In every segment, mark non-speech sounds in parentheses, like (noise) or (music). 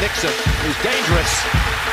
Nixon, is dangerous.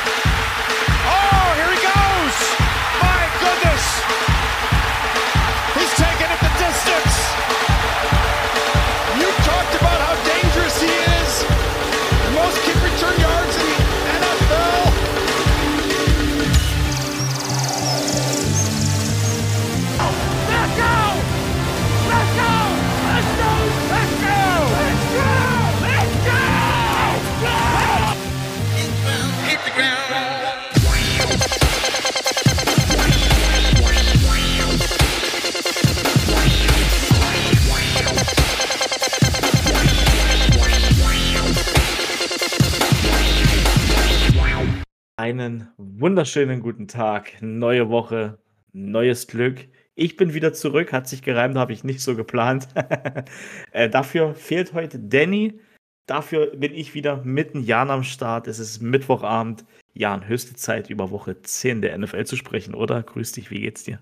Einen wunderschönen guten Tag, neue Woche, neues Glück. Ich bin wieder zurück, hat sich gereimt, habe ich nicht so geplant. (laughs) äh, dafür fehlt heute Danny. Dafür bin ich wieder mitten Jan am Start. Es ist Mittwochabend. Jan, höchste Zeit, über Woche 10 der NFL zu sprechen, oder? Grüß dich, wie geht's dir?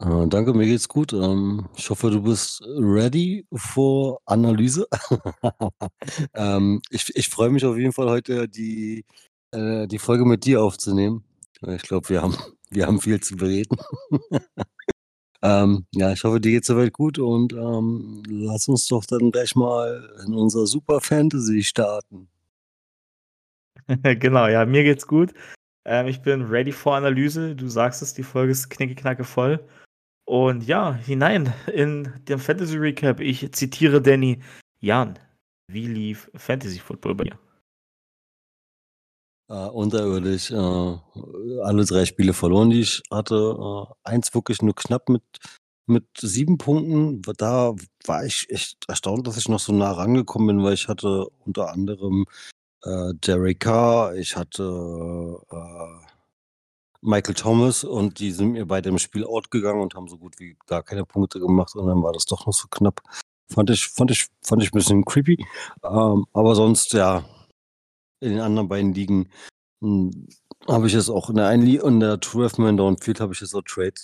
Äh, danke, mir geht's gut. Ähm, ich hoffe, du bist ready for Analyse. (laughs) ähm, ich ich freue mich auf jeden Fall heute, die, äh, die Folge mit dir aufzunehmen. Äh, Ich glaube, wir haben, (laughs) wir haben viel zu bereden. (laughs) ähm, ja, ich hoffe, dir geht's soweit gut und ähm, lass uns doch dann gleich mal in unser Super Fantasy starten. (laughs) genau, ja, mir geht's gut. Ähm, ich bin ready for Analyse. Du sagst es, die Folge ist knicke voll. Und ja, hinein in den Fantasy Recap. Ich zitiere Danny. Jan, wie lief Fantasy Football bei dir? Äh, unterirdisch. Äh, alle drei Spiele verloren, die ich hatte. Äh, eins wirklich nur knapp mit, mit sieben Punkten. Da war ich echt erstaunt, dass ich noch so nah rangekommen bin, weil ich hatte unter anderem äh, Derek Carr, ich hatte äh, Michael Thomas und die sind mir bei dem Spiel outgegangen und haben so gut wie gar keine Punkte gemacht und dann war das doch noch so knapp. Fand ich, fand ich, fand ich ein bisschen creepy. Ähm, aber sonst, ja, in den anderen beiden Ligen hm, habe ich jetzt auch in der einen Liga, in der 12-Man Downfield habe ich jetzt auch Trade,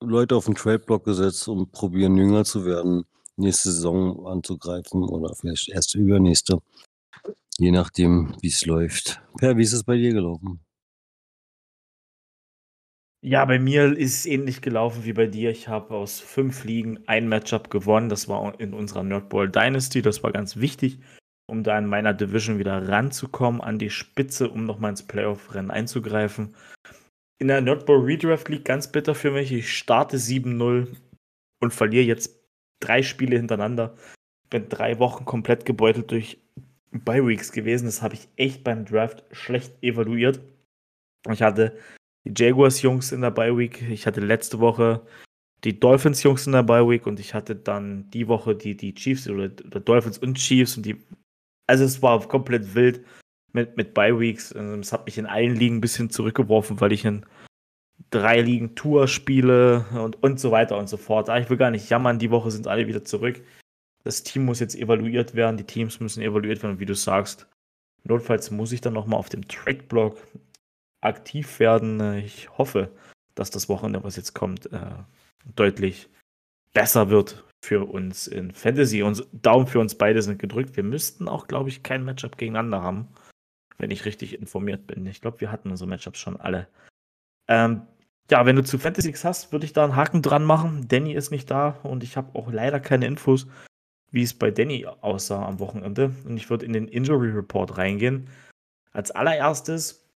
Leute auf den Trade-Block gesetzt und probieren jünger zu werden, nächste Saison anzugreifen oder vielleicht erst übernächste. Je nachdem, wie es läuft. Per, wie ist es bei dir gelaufen? Ja, bei mir ist es ähnlich gelaufen wie bei dir. Ich habe aus fünf Ligen ein Matchup gewonnen. Das war in unserer Nerdball Dynasty. Das war ganz wichtig, um da in meiner Division wieder ranzukommen an die Spitze, um nochmal ins Playoff-Rennen einzugreifen. In der Nerdball Redraft League ganz bitter für mich. Ich starte 7-0 und verliere jetzt drei Spiele hintereinander. Bin drei Wochen komplett gebeutelt durch Bye Weeks gewesen. Das habe ich echt beim Draft schlecht evaluiert. Ich hatte die Jaguars-Jungs in der Bye Week. Ich hatte letzte Woche die Dolphins-Jungs in der Bye Week und ich hatte dann die Woche die, die Chiefs oder, oder Dolphins und Chiefs und die. Also es war komplett wild mit, mit Bye Weeks. Es hat mich in allen Ligen ein bisschen zurückgeworfen, weil ich in drei Ligen Tour spiele und, und so weiter und so fort. Aber ich will gar nicht jammern, die Woche sind alle wieder zurück. Das Team muss jetzt evaluiert werden, die Teams müssen evaluiert werden, wie du sagst. Notfalls muss ich dann nochmal auf dem Trade-Block aktiv werden. Ich hoffe, dass das Wochenende, was jetzt kommt, äh, deutlich besser wird für uns in Fantasy. Und Daumen für uns beide sind gedrückt. Wir müssten auch, glaube ich, kein Matchup gegeneinander haben, wenn ich richtig informiert bin. Ich glaube, wir hatten unsere Matchups schon alle. Ähm, ja, wenn du zu Fantasy hast, würde ich da einen Haken dran machen. Danny ist nicht da und ich habe auch leider keine Infos, wie es bei Danny aussah am Wochenende. Und ich würde in den Injury Report reingehen. Als allererstes,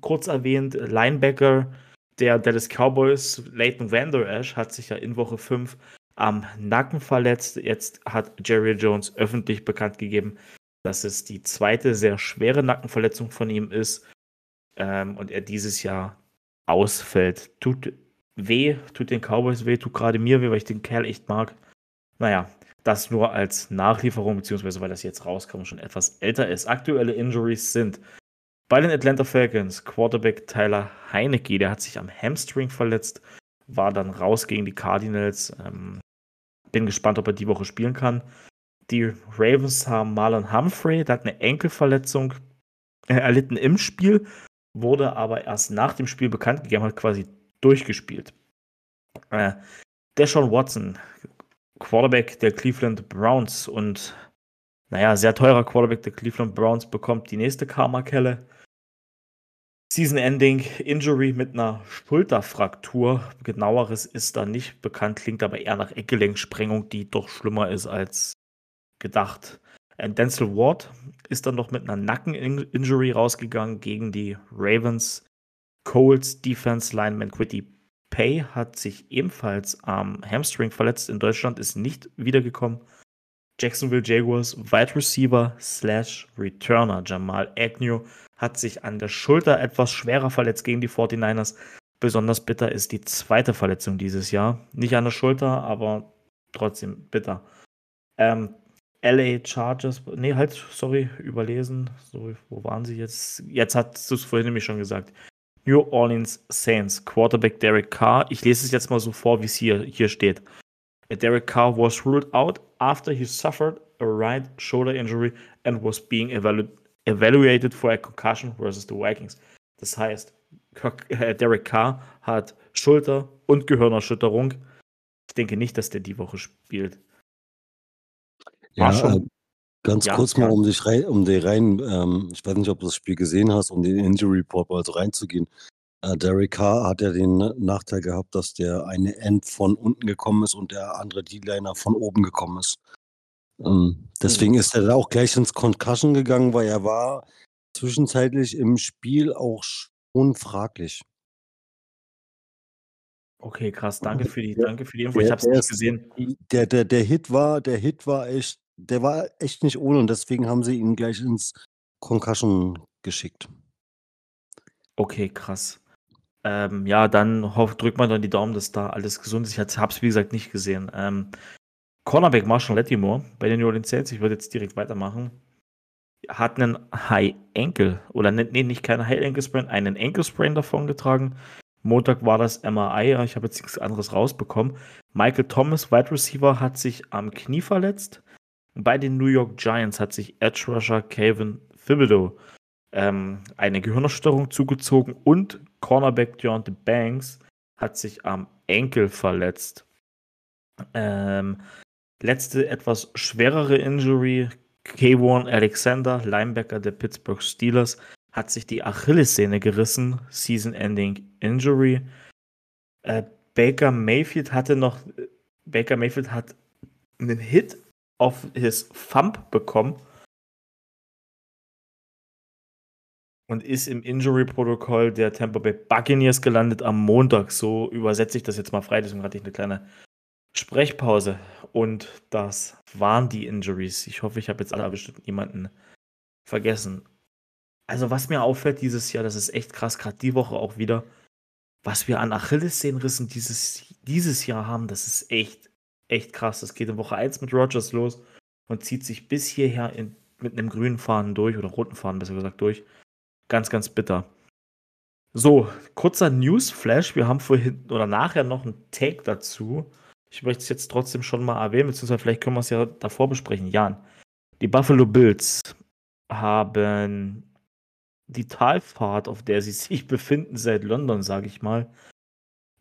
kurz erwähnt, Linebacker der Dallas Cowboys, Leighton Vander Esch, hat sich ja in Woche 5 am Nacken verletzt. Jetzt hat Jerry Jones öffentlich bekannt gegeben, dass es die zweite sehr schwere Nackenverletzung von ihm ist ähm, und er dieses Jahr ausfällt. Tut weh, tut den Cowboys weh, tut gerade mir weh, weil ich den Kerl echt mag. Naja, das nur als Nachlieferung, beziehungsweise weil das jetzt rauskommt, schon etwas älter ist. Aktuelle Injuries sind bei den Atlanta Falcons Quarterback Tyler Heinecke, der hat sich am Hamstring verletzt, war dann raus gegen die Cardinals. Ähm, bin gespannt, ob er die Woche spielen kann. Die Ravens haben Marlon Humphrey, der hat eine Enkelverletzung äh, erlitten im Spiel, wurde aber erst nach dem Spiel bekannt gegeben, hat quasi durchgespielt. Äh, Deshaun Watson, Quarterback der Cleveland Browns und naja, sehr teurer Quarterback der Cleveland Browns bekommt die nächste Karma-Kelle. Season-Ending Injury mit einer Schulterfraktur. Genaueres ist da nicht bekannt, klingt aber eher nach Eckgelenksprengung, die doch schlimmer ist als gedacht. Äh, Denzel Ward ist dann noch mit einer Nacken-Injury rausgegangen gegen die Ravens. Coles Defense Lineman Quitty Pay hat sich ebenfalls am Hamstring verletzt in Deutschland, ist nicht wiedergekommen. Jacksonville Jaguars Wide Receiver slash Returner Jamal Agnew hat sich an der Schulter etwas schwerer verletzt gegen die 49ers. Besonders bitter ist die zweite Verletzung dieses Jahr. Nicht an der Schulter, aber trotzdem bitter. Ähm, LA Chargers, nee, halt, sorry, überlesen. Sorry, wo waren sie jetzt? Jetzt hast du es vorhin nämlich schon gesagt. New Orleans Saints, Quarterback Derek Carr. Ich lese es jetzt mal so vor, wie es hier, hier steht. Derek Carr was ruled out after he suffered a right shoulder injury and was being evalu evaluated for a concussion versus the Vikings. Das heißt, äh, Derek Carr hat Schulter- und Gehirnerschütterung. Ich denke nicht, dass der die Woche spielt. Ja, äh, ganz ja, kurz mal, um dich rein, um dir rein, ähm, ich weiß nicht, ob du das Spiel gesehen hast, um den Injury Report mal so reinzugehen. Äh, Derek Carr hat ja den Nachteil gehabt, dass der eine End von unten gekommen ist und der andere D-Liner von oben gekommen ist. Ähm, deswegen mhm. ist er da auch gleich ins Concussion gegangen, weil er war zwischenzeitlich im Spiel auch schon fraglich. Okay, krass. Danke für die, danke für die Info. Ich habe es nicht gesehen. Der, der, der Hit war, der Hit war echt, der war echt nicht ohne und deswegen haben sie ihn gleich ins Concussion geschickt. Okay, krass. Ähm, ja, dann hoff, drückt man dann die Daumen, dass da alles gesund ist. Ich habe es, wie gesagt, nicht gesehen. Ähm, Cornerback Marshall Lattimore bei den New Orleans Saints, ich würde jetzt direkt weitermachen, hat einen High Ankle oder ne, nee, nicht keinen High Ankle Sprain, einen Ankle Sprain davon getragen. Montag war das MRI, ich habe jetzt nichts anderes rausbekommen. Michael Thomas, Wide Receiver, hat sich am Knie verletzt. Bei den New York Giants hat sich Edge Rusher Calvin Thibodeau ähm, eine Gehirnerstörung zugezogen und Cornerback Deontay Banks hat sich am Enkel verletzt. Ähm, letzte etwas schwerere Injury, K1 Alexander, Linebacker der Pittsburgh Steelers, hat sich die Achillessehne gerissen, Season-Ending Injury. Äh, Baker Mayfield hatte noch, Baker Mayfield hat einen Hit auf his Thumb bekommen und ist im Injury-Protokoll der Tampa Bay Buccaneers gelandet am Montag. So übersetze ich das jetzt mal frei, deswegen hatte ich eine kleine Sprechpause. Und das waren die Injuries. Ich hoffe, ich habe jetzt alle bestimmt niemanden vergessen. Also, was mir auffällt dieses Jahr, das ist echt krass, gerade die Woche auch wieder, was wir an Achillessehnenrissen dieses, dieses Jahr haben, das ist echt, echt krass. Das geht in Woche 1 mit Rogers los und zieht sich bis hierher in, mit einem grünen Faden durch oder roten Faden besser gesagt durch. Ganz, ganz bitter. So, kurzer Newsflash. Wir haben vorhin oder nachher noch einen Take dazu. Ich möchte es jetzt trotzdem schon mal erwähnen, beziehungsweise vielleicht können wir es ja davor besprechen. Jan, die Buffalo Bills haben die Talfahrt, auf der sie sich (laughs) befinden seit London, sage ich mal,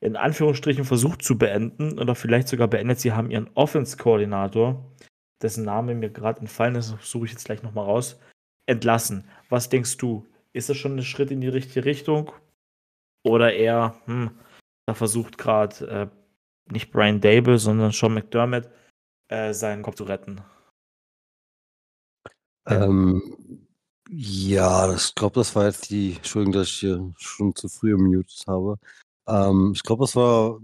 in Anführungsstrichen versucht zu beenden oder vielleicht sogar beendet. Sie haben ihren Offense-Koordinator, dessen Name mir gerade entfallen ist, suche ich jetzt gleich nochmal raus, entlassen. Was denkst du? ist das schon ein Schritt in die richtige Richtung? Oder eher, hm, da versucht gerade äh, nicht Brian Dable, sondern Sean McDermott äh, seinen Kopf zu retten? Ähm, ja, ich glaube, das war jetzt die, Entschuldigung, dass ich hier schon zu früh gemutet habe. Ähm, ich glaube, das war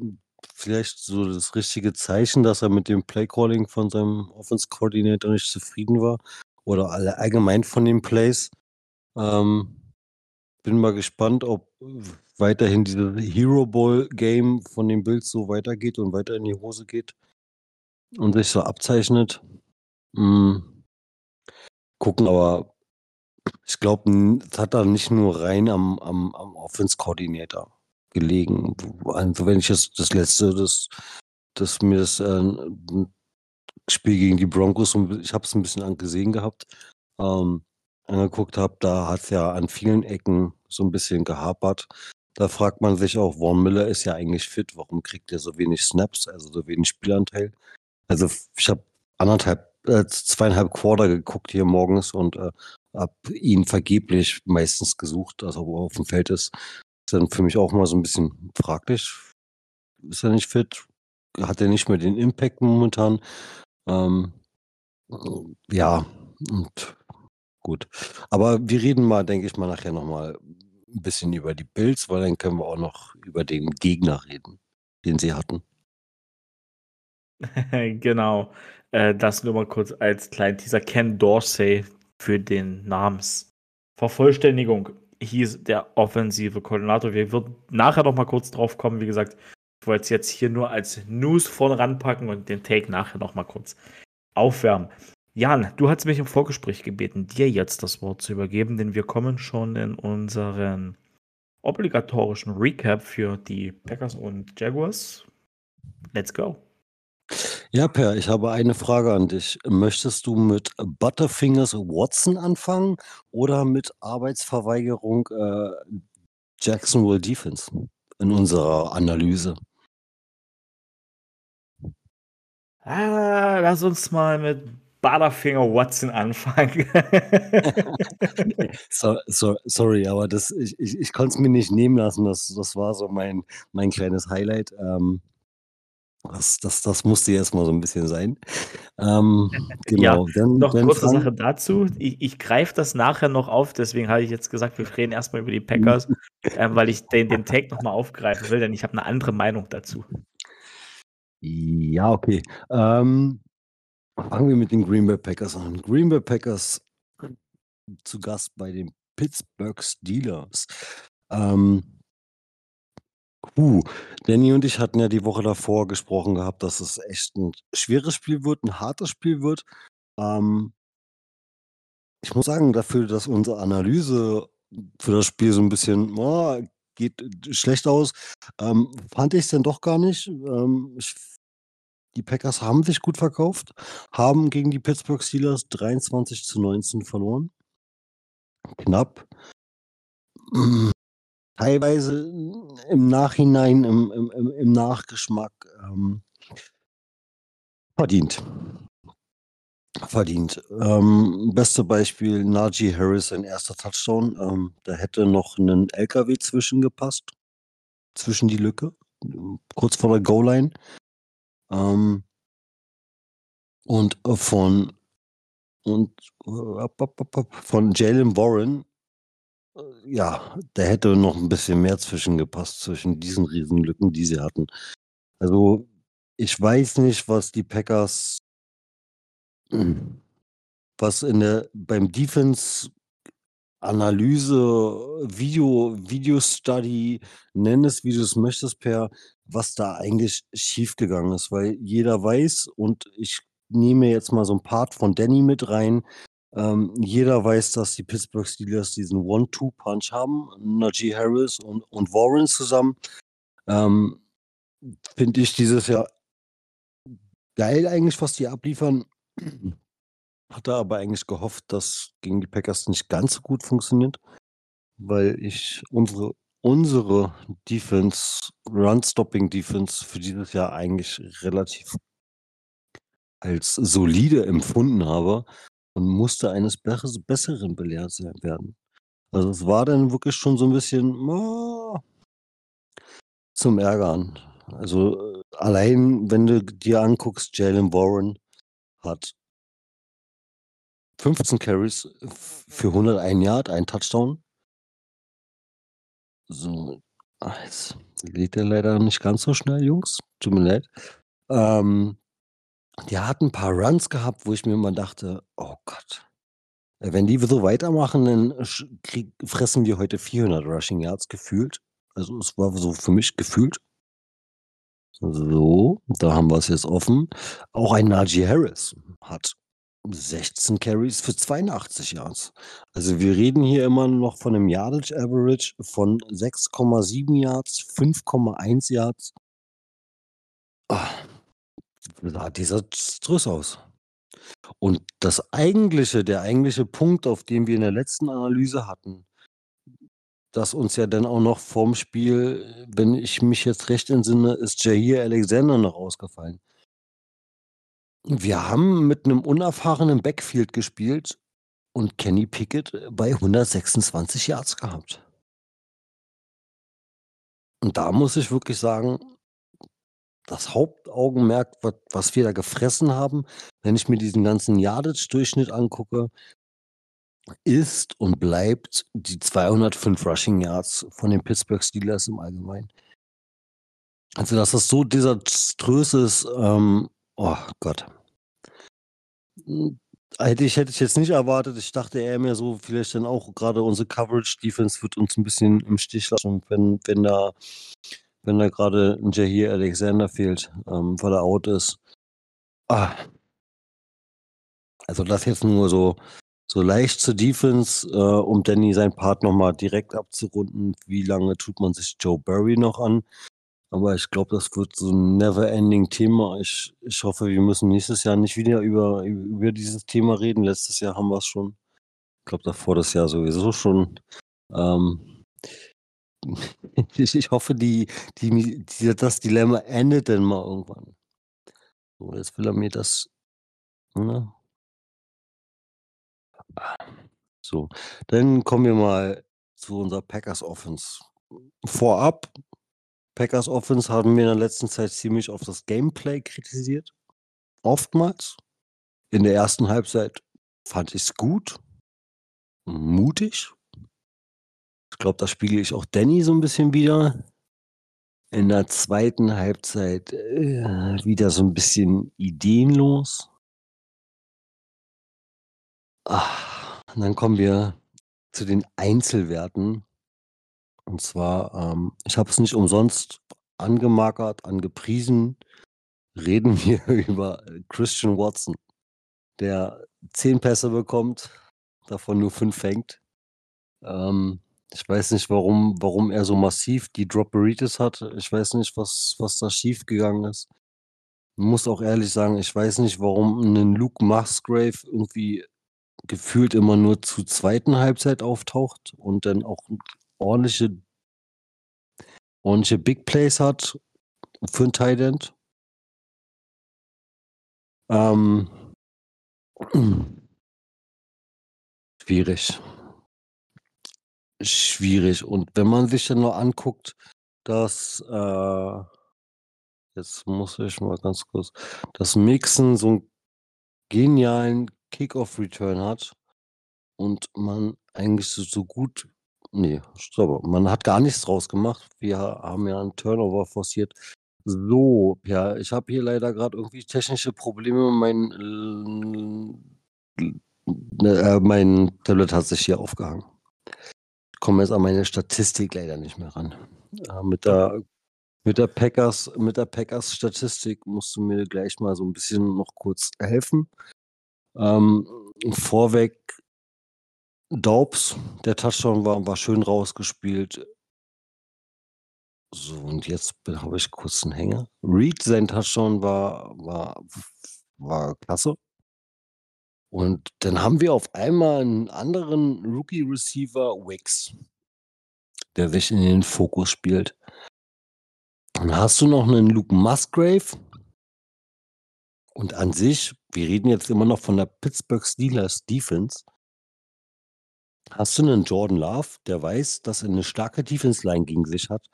vielleicht so das richtige Zeichen, dass er mit dem Playcalling von seinem Offense-Coordinator nicht zufrieden war. Oder alle allgemein von den Plays. Ähm, bin mal gespannt, ob weiterhin dieses Hero Ball Game von den Bills so weitergeht und weiter in die Hose geht und sich so abzeichnet. Hm. Gucken, aber ich glaube, es hat da nicht nur rein am, am, am Offense-Coordinator gelegen. Also wenn ich das, das letzte, das, das mir das äh, Spiel gegen die Broncos, ich habe es ein bisschen angesehen gehabt, ähm, angeguckt habe, da hat es ja an vielen Ecken so ein bisschen gehapert. Da fragt man sich auch, Vaughn Miller ist ja eigentlich fit, warum kriegt er so wenig Snaps, also so wenig Spielanteil? Also ich habe anderthalb, äh, zweieinhalb Quarter geguckt hier morgens und äh, habe ihn vergeblich meistens gesucht, also ob er auf dem Feld ist. Ist dann für mich auch mal so ein bisschen fraglich. Ist er nicht fit? Hat er nicht mehr den Impact momentan? Ähm, ja, und gut. Aber wir reden mal, denke ich mal, nachher nochmal ein bisschen über die Bills, weil dann können wir auch noch über den Gegner reden, den sie hatten. (laughs) Genau. Äh, das nur mal kurz als kleinen Teaser. Ken Dorsey für den Namensvervollständigung hieß der offensive Koordinator. Wir würden nachher noch mal kurz drauf kommen. Wie gesagt, ich wollte es jetzt hier nur als News vorne ranpacken und den Take nachher noch mal kurz aufwärmen. Jan, du hast mich im Vorgespräch gebeten, dir jetzt das Wort zu übergeben, denn wir kommen schon in unseren obligatorischen Recap für die Packers und Jaguars. Let's go. Ja, Per, ich habe eine Frage an dich. Möchtest du mit Butterfingers Watson anfangen oder mit Arbeitsverweigerung äh, Jacksonville Defense in unserer Analyse? Ah, lass uns mal mit Butterfinger Watson anfangen. (laughs) so, so, sorry, aber das, ich, ich, ich konnte es mir nicht nehmen lassen. Das, das war so mein, mein kleines Highlight. Ähm, das, das, das musste jetzt mal so ein bisschen sein. Ähm, (laughs) genau. Ja, dann, noch dann kurze Frank, Sache dazu. Ich, ich greife das nachher noch auf, deswegen habe ich jetzt gesagt, wir reden erstmal über die Packers, (laughs) ähm, weil ich den, den Take nochmal aufgreifen will, denn ich habe eine andere Meinung dazu. Ja, okay. Ähm, fangen wir mit den Green Bay Packers an. Green Bay Packers zu Gast bei den Pittsburgh Steelers. Ähm, puh, Danny und ich hatten ja die Woche davor gesprochen gehabt, dass es echt ein schweres Spiel wird, ein hartes Spiel wird. Ähm, ich muss sagen, dafür, dass unsere Analyse für das Spiel so ein bisschen oh, geht schlecht aus, ähm, fand ich es denn doch gar nicht. Ähm, ich die Packers haben sich gut verkauft, haben gegen die Pittsburgh Steelers 23 zu 19 verloren. Knapp. Teilweise im Nachhinein, im, im, im, Nachgeschmack ähm, verdient. Verdient. Ähm, beste Beispiel Najee Harris, sein erster Touchdown. Ähm, da hätte noch ein LKW zwischengepasst. Zwischen die Lücke. Kurz vor der Goal-Line. Ähm, und von und äh, von Jalen Warren, äh, ja, da hätte noch ein bisschen mehr zwischengepasst zwischen diesen Riesenlücken, die sie hatten. Also, ich weiß nicht, was die Packers was in der beim Defense Analyse, Video Video-Study, nenn es, wie du es möchtest, Per, was da eigentlich schiefgegangen ist, weil jeder weiß und ich nehme jetzt mal so ein Part von Danny mit rein. Ähm, jeder weiß, dass die Pittsburgh Steelers diesen One-Two-Punch haben, Najee Harris und, und Warren zusammen. Ähm, Finde ich dieses Jahr geil eigentlich, was die abliefern. Hatte aber eigentlich gehofft, dass gegen die Packers nicht ganz so gut funktioniert, weil ich unsere unsere Defense, Run-Stopping-Defense für dieses Jahr eigentlich relativ als solide empfunden habe und musste eines Besseren belehrt werden. Also es war dann wirklich schon so ein bisschen ah, zum Ärgern. Also allein, wenn du dir anguckst, Jalen Warren hat 15 Carries für 101 Yard, ein Touchdown. So, ah, jetzt geht er leider nicht ganz so schnell, Jungs. Tut mir leid. Ähm, der hat ein paar Runs gehabt, wo ich mir immer dachte: „Oh Gott, äh, wenn die so weitermachen, dann krieg fressen wir heute 400 Rushing Yards gefühlt.“ Also, es war so für mich gefühlt. So, da haben wir es jetzt offen. Auch ein Najee Harris hat 16 Carries für 82 Yards. Also, wir reden hier immer noch von einem Yardage Average von 6,7 Yards, 5,1 Yards. Ah, sah desaströs aus. Und das eigentliche der eigentliche Punkt, auf den wir in der letzten Analyse hatten, das uns ja dann auch noch vorm Spiel, wenn ich mich jetzt recht entsinne, ist Jair Alexander noch ausgefallen. Wir haben mit einem unerfahrenen Backfield gespielt und Kenny Pickett bei 126 Yards gehabt. Und da muss ich wirklich sagen, das Hauptaugenmerk, was, wir da gefressen haben, wenn ich mir diesen ganzen Yardage-Durchschnitt angucke, ist und bleibt die 205 Rushing Yards von den Pittsburgh Steelers im Allgemeinen. Also, dass das so desaströs ist, ähm, oh Gott. Hm, hätte ich, hätte ich jetzt nicht erwartet. Ich dachte eher mehr so, vielleicht dann auch gerade unsere Coverage-Defense wird uns ein bisschen im Stich lassen, wenn, wenn da, wenn da gerade ein Jahir Alexander fehlt, ähm, weil er out ist. Ah. Also das jetzt nur so, so leicht zur Defense, äh, um Danny seinen Part nochmal direkt abzurunden. Wie lange tut man sich Joe Barry noch an? Aber ich glaube, das wird so ein never-ending Thema. Ich, ich hoffe, wir müssen nächstes Jahr nicht wieder über, über dieses Thema reden. Letztes Jahr haben wir es schon. Ich glaube, davor das Jahr sowieso schon. Ähm, (laughs) ich, ich hoffe, die, die, die, das Dilemma endet dann mal irgendwann. So, jetzt will er mir das. Ne? So, dann kommen wir mal zu unserer Packers Offense. Vorab Packers Offense haben wir in der letzten Zeit ziemlich auf das Gameplay kritisiert. Oftmals. In der ersten Halbzeit fand ich es gut, mutig. Ich glaube, da spiegel ich auch Danny so ein bisschen wieder. In der zweiten Halbzeit äh, wieder so ein bisschen ideenlos. Ach, und dann kommen wir zu den Einzelwerten. Und zwar, ähm, ich habe es nicht umsonst angemarkert, angepriesen, reden (laughs) wir über Christian Watson, der zehn Pässe bekommt, davon nur fünf fängt. Ähm, ich weiß nicht, warum, warum er so massiv die Dropperitis hat. Ich weiß nicht, was, was da schiefgegangen ist. Ich muss auch ehrlich sagen, ich weiß nicht, warum ein Luke Musgrave irgendwie gefühlt immer nur zur zweiten Halbzeit auftaucht und dann auch ordentliche, ordentliche Big Plays hat für ein Tight End. Ähm, (clears throat) schwierig. Schwierig. Und wenn man sich dann noch anguckt, dass, äh, jetzt muss ich mal ganz kurz, dass Mixon so einen genialen Kickoff-Return hat und man eigentlich so, so gut Nee, stopp. Man hat gar nichts draus gemacht. Wir haben ja einen Turnover forciert. So, ja, ich habe hier leider gerade irgendwie technische Probleme. Mein, äh, äh, mein Tablet hat sich hier aufgehangen. Ich komme jetzt an meine Statistik leider nicht mehr ran. Äh, mit der mit der Packers mit der Packers Statistik musst du mir gleich mal so ein bisschen noch kurz helfen. Ähm, vorweg Daubs, der Touchdown war, war schön rausgespielt. So, und jetzt habe ich kurz einen Hänger. Reed, sein Touchdown war, war, war klasse. Und dann haben wir auf einmal einen anderen Rookie-Receiver, Wicks, der sich in den Fokus spielt. Dann hast du noch einen Luke Musgrave. Und an sich, wir reden jetzt immer noch von der Pittsburgh Steelers Defense. Hast du einen Jordan Love, der weiß, dass er eine starke Defense-Line gegen sich hat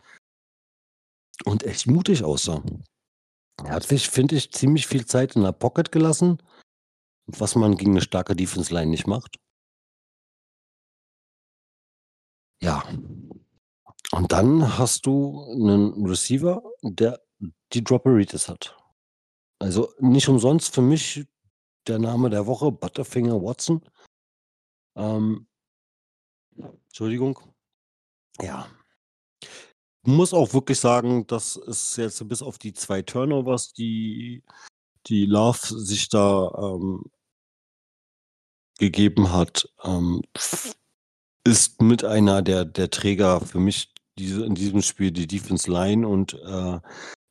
und echt mutig aussah? Er hat sich, finde ich, ziemlich viel Zeit in der Pocket gelassen, was man gegen eine starke Defense-Line nicht macht. Ja. Und dann hast du einen Receiver, der die Dropperitis hat. Also nicht umsonst für mich der Name der Woche, Butterfinger Watson. Ähm, Entschuldigung. Ja. Muss auch wirklich sagen, dass es jetzt bis auf die zwei Turnovers, die, die Love sich da ähm, gegeben hat, ähm, ist mit einer der, der Träger für mich diese, in diesem Spiel die Defense Line und äh,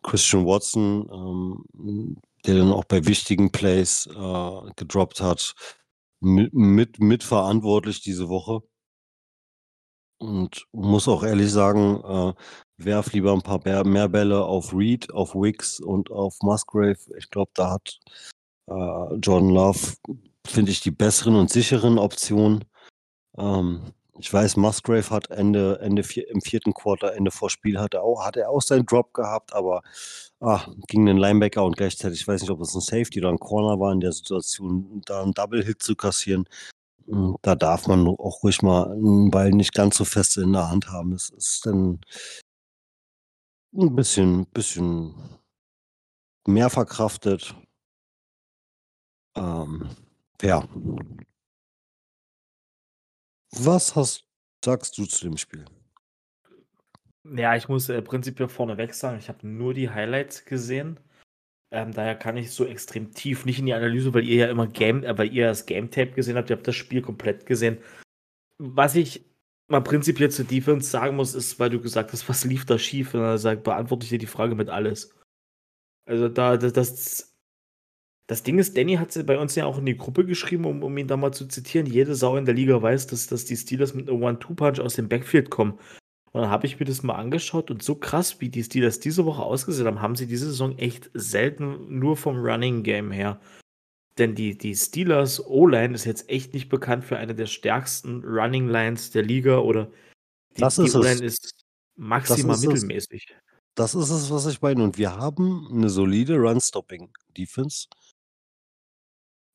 Christian Watson, ähm, der dann auch bei wichtigen Plays äh, gedroppt hat, mit, mit, mitverantwortlich diese Woche. Und muss auch ehrlich sagen, äh, werf lieber ein paar mehr, Bälle auf Reed, auf Wicks und auf Musgrave. Ich glaube, da hat äh, Jordan Love finde ich die besseren und sicheren Optionen. Ähm, ich weiß, Musgrave hat Ende, Ende vier, im vierten Quarter, Ende vor Spiel, hat er auch, hat er auch seinen Drop gehabt, aber ah, gegen den Linebacker und gleichzeitig, ich weiß nicht, ob es ein Safety oder ein Corner war in der Situation, da einen Double-Hit zu kassieren. Hm, da darf man auch ruhig mal einen Ball nicht ganz so fest in der Hand haben. Es ist dann ein bisschen, bisschen mehr verkraftet. Ähm, ja. Was hast, sagst du zu dem Spiel? Ja, ich muss äh, prinzipiell vorneweg sagen, ich habe nur die Highlights gesehen. Ähm, daher kann ich so extrem tief nicht in die Analyse, weil ihr ja immer Game, äh, weil ihr das Game Tape gesehen habt, ihr habt das Spiel komplett gesehen. Was ich mal prinzipiell zur Defense sagen muss, ist, weil du gesagt hast, (laughs) was lief da schief? Und dann sag, beantworte ich dir die Frage mit alles. Also da, das, das, das Ding ist, Danny hat sie bei uns ja auch in die Gruppe geschrieben, um, um ihn da mal zu zitieren. Jede Sau in der Liga weiß, dass, dass die Steelers mit einem One-Two-Punch aus dem Backfield kommen. Und dann habe ich mir das mal angeschaut und so krass, wie die Steelers diese Woche ausgesehen haben, haben sie diese Saison echt selten nur vom Running Game her. Denn die, die Steelers O-Line ist jetzt echt nicht bekannt für eine der stärksten Running Lines der Liga oder die, das ist die O-Line ist maximal das ist mittelmäßig. Es. Das ist es, was ich meine. Und wir haben eine solide Run-Stopping-Defense.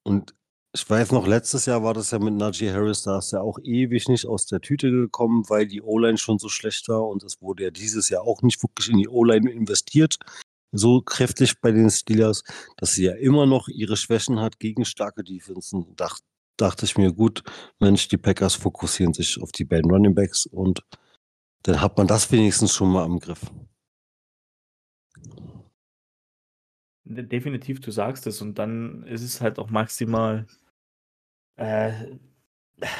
Und ich weiß noch, letztes Jahr war das ja mit Najee Harris, da ist er auch ewig nicht aus der Tüte gekommen, weil die O-Line schon so schlecht war und es wurde ja dieses Jahr auch nicht wirklich in die O-Line investiert, so kräftig bei den Steelers, dass sie ja immer noch ihre Schwächen hat gegen starke Defensen. Dach, dachte ich mir, gut, Mensch, die Packers fokussieren sich auf die beiden Running Backs und dann hat man das wenigstens schon mal im Griff. Definitiv, du sagst es und dann ist es halt auch maximal äh,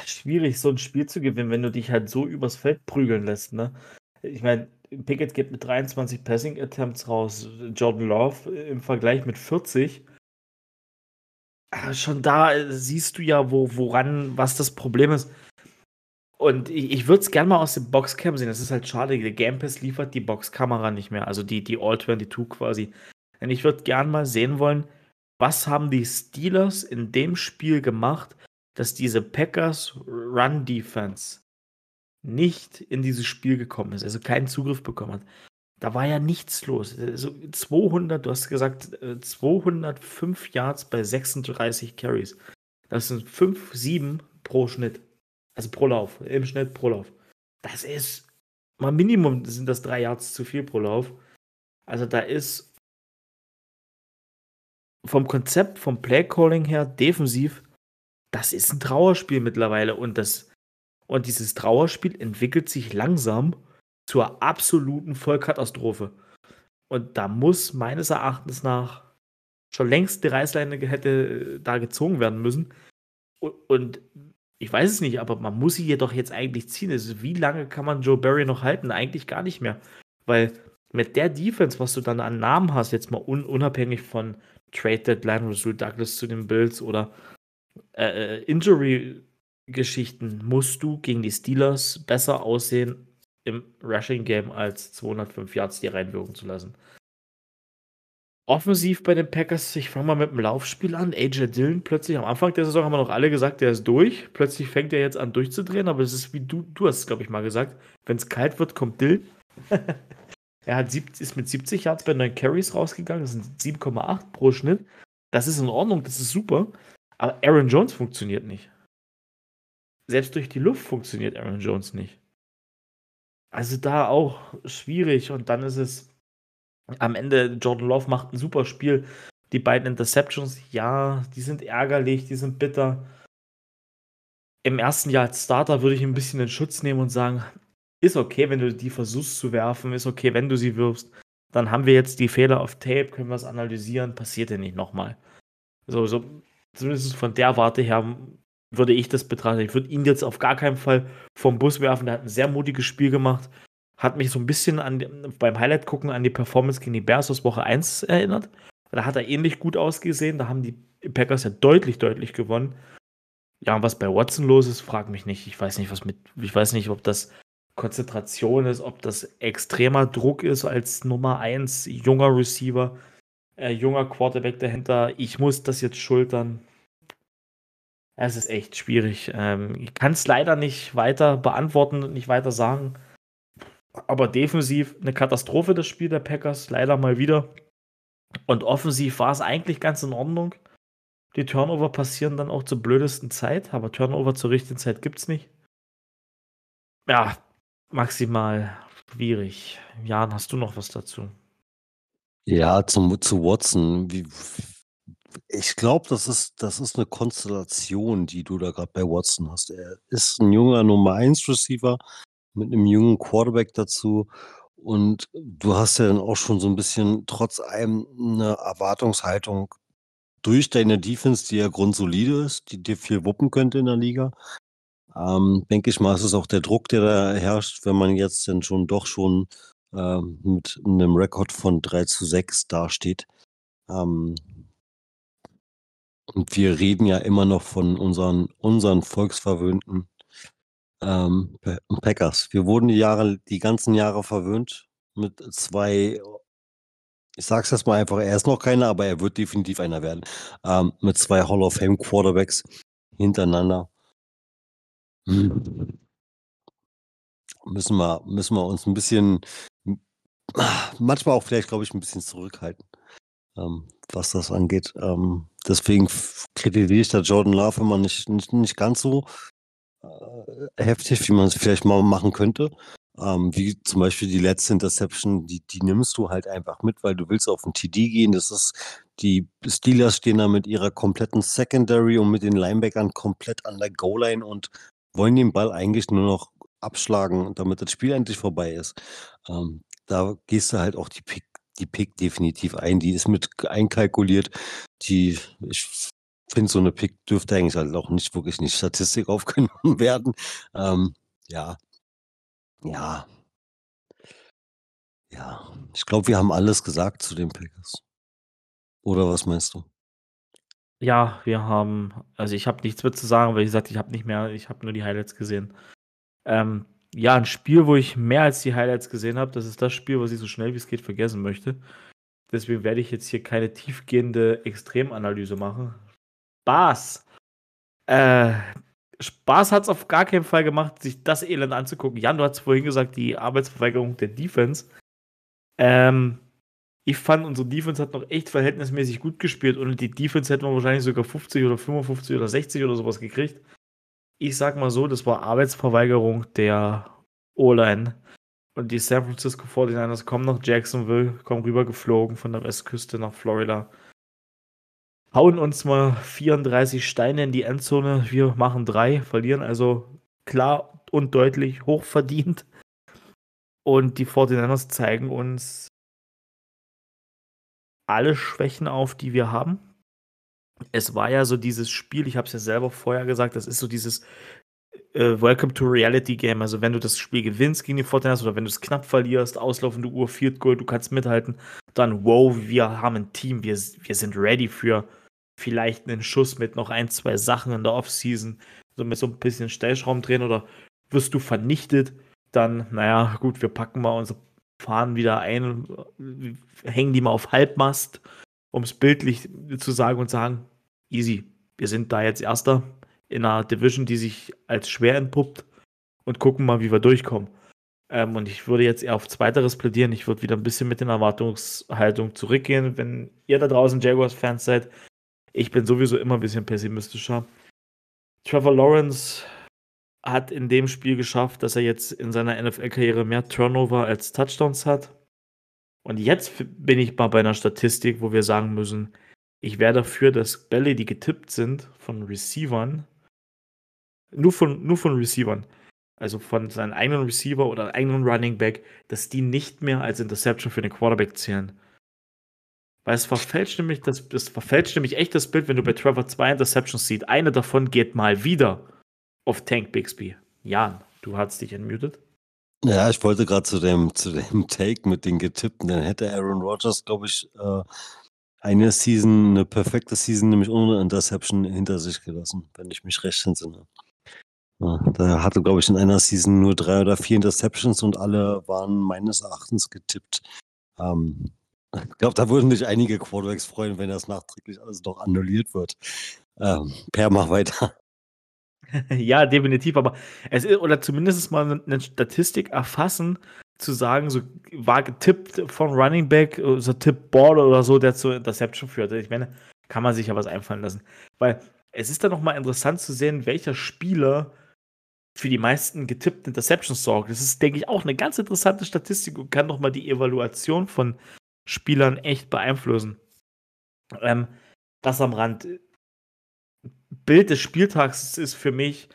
schwierig, so ein Spiel zu gewinnen, wenn du dich halt so übers Feld prügeln lässt, ne? Ich meine, Pickett geht mit 23 Passing Attempts raus, Jordan Love im Vergleich mit 40. Ah, schon da äh, siehst du ja, wo, woran, was das Problem ist. Und ich, ich würde es gerne mal aus dem Boxcam sehen. Das ist halt schade, der Game Pass liefert die Boxkamera nicht mehr, also die, die All-22 quasi. Denn ich würde gerne mal sehen wollen, was haben die Steelers in dem Spiel gemacht, dass diese Packers Run Defense nicht in dieses Spiel gekommen ist, also keinen Zugriff bekommen hat. Da war ja nichts los. Also 200, du hast gesagt, 205 äh, Yards bei 36 Carries. Das sind 5, 7 pro Schnitt. Also pro Lauf, im Schnitt pro Lauf. Das ist mal Minimum sind das 3 Yards zu viel pro Lauf. Also da ist vom Konzept, vom Playcalling her, defensiv, das ist ein Trauerspiel mittlerweile. Und, das, und dieses Trauerspiel entwickelt sich langsam zur absoluten Vollkatastrophe. Und da muss meines Erachtens nach schon längst die Reißleine hätte äh, da gezogen werden müssen. Und, und ich weiß es nicht, aber man muss sie jedoch jetzt eigentlich ziehen. Also wie lange kann man Joe Barry noch halten? Eigentlich gar nicht mehr. Weil mit der Defense, was du dann an Namen hast, jetzt mal un unabhängig von Trade Deadline, Rasul Douglas zu den Bills oder äh, äh, Injury-Geschichten, musst du gegen die Steelers besser aussehen im Rushing Game als 205 Yards dir reinwirken zu lassen. Offensiv bei den Packers, ich fange mal mit dem Laufspiel an. AJ Dillon plötzlich, am Anfang der Saison haben wir noch alle gesagt, der ist durch. Plötzlich fängt er jetzt an durchzudrehen, aber es ist wie du, du hast es, glaube ich, mal gesagt. Wenn es kalt wird, kommt Dillon. (laughs) Er hat sieb, ist mit 70 Yards bei 9 Carries rausgegangen. Das sind 7,8 pro Schnitt. Das ist in Ordnung, das ist super. Aber Aaron Jones funktioniert nicht. Selbst durch die Luft funktioniert Aaron Jones nicht. Also da auch schwierig. Und dann ist es am Ende, Jordan Love macht ein super Spiel. Die beiden Interceptions, ja, die sind ärgerlich, die sind bitter. Im ersten Jahr als Starter würde ich ein bisschen in Schutz nehmen und sagen, ist okay, wenn du die versuchst zu werfen, ist okay, wenn du sie wirfst. Dann haben wir jetzt die Fehler auf Tape, können wir es analysieren, passiert ja nicht nochmal. So, so, zumindest von der Warte her würde ich das betrachten. Ich würde ihn jetzt auf gar keinen Fall vom Bus werfen. Der hat ein sehr mutiges Spiel gemacht. Hat mich so ein bisschen an, beim Highlight gucken an die Performance gegen die Bears aus Woche 1 erinnert. Da hat er ähnlich gut ausgesehen. Da haben die Packers ja deutlich, deutlich gewonnen. Ja, und was bei Watson los ist, frag mich nicht. Ich weiß nicht, was mit, ich weiß nicht, ob das Konzentration ist, ob das extremer Druck ist als Nummer 1 junger Receiver. äh, junger Quarterback dahinter. Ich muss das jetzt schultern. Es ist echt schwierig. Ähm, ich kann es leider nicht weiter beantworten und nicht weiter sagen. Aber defensiv eine Katastrophe, das Spiel der Packers, leider mal wieder. Und offensiv war es eigentlich ganz in Ordnung. Die Turnover passieren dann auch zur blödesten Zeit, aber Turnover zur richtigen Zeit gibt es nicht. Ja, maximal schwierig. Jan, hast du noch was dazu? Ja, zum, zu Watson. Wie, ich glaube, das ist, das ist eine Konstellation, die du da gerade bei Watson hast. Er ist ein junger Nummer 1 Receiver mit einem jungen Quarterback dazu. Und du hast ja dann auch schon so ein bisschen trotz allem eine Erwartungshaltung durch deine Defense, die ja grundsolide ist, die dir viel wuppen könnte in der Liga. Ähm, denke ich mal, ist es auch der Druck, der da herrscht, wenn man jetzt dann schon doch schon ähm, mit einem Rekord von 3 zu 6 dasteht. Ähm, und wir reden ja immer noch von unseren, unseren volksverwöhnten ähm, Packers. Wir wurden die Jahre, die ganzen Jahre verwöhnt mit zwei, ich sag's jetzt mal einfach, er ist noch keiner, aber er wird definitiv einer werden. Ähm, mit zwei Hall of Fame Quarterbacks hintereinander. Müssen wir, müssen wir uns ein bisschen, manchmal auch vielleicht, glaube ich, ein bisschen zurückhalten, ähm, was das angeht. Ähm, deswegen kritisiere ich da Jordan Love immer nicht, nicht, nicht ganz so äh, heftig, wie man es vielleicht mal machen könnte. Ähm, wie zum Beispiel die letzte Interception, die, die nimmst du halt einfach mit, weil du willst auf den TD gehen. Das ist, die Steelers stehen da mit ihrer kompletten Secondary und mit den Linebackern komplett an der Goal-Line und wollen den Ball eigentlich nur noch abschlagen, damit das Spiel endlich vorbei ist. Ähm, da gehst du halt auch die Pick, die Pick definitiv ein. Die ist mit einkalkuliert. Die, ich finde, so eine Pick dürfte eigentlich halt auch nicht wirklich in die Statistik (laughs) aufgenommen werden. Ähm, ja. Ja. Ja. Ich glaube, wir haben alles gesagt zu den Packers. Oder was meinst du? Ja, wir haben, also ich habe nichts mehr zu sagen, weil ich gesagt, ich habe nicht mehr, ich habe nur die Highlights gesehen. Ähm, ja, ein Spiel, wo ich mehr als die Highlights gesehen habe, das ist das Spiel, was ich so schnell wie es geht vergessen möchte. Deswegen werde ich jetzt hier keine tiefgehende Extremanalyse machen. Spaß. Äh, Spaß hat es auf gar keinen Fall gemacht, sich das Elend anzugucken. Jan, du hast vorhin gesagt, die Arbeitsverweigerung der Defense. Ähm, ich fand, unsere Defense hat noch echt verhältnismäßig gut gespielt und die Defense hätten wir wahrscheinlich sogar 50 oder 55 oder 60 oder sowas gekriegt. Ich sag mal so, das war Arbeitsverweigerung der O-Line. Und die San Francisco 49ers kommen nach Jacksonville, kommen rübergeflogen von der Westküste nach Florida hauen uns mal 34 Steine in die Endzone. Wir machen drei, verlieren also klar und deutlich hochverdient. Und die 49ers zeigen uns alle Schwächen auf, die wir haben. Es war ja so dieses Spiel, ich habe es ja selber vorher gesagt, das ist so dieses äh, Welcome to Reality Game. Also wenn du das Spiel gewinnst gegen die 49ers oder wenn du es knapp verlierst, auslaufende Uhr, Field Goal, du kannst mithalten, dann wow, wir haben ein Team, wir, wir sind ready für vielleicht einen Schuss mit noch ein, zwei Sachen in der Offseason, so mit so ein bisschen Stellschrauben drehen oder wirst du vernichtet, dann, naja, gut, wir packen mal unsere Fahnen wieder ein, hängen die mal auf Halbmast, um es bildlich zu sagen und sagen, easy, wir sind da jetzt Erster in einer Division, die sich als schwer entpuppt und gucken mal, wie wir durchkommen. Ähm, und ich würde jetzt eher auf Zweiteres plädieren. Ich würde wieder ein bisschen mit den Erwartungshaltung zurückgehen. Wenn ihr da draußen Jaguars-Fans seid, ich bin sowieso immer ein bisschen pessimistischer. Trevor Lawrence hat in dem Spiel geschafft, dass er jetzt in seiner NFL-Karriere mehr Turnover als Touchdowns hat. Und jetzt bin ich mal bei einer Statistik, wo wir sagen müssen, ich wäre dafür, dass Bälle, die getippt sind von Receivern, nur von, nur von Receivern, also von seinen eigenen Receiver oder eigenen Running Back, dass die nicht mehr als Interception für den Quarterback zählen. Weil es verfälscht nämlich, das, das verfälscht nämlich echt das Bild, wenn du bei Trevor zwei Interceptions siehst. Eine davon geht mal wieder auf Tank Bixby. Jan, du hast dich entmutet. Ja, ich wollte gerade zu dem, zu dem Take mit den Getippten, dann hätte Aaron Rodgers, glaube ich, äh, eine Season, eine perfekte Season, nämlich ohne Interception hinter sich gelassen, wenn ich mich recht entsinne. Ja, da hatte, glaube ich, in einer Season nur drei oder vier Interceptions und alle waren meines Erachtens getippt. Ähm, Ich glaube, da würden sich einige Quarterbacks freuen, wenn das nachträglich alles noch annulliert wird. Ähm, per, mach weiter. (laughs) ja, definitiv, aber es ist, oder zumindest mal eine Statistik erfassen, zu sagen, so war getippt von Running Back, so Tipp Ball oder so, der zur Interception führte. Ich meine, kann man sich ja was einfallen lassen. Weil es ist dann nochmal interessant zu sehen, welcher Spieler für die meisten getippten Interceptions sorgt. Das ist, denke ich, auch eine ganz interessante Statistik und kann nochmal die Evaluation von Spielern echt beeinflussen. Ähm, das am Rand. Bild des Spieltags ist für mich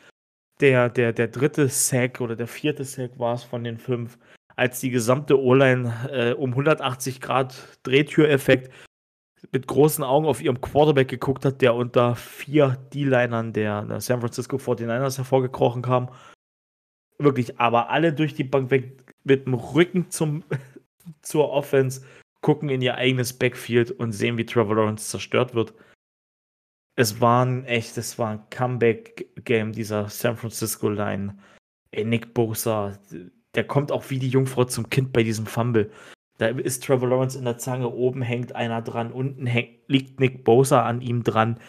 der, der, der dritte Sack oder der vierte Sack war es von den fünf, als die gesamte O-Line äh, um 180 Grad Drehtüreffekt mit großen Augen auf ihrem Quarterback geguckt hat, der unter vier D-Linern der, der San Francisco 49ers hervorgekrochen kam. Wirklich, aber alle durch die Bank weg mit dem Rücken zum, (laughs) zur Offense, gucken in ihr eigenes Backfield und sehen, wie Trevor Lawrence zerstört wird. Es war ein echt, es war ein Comeback-Game dieser San Francisco Line. Ey, Nick Bosa, der kommt auch wie die Jungfrau zum Kind bei diesem Fumble. Da ist Trevor Lawrence in der Zange, oben hängt einer dran, unten hängt, liegt Nick Bosa an ihm dran.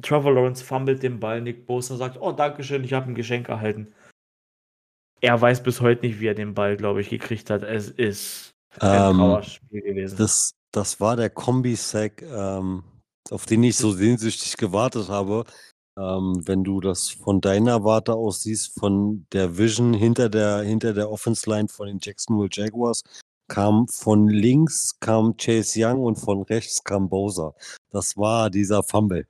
Trevor Lawrence fummelt den Ball, Nick Bosa sagt, oh, Dankeschön, ich habe ein Geschenk erhalten. Er weiß bis heute nicht, wie er den Ball, glaube ich, gekriegt hat. Es ist ein Ähm, Trauerspiel gewesen. Das, das war der Kombi-Sack, ähm, auf den ich so sehnsüchtig gewartet habe. Ähm, wenn du das von deiner Warte aus siehst, von der Vision hinter der, hinter der Offense-Line von den Jacksonville Jaguars, kam von links kam Chase Young und von rechts kam Bowser. Das war dieser Fumble.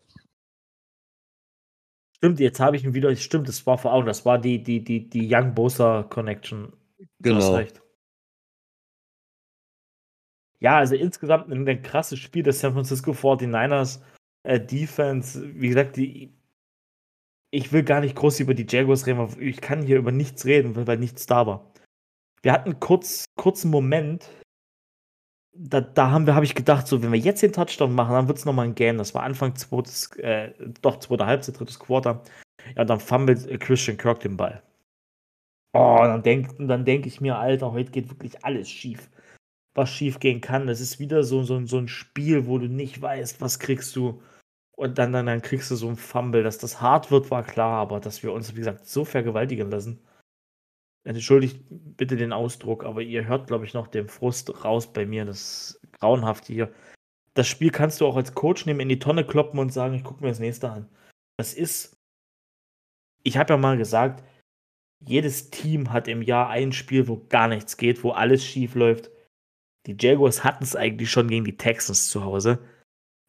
Stimmt, jetzt habe ich ihn wieder, stimmt, das war vor Augen, das war die, die, die, die Young Bosa Connection. Genau. Ja, also insgesamt ein, ein krasses Spiel des San Francisco 49ers äh, Defense. Wie gesagt, die, ich will gar nicht groß über die Jaguars reden, ich kann hier über nichts reden, weil, weil nichts da war. Wir hatten kurz, kurzen Moment, da, da haben wir, habe ich gedacht, so, wenn wir jetzt den Touchdown machen, dann wird es nochmal ein Game. Das war Anfang zweites, äh, doch zweite Halbzeit, drittes Quarter. Ja, dann fummelt äh, Christian Kirk den Ball. Oh, dann denk, dann denke ich mir, Alter, heute geht wirklich alles schief. Was schief gehen kann. Das ist wieder so, so, so ein Spiel, wo du nicht weißt, was kriegst du. Und dann, dann, dann kriegst du so ein Fumble. Dass das hart wird, war klar, aber dass wir uns, wie gesagt, so vergewaltigen lassen. Entschuldigt bitte den Ausdruck, aber ihr hört, glaube ich, noch den Frust raus bei mir. Das ist grauenhaft hier. Das Spiel kannst du auch als Coach nehmen, in die Tonne kloppen und sagen, ich gucke mir das nächste an. Das ist. Ich habe ja mal gesagt, jedes Team hat im Jahr ein Spiel, wo gar nichts geht, wo alles schief läuft. Die Jaguars hatten es eigentlich schon gegen die Texans zu Hause.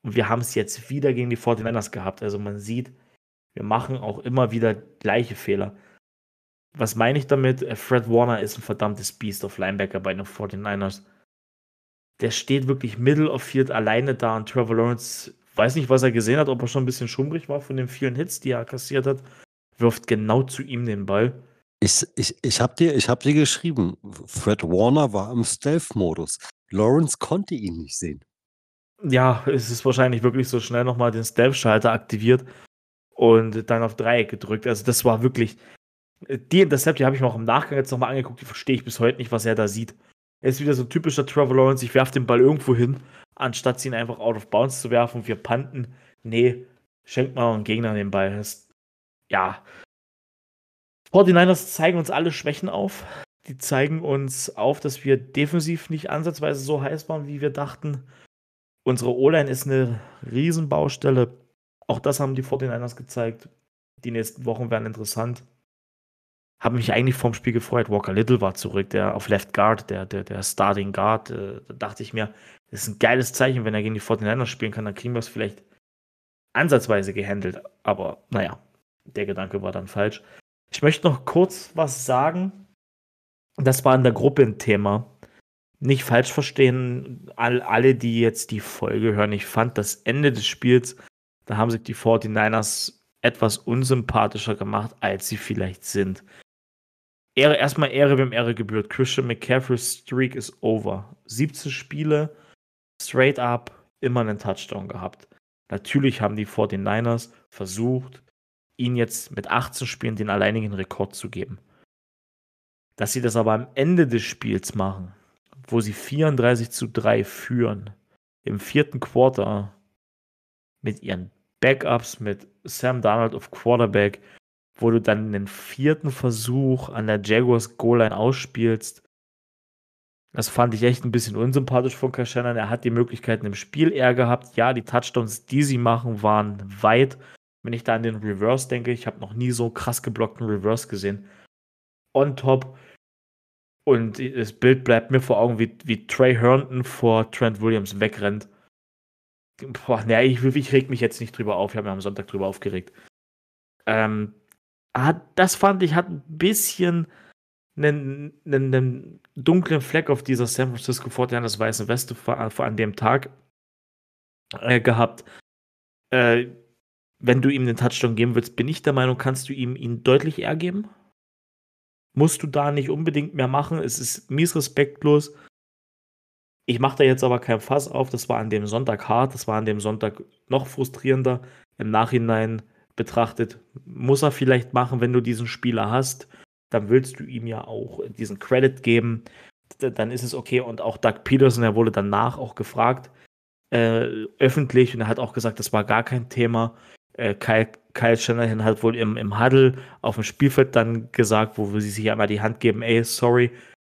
Und wir haben es jetzt wieder gegen die 49ers gehabt. Also man sieht, wir machen auch immer wieder gleiche Fehler. Was meine ich damit? Äh, Fred Warner ist ein verdammtes Beast auf Linebacker bei den 49ers. Der steht wirklich Middle of Field alleine da und Trevor Lawrence weiß nicht, was er gesehen hat, ob er schon ein bisschen schummrig war von den vielen Hits, die er kassiert hat. Wirft genau zu ihm den Ball. Ich, ich, ich habe dir, hab dir geschrieben, Fred Warner war im Stealth-Modus. Lawrence konnte ihn nicht sehen. Ja, es ist wahrscheinlich wirklich so schnell nochmal den Stealth-Schalter aktiviert und dann auf Dreieck gedrückt. Also das war wirklich. Die Intercept, die habe ich mir auch im Nachgang jetzt nochmal angeguckt, die verstehe ich bis heute nicht, was er da sieht. Er ist wieder so ein typischer Trevor Lawrence, ich werfe den Ball irgendwo hin, anstatt ihn einfach out of bounds zu werfen und wir panten. Nee, schenkt mal einen Gegner den Ball. Das, ja. 49ers zeigen uns alle Schwächen auf. Die zeigen uns auf, dass wir defensiv nicht ansatzweise so heiß waren, wie wir dachten. Unsere O-Line ist eine Riesenbaustelle. Auch das haben die 49ers gezeigt. Die nächsten Wochen werden interessant. Habe mich eigentlich vorm Spiel gefreut. Walker Little war zurück, der auf Left Guard, der, der, der Starting Guard. Äh, da dachte ich mir, das ist ein geiles Zeichen, wenn er gegen die 49ers spielen kann, dann kriegen wir es vielleicht ansatzweise gehandelt. Aber naja, der Gedanke war dann falsch. Ich möchte noch kurz was sagen. Das war in der Gruppe ein Thema. Nicht falsch verstehen, all, alle, die jetzt die Folge hören. Ich fand das Ende des Spiels, da haben sich die 49ers etwas unsympathischer gemacht, als sie vielleicht sind. Ehre, erstmal Ehre, wem Ehre gebührt. Christian McCaffrey's Streak ist over. 17 Spiele, straight up, immer einen Touchdown gehabt. Natürlich haben die 49ers versucht, ihn jetzt mit 18 Spielen den alleinigen Rekord zu geben. Dass sie das aber am Ende des Spiels machen, wo sie 34 zu 3 führen, im vierten Quarter mit ihren Backups, mit Sam Darnold auf Quarterback, wo du dann den vierten Versuch an der Jaguars Goal-Line ausspielst. Das fand ich echt ein bisschen unsympathisch von Kashanan. Er hat die Möglichkeiten im Spiel eher gehabt. Ja, die Touchdowns, die sie machen, waren weit. Wenn ich da an den Reverse denke, ich habe noch nie so krass geblockten Reverse gesehen. On top. Und das Bild bleibt mir vor Augen, wie, wie Trey Herndon vor Trent Williams wegrennt. Boah, ne, ich, ich reg mich jetzt nicht drüber auf. Ich habe mich am Sonntag drüber aufgeregt. Ähm, das fand ich, hat ein bisschen einen, einen, einen dunklen Fleck auf dieser San Francisco 49ers weißen Weste vor, vor an dem Tag äh, gehabt. Äh, wenn du ihm den Touchdown geben willst, bin ich der Meinung, kannst du ihm ihn deutlich eher geben. Musst du da nicht unbedingt mehr machen. Es ist mies respektlos. Ich mache da jetzt aber kein Fass auf. Das war an dem Sonntag hart. Das war an dem Sonntag noch frustrierender. Im Nachhinein betrachtet, muss er vielleicht machen, wenn du diesen Spieler hast. Dann willst du ihm ja auch diesen Credit geben. Dann ist es okay. Und auch Doug Peterson, er wurde danach auch gefragt, äh, öffentlich, und er hat auch gesagt, das war gar kein Thema. Äh, Kyle, Kyle Shanahan hat wohl im, im Huddle auf dem Spielfeld dann gesagt, wo sie sich einmal die Hand geben, ey, sorry,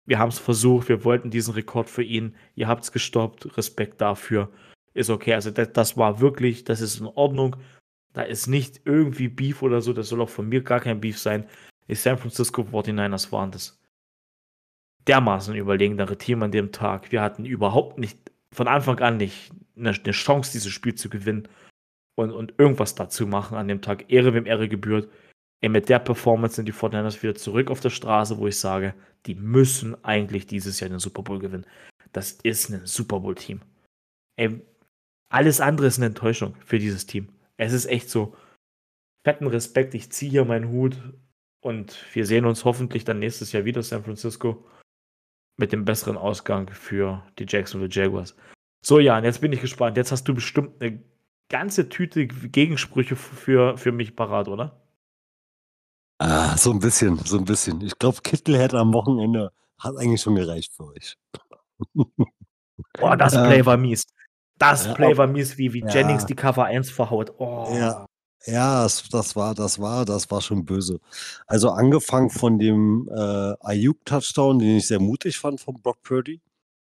wir haben es versucht, wir wollten diesen Rekord für ihn, ihr habt es gestoppt, Respekt dafür, ist okay. Also das, das, war wirklich, das ist in Ordnung. Da ist nicht irgendwie Beef oder so, das soll auch von mir gar kein Beef sein. Die San Francisco 49ers waren das dermaßen überlegenere Team an dem Tag. Wir hatten überhaupt nicht, von Anfang an nicht eine, eine Chance, dieses Spiel zu gewinnen und, und irgendwas dazu machen an dem Tag. Ehre wem Ehre gebührt. Ey, mit der Performance sind die Fortinanders wieder zurück auf der Straße, wo ich sage, die müssen eigentlich dieses Jahr den Super Bowl gewinnen. Das ist ein Super Bowl-Team. Ey, alles andere ist eine Enttäuschung für dieses Team. Es ist echt so. Fetten Respekt, ich ziehe hier meinen Hut und wir sehen uns hoffentlich dann nächstes Jahr wieder San Francisco mit dem besseren Ausgang für die Jacksonville Jaguars. So, Jan, jetzt bin ich gespannt. Jetzt hast du bestimmt eine ganze Tüte Gegensprüche für, für mich parat, oder? Ah, so ein bisschen, so ein bisschen. Ich glaube, Kittel hätte am Wochenende hat eigentlich schon gereicht für euch. (laughs) Boah, das Play war mies. Das ja, Play war mies, wie, wie ja. Jennings die Cover 1 verhaut. Oh. Ja, ja das, das, war, das war, das war schon böse. Also angefangen von dem äh, Ayuk-Touchdown, den ich sehr mutig fand von Brock Purdy,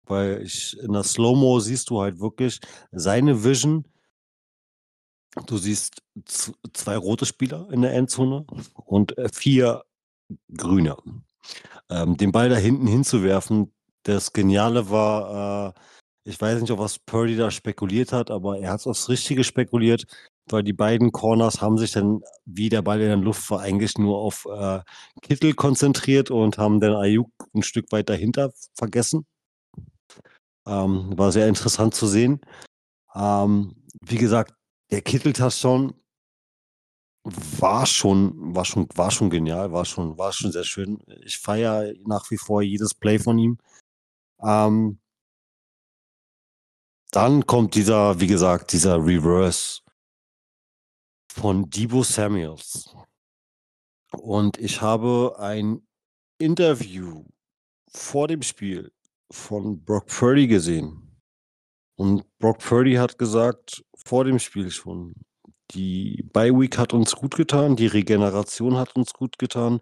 weil ich in der Slow-Mo siehst du halt wirklich seine Vision, Du siehst zwei rote Spieler in der Endzone und äh, vier grüne. Ähm, den Ball da hinten hinzuwerfen, das Geniale war, äh, ich weiß nicht, ob was Purdy da spekuliert hat, aber er hat aufs Richtige spekuliert, weil die beiden Corners haben sich dann, wie der Ball in der Luft war, eigentlich nur auf äh, Kittel konzentriert und haben dann Ayuk ein Stück weit dahinter vergessen. Ähm, war sehr interessant zu sehen. Ähm, wie gesagt, der Kittel-Touchdown war schon, war schon, war schon genial, war schon, war schon sehr schön. Ich feiere nach wie vor jedes Play von ihm. Ähm, dann kommt dieser, wie gesagt, dieser Reverse von Debo Samuels. Und ich habe ein Interview vor dem Spiel von Brock Purdy gesehen. Und Brock Purdy hat gesagt, vor dem Spiel schon, die Bye Week hat uns gut getan, die Regeneration hat uns gut getan.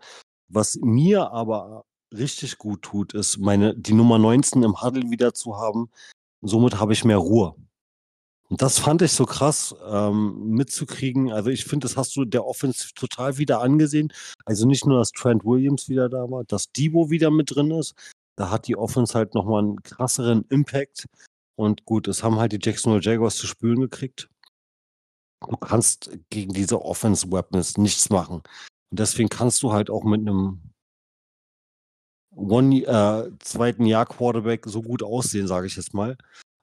Was mir aber richtig gut tut, ist, meine, die Nummer 19 im Huddle wieder zu haben. Somit habe ich mehr Ruhe. Und das fand ich so krass ähm, mitzukriegen. Also ich finde, das hast du der Offense total wieder angesehen. Also nicht nur, dass Trent Williams wieder da war, dass Debo wieder mit drin ist. Da hat die Offense halt nochmal einen krasseren Impact. Und gut, es haben halt die Jacksonville Jaguars zu spülen gekriegt. Du kannst gegen diese Offense Weapons nichts machen. Und deswegen kannst du halt auch mit einem One, äh, zweiten Jahr Quarterback so gut aussehen, sage ich jetzt mal.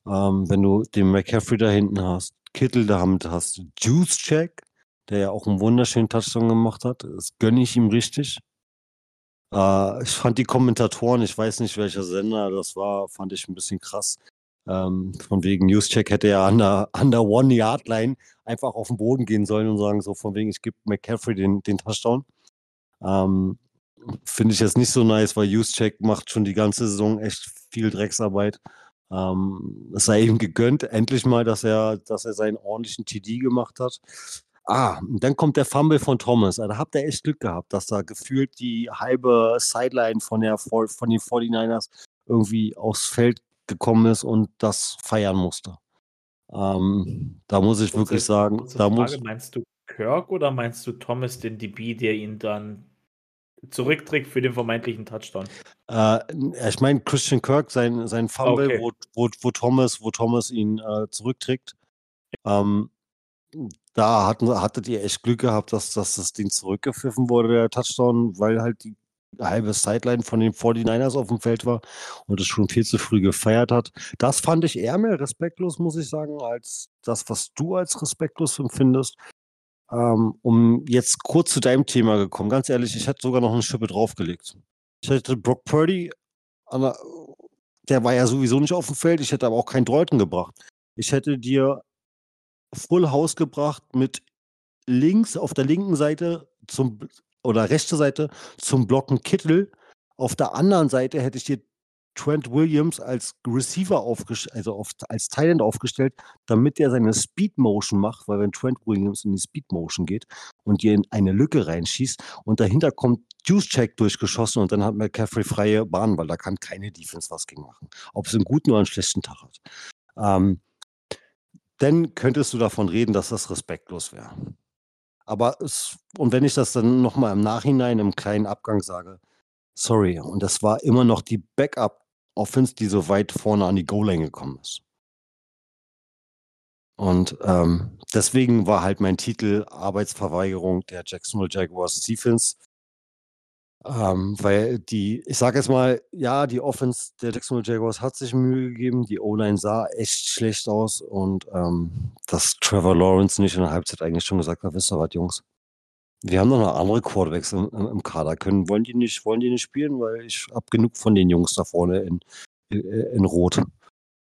Ähm, wenn du den McCaffrey da hinten hast, Kittel damit hast, Juice Check, der ja auch einen wunderschönen Touchdown gemacht hat. Das gönne ich ihm richtig. Äh, ich fand die Kommentatoren, ich weiß nicht welcher Sender das war, fand ich ein bisschen krass. Ähm, von wegen Newscheck hätte ja an der, an der One-Yard-Line einfach auf den Boden gehen sollen und sagen, so von wegen, ich gebe McCaffrey den, den Touchdown. Ähm, finde ich jetzt nicht so nice, weil Juszczyk macht schon die ganze Saison echt viel Drecksarbeit. Ähm, es sei ihm gegönnt, endlich mal, dass er, dass er seinen ordentlichen TD gemacht hat. Ah, und dann kommt der Fumble von Thomas. Da habt ihr echt Glück gehabt, dass da gefühlt die halbe Sideline von, der, von den 49ers irgendwie aufs Feld gekommen ist und das feiern musste. Ähm, da muss ich Kurze, wirklich sagen, kurze da Frage, muss. meinst du Kirk oder meinst du Thomas, den DB, der ihn dann zurückträgt für den vermeintlichen Touchdown? Äh, ich meine Christian Kirk, sein, sein Fumble, Okay. wo, wo, wo, Thomas, wo Thomas ihn äh, zurückträgt. Ähm, da hatten, hattet ihr echt Glück gehabt, dass, dass das Ding zurückgepfiffen wurde, der Touchdown, weil halt die halbe Sideline von den 49ers auf dem Feld war und es schon viel zu früh gefeiert hat. Das fand ich eher mehr respektlos, muss ich sagen, als das, was du als respektlos empfindest. Ähm, um jetzt kurz zu deinem Thema gekommen. Ganz ehrlich, ich hätte sogar noch eine Schippe draufgelegt. Ich hätte Brock Purdy, der, der war ja sowieso nicht auf dem Feld, ich hätte aber auch keinen Deuten gebracht. Ich hätte dir Full House gebracht mit links auf der linken Seite zum oder rechte Seite zum Blocken Kittel. Auf der anderen Seite hätte ich dir Trent Williams als Receiver aufgestellt, also auf, als Talent aufgestellt, damit er seine Speed Motion macht, weil wenn Trent Williams in die Speed Motion geht und dir in eine Lücke reinschießt und dahinter kommt Juice-Check durchgeschossen und dann hat McCaffrey freie Bahn, weil da kann keine Defense was gegen machen. Ob es einen guten oder einen schlechten Tag hat. Ähm, dann könntest du davon reden, dass das respektlos wäre. Aber es, und wenn ich das dann nochmal im Nachhinein im kleinen Abgang sage, sorry, und das war immer noch die Backup-Offense, die so weit vorne an die Goal-Line gekommen ist. Und ähm, deswegen war halt mein Titel Arbeitsverweigerung der Jacksonville Jaguars Defense. Ähm, weil die, ich sage jetzt mal, ja, die Offense der Jacksonville Jaguars hat sich Mühe gegeben, die O-Line sah echt schlecht aus und ähm, dass Trevor Lawrence nicht in der Halbzeit eigentlich schon gesagt hat, wisst ihr was, Jungs? Wir haben noch noch andere Quarterbacks im, im, Kader. Können, wollen die nicht, wollen die nicht spielen, weil ich habe genug von den Jungs da vorne in, in, in Rot.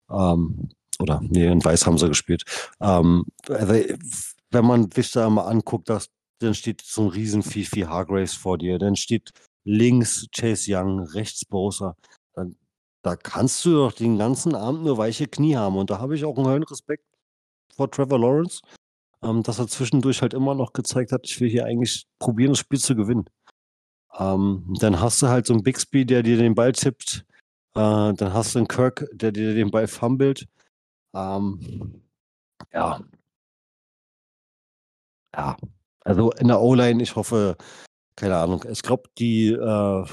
Ähm, oder nee, in Weiß haben sie gespielt. Ähm, wenn man sich da mal anguckt, dass, dann steht so ein riesen Fifi Hargraves vor dir, dann steht links Chase Young, rechts Bosa. Dann, da kannst du doch den ganzen Abend nur weiche Knie haben. Und da habe ich auch einen höheren Respekt vor Trevor Lawrence, ähm, dass er zwischendurch halt immer noch gezeigt hat, ich will hier eigentlich probieren, das Spiel zu gewinnen. Ähm, dann hast du halt so einen Bixby, der dir den Ball tippt. Äh, dann hast du einen Kirk, der dir den Ball fummelt. Ähm, ja. Ja. Also in der O-Line, ich hoffe, keine Ahnung. Ich glaube, die äh,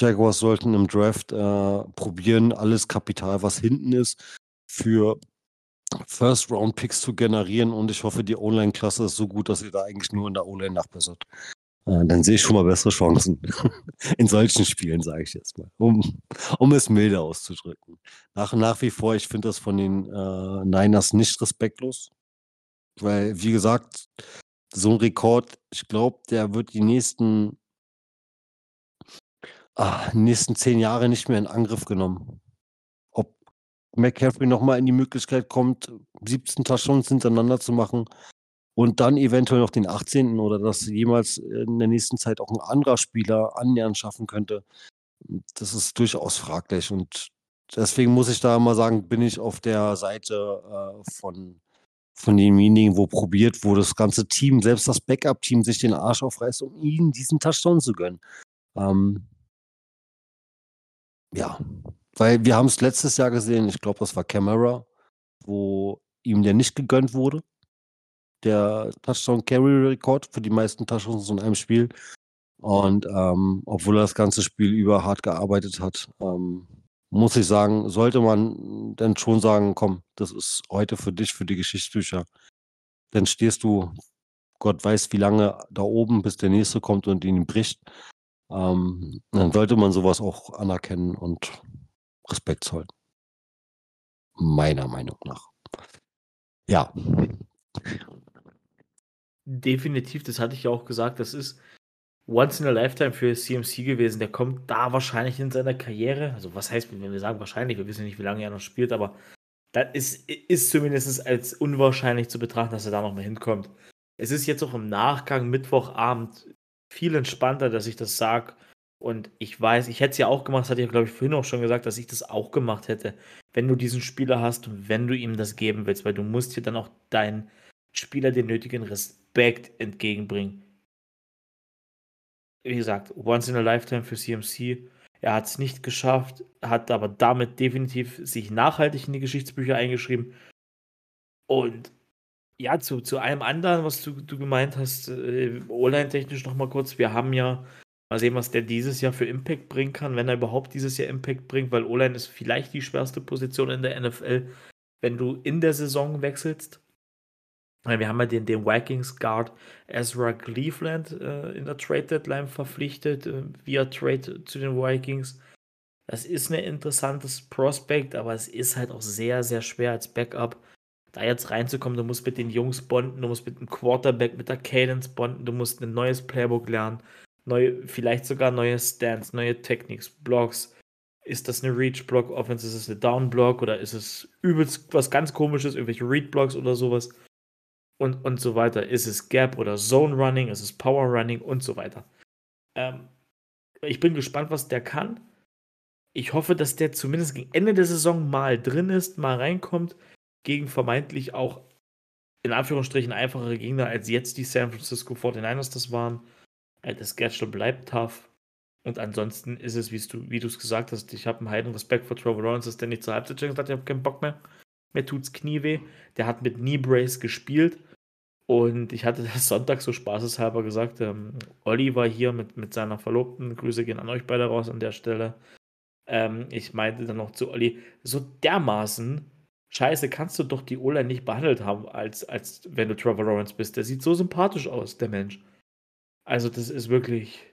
Jaguars sollten im Draft äh, probieren, alles Kapital, was hinten ist, für First-Round-Picks zu generieren. Und ich hoffe, die O-Line-Klasse ist so gut, dass ihr da eigentlich nur in der O-Line nachbessert. Äh, dann sehe ich schon mal bessere Chancen. (laughs) in solchen Spielen, sage ich jetzt mal. Um, um es milde auszudrücken. Nach, nach wie vor, ich finde das von den äh, Niners nicht respektlos. Weil, wie gesagt, so ein Rekord, ich glaube, der wird die nächsten, ah, nächsten zehn Jahre nicht mehr in Angriff genommen. Ob McCaffrey nochmal in die Möglichkeit kommt, 17 Touchdowns hintereinander zu machen und dann eventuell noch den 18. oder dass jemals in der nächsten Zeit auch ein anderer Spieler annähernd schaffen könnte, das ist durchaus fraglich. Und deswegen muss ich da mal sagen, bin ich auf der Seite äh, von von demjenigen, wo probiert, wo das ganze Team, selbst das Backup-Team, sich den Arsch aufreißt, um ihnen diesen Touchdown zu gönnen. Ähm, ja, weil wir haben es letztes Jahr gesehen, ich glaube, das war Camera, wo ihm der nicht gegönnt wurde. Der Touchdown-Carry-Rekord für die meisten Touchdowns in einem Spiel. Und ähm, obwohl er das ganze Spiel über hart gearbeitet hat, ähm, muss ich sagen, sollte man dann schon sagen, komm, das ist heute für dich, für die Geschichtsbücher. Dann stehst du, Gott weiß wie lange da oben, bis der nächste kommt und ihn bricht. Ähm, dann sollte man sowas auch anerkennen und Respekt zollen. Meiner Meinung nach. Ja. Definitiv, das hatte ich ja auch gesagt, das ist once in a lifetime für CMC gewesen. Der kommt da wahrscheinlich in seiner Karriere. Also, was heißt, wenn wir sagen wahrscheinlich, wir wissen nicht, wie lange er noch spielt, aber das ist, ist zumindest als unwahrscheinlich zu betrachten, dass er da noch mal hinkommt. Es ist jetzt auch im Nachgang, Mittwochabend, viel entspannter, dass ich das sage. Und ich weiß, ich hätte es ja auch gemacht, das hatte ich, glaube ich, vorhin auch schon gesagt, dass ich das auch gemacht hätte, wenn du diesen Spieler hast und wenn du ihm das geben willst, weil du musst dir dann auch deinen Spieler den nötigen Respekt entgegenbringen. Wie gesagt, once in a lifetime für CMC. Er hat es nicht geschafft, hat aber damit definitiv sich nachhaltig in die Geschichtsbücher eingeschrieben. Und ja, zu, zu allem anderen, was du, du gemeint hast, äh, O-Line-technisch nochmal kurz. Wir haben ja, mal sehen, was der dieses Jahr für Impact bringen kann, wenn er überhaupt dieses Jahr Impact bringt, weil O-Line ist vielleicht die schwerste Position in der NFL, wenn du in der Saison wechselst. Wir haben ja den, den Vikings Guard Ezra Cleveland äh, in der Trade Deadline verpflichtet, äh, via Trade zu den Vikings. Das ist ein interessantes Prospect, aber es ist halt auch sehr, sehr schwer als Backup da jetzt reinzukommen. Du musst mit den Jungs bonden, du musst mit dem Quarterback, mit der Cadence bonden, du musst ein neues Playbook lernen, neue, vielleicht sogar neue Stands, neue Techniques, Blocks. Ist das eine Reach-Block-Offense? Ist es eine Down-Block oder ist es übelst was ganz komisches, irgendwelche Read-Blocks oder sowas? Und, und so weiter. Ist es Gap oder Zone Running? Ist es Power Running und so weiter? Ähm, ich bin gespannt, was der kann. Ich hoffe, dass der zumindest gegen Ende der Saison mal drin ist, mal reinkommt, gegen vermeintlich auch in Anführungsstrichen einfachere Gegner, als jetzt die San Francisco 49ers das waren. Äh, das Schedule bleibt tough. Und ansonsten ist es, wie du es gesagt hast, ich habe einen heiden Respekt vor Trevor Lawrence, dass der nicht zur Halbzeit gesagt hat, ich habe keinen Bock mehr. Mir tut's Knie weh. Der hat mit Knee Brace gespielt. Und ich hatte das (laughs) Sonntag so spaßeshalber gesagt, ähm, Olli war hier mit, mit seiner Verlobten. Grüße gehen an euch beide raus an der Stelle. Ähm, ich meinte dann noch zu Olli, so dermaßen scheiße kannst du doch die Ola nicht behandelt haben, als, als wenn du Trevor Lawrence bist. Der sieht so sympathisch aus, der Mensch. Also das ist wirklich...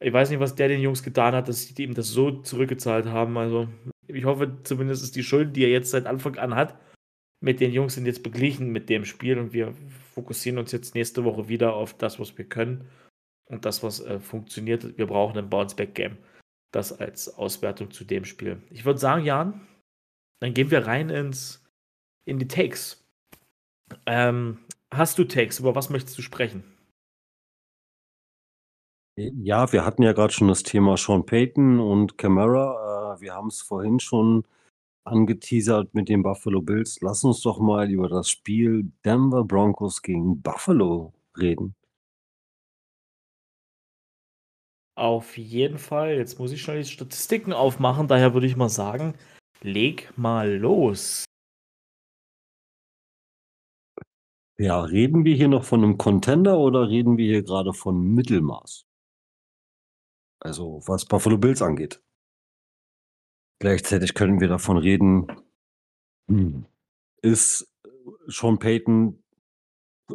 Ich weiß nicht, was der den Jungs getan hat, dass sie ihm das so zurückgezahlt haben. Also ich hoffe zumindest ist die Schuld, die er jetzt seit Anfang an hat, mit den Jungs sind jetzt beglichen mit dem Spiel und wir fokussieren uns jetzt nächste Woche wieder auf das, was wir können und das, was äh, funktioniert. Wir brauchen ein Bounce-Back-Game. Das als Auswertung zu dem Spiel. Ich würde sagen, Jan, dann gehen wir rein ins, in die Takes. Ähm, hast du Takes? Über was möchtest du sprechen? Ja, wir hatten ja gerade schon das Thema Sean Payton und Camara. Äh, wir haben es vorhin schon angeteasert mit den Buffalo Bills. Lass uns doch mal über das Spiel Denver Broncos gegen Buffalo reden. Auf jeden Fall. Jetzt muss ich schnell die Statistiken aufmachen. Daher würde ich mal sagen, leg mal los. Ja, reden wir hier noch von einem Contender oder reden wir hier gerade von Mittelmaß? Also was Buffalo Bills angeht. Gleichzeitig können wir davon reden, hm, ist Sean Payton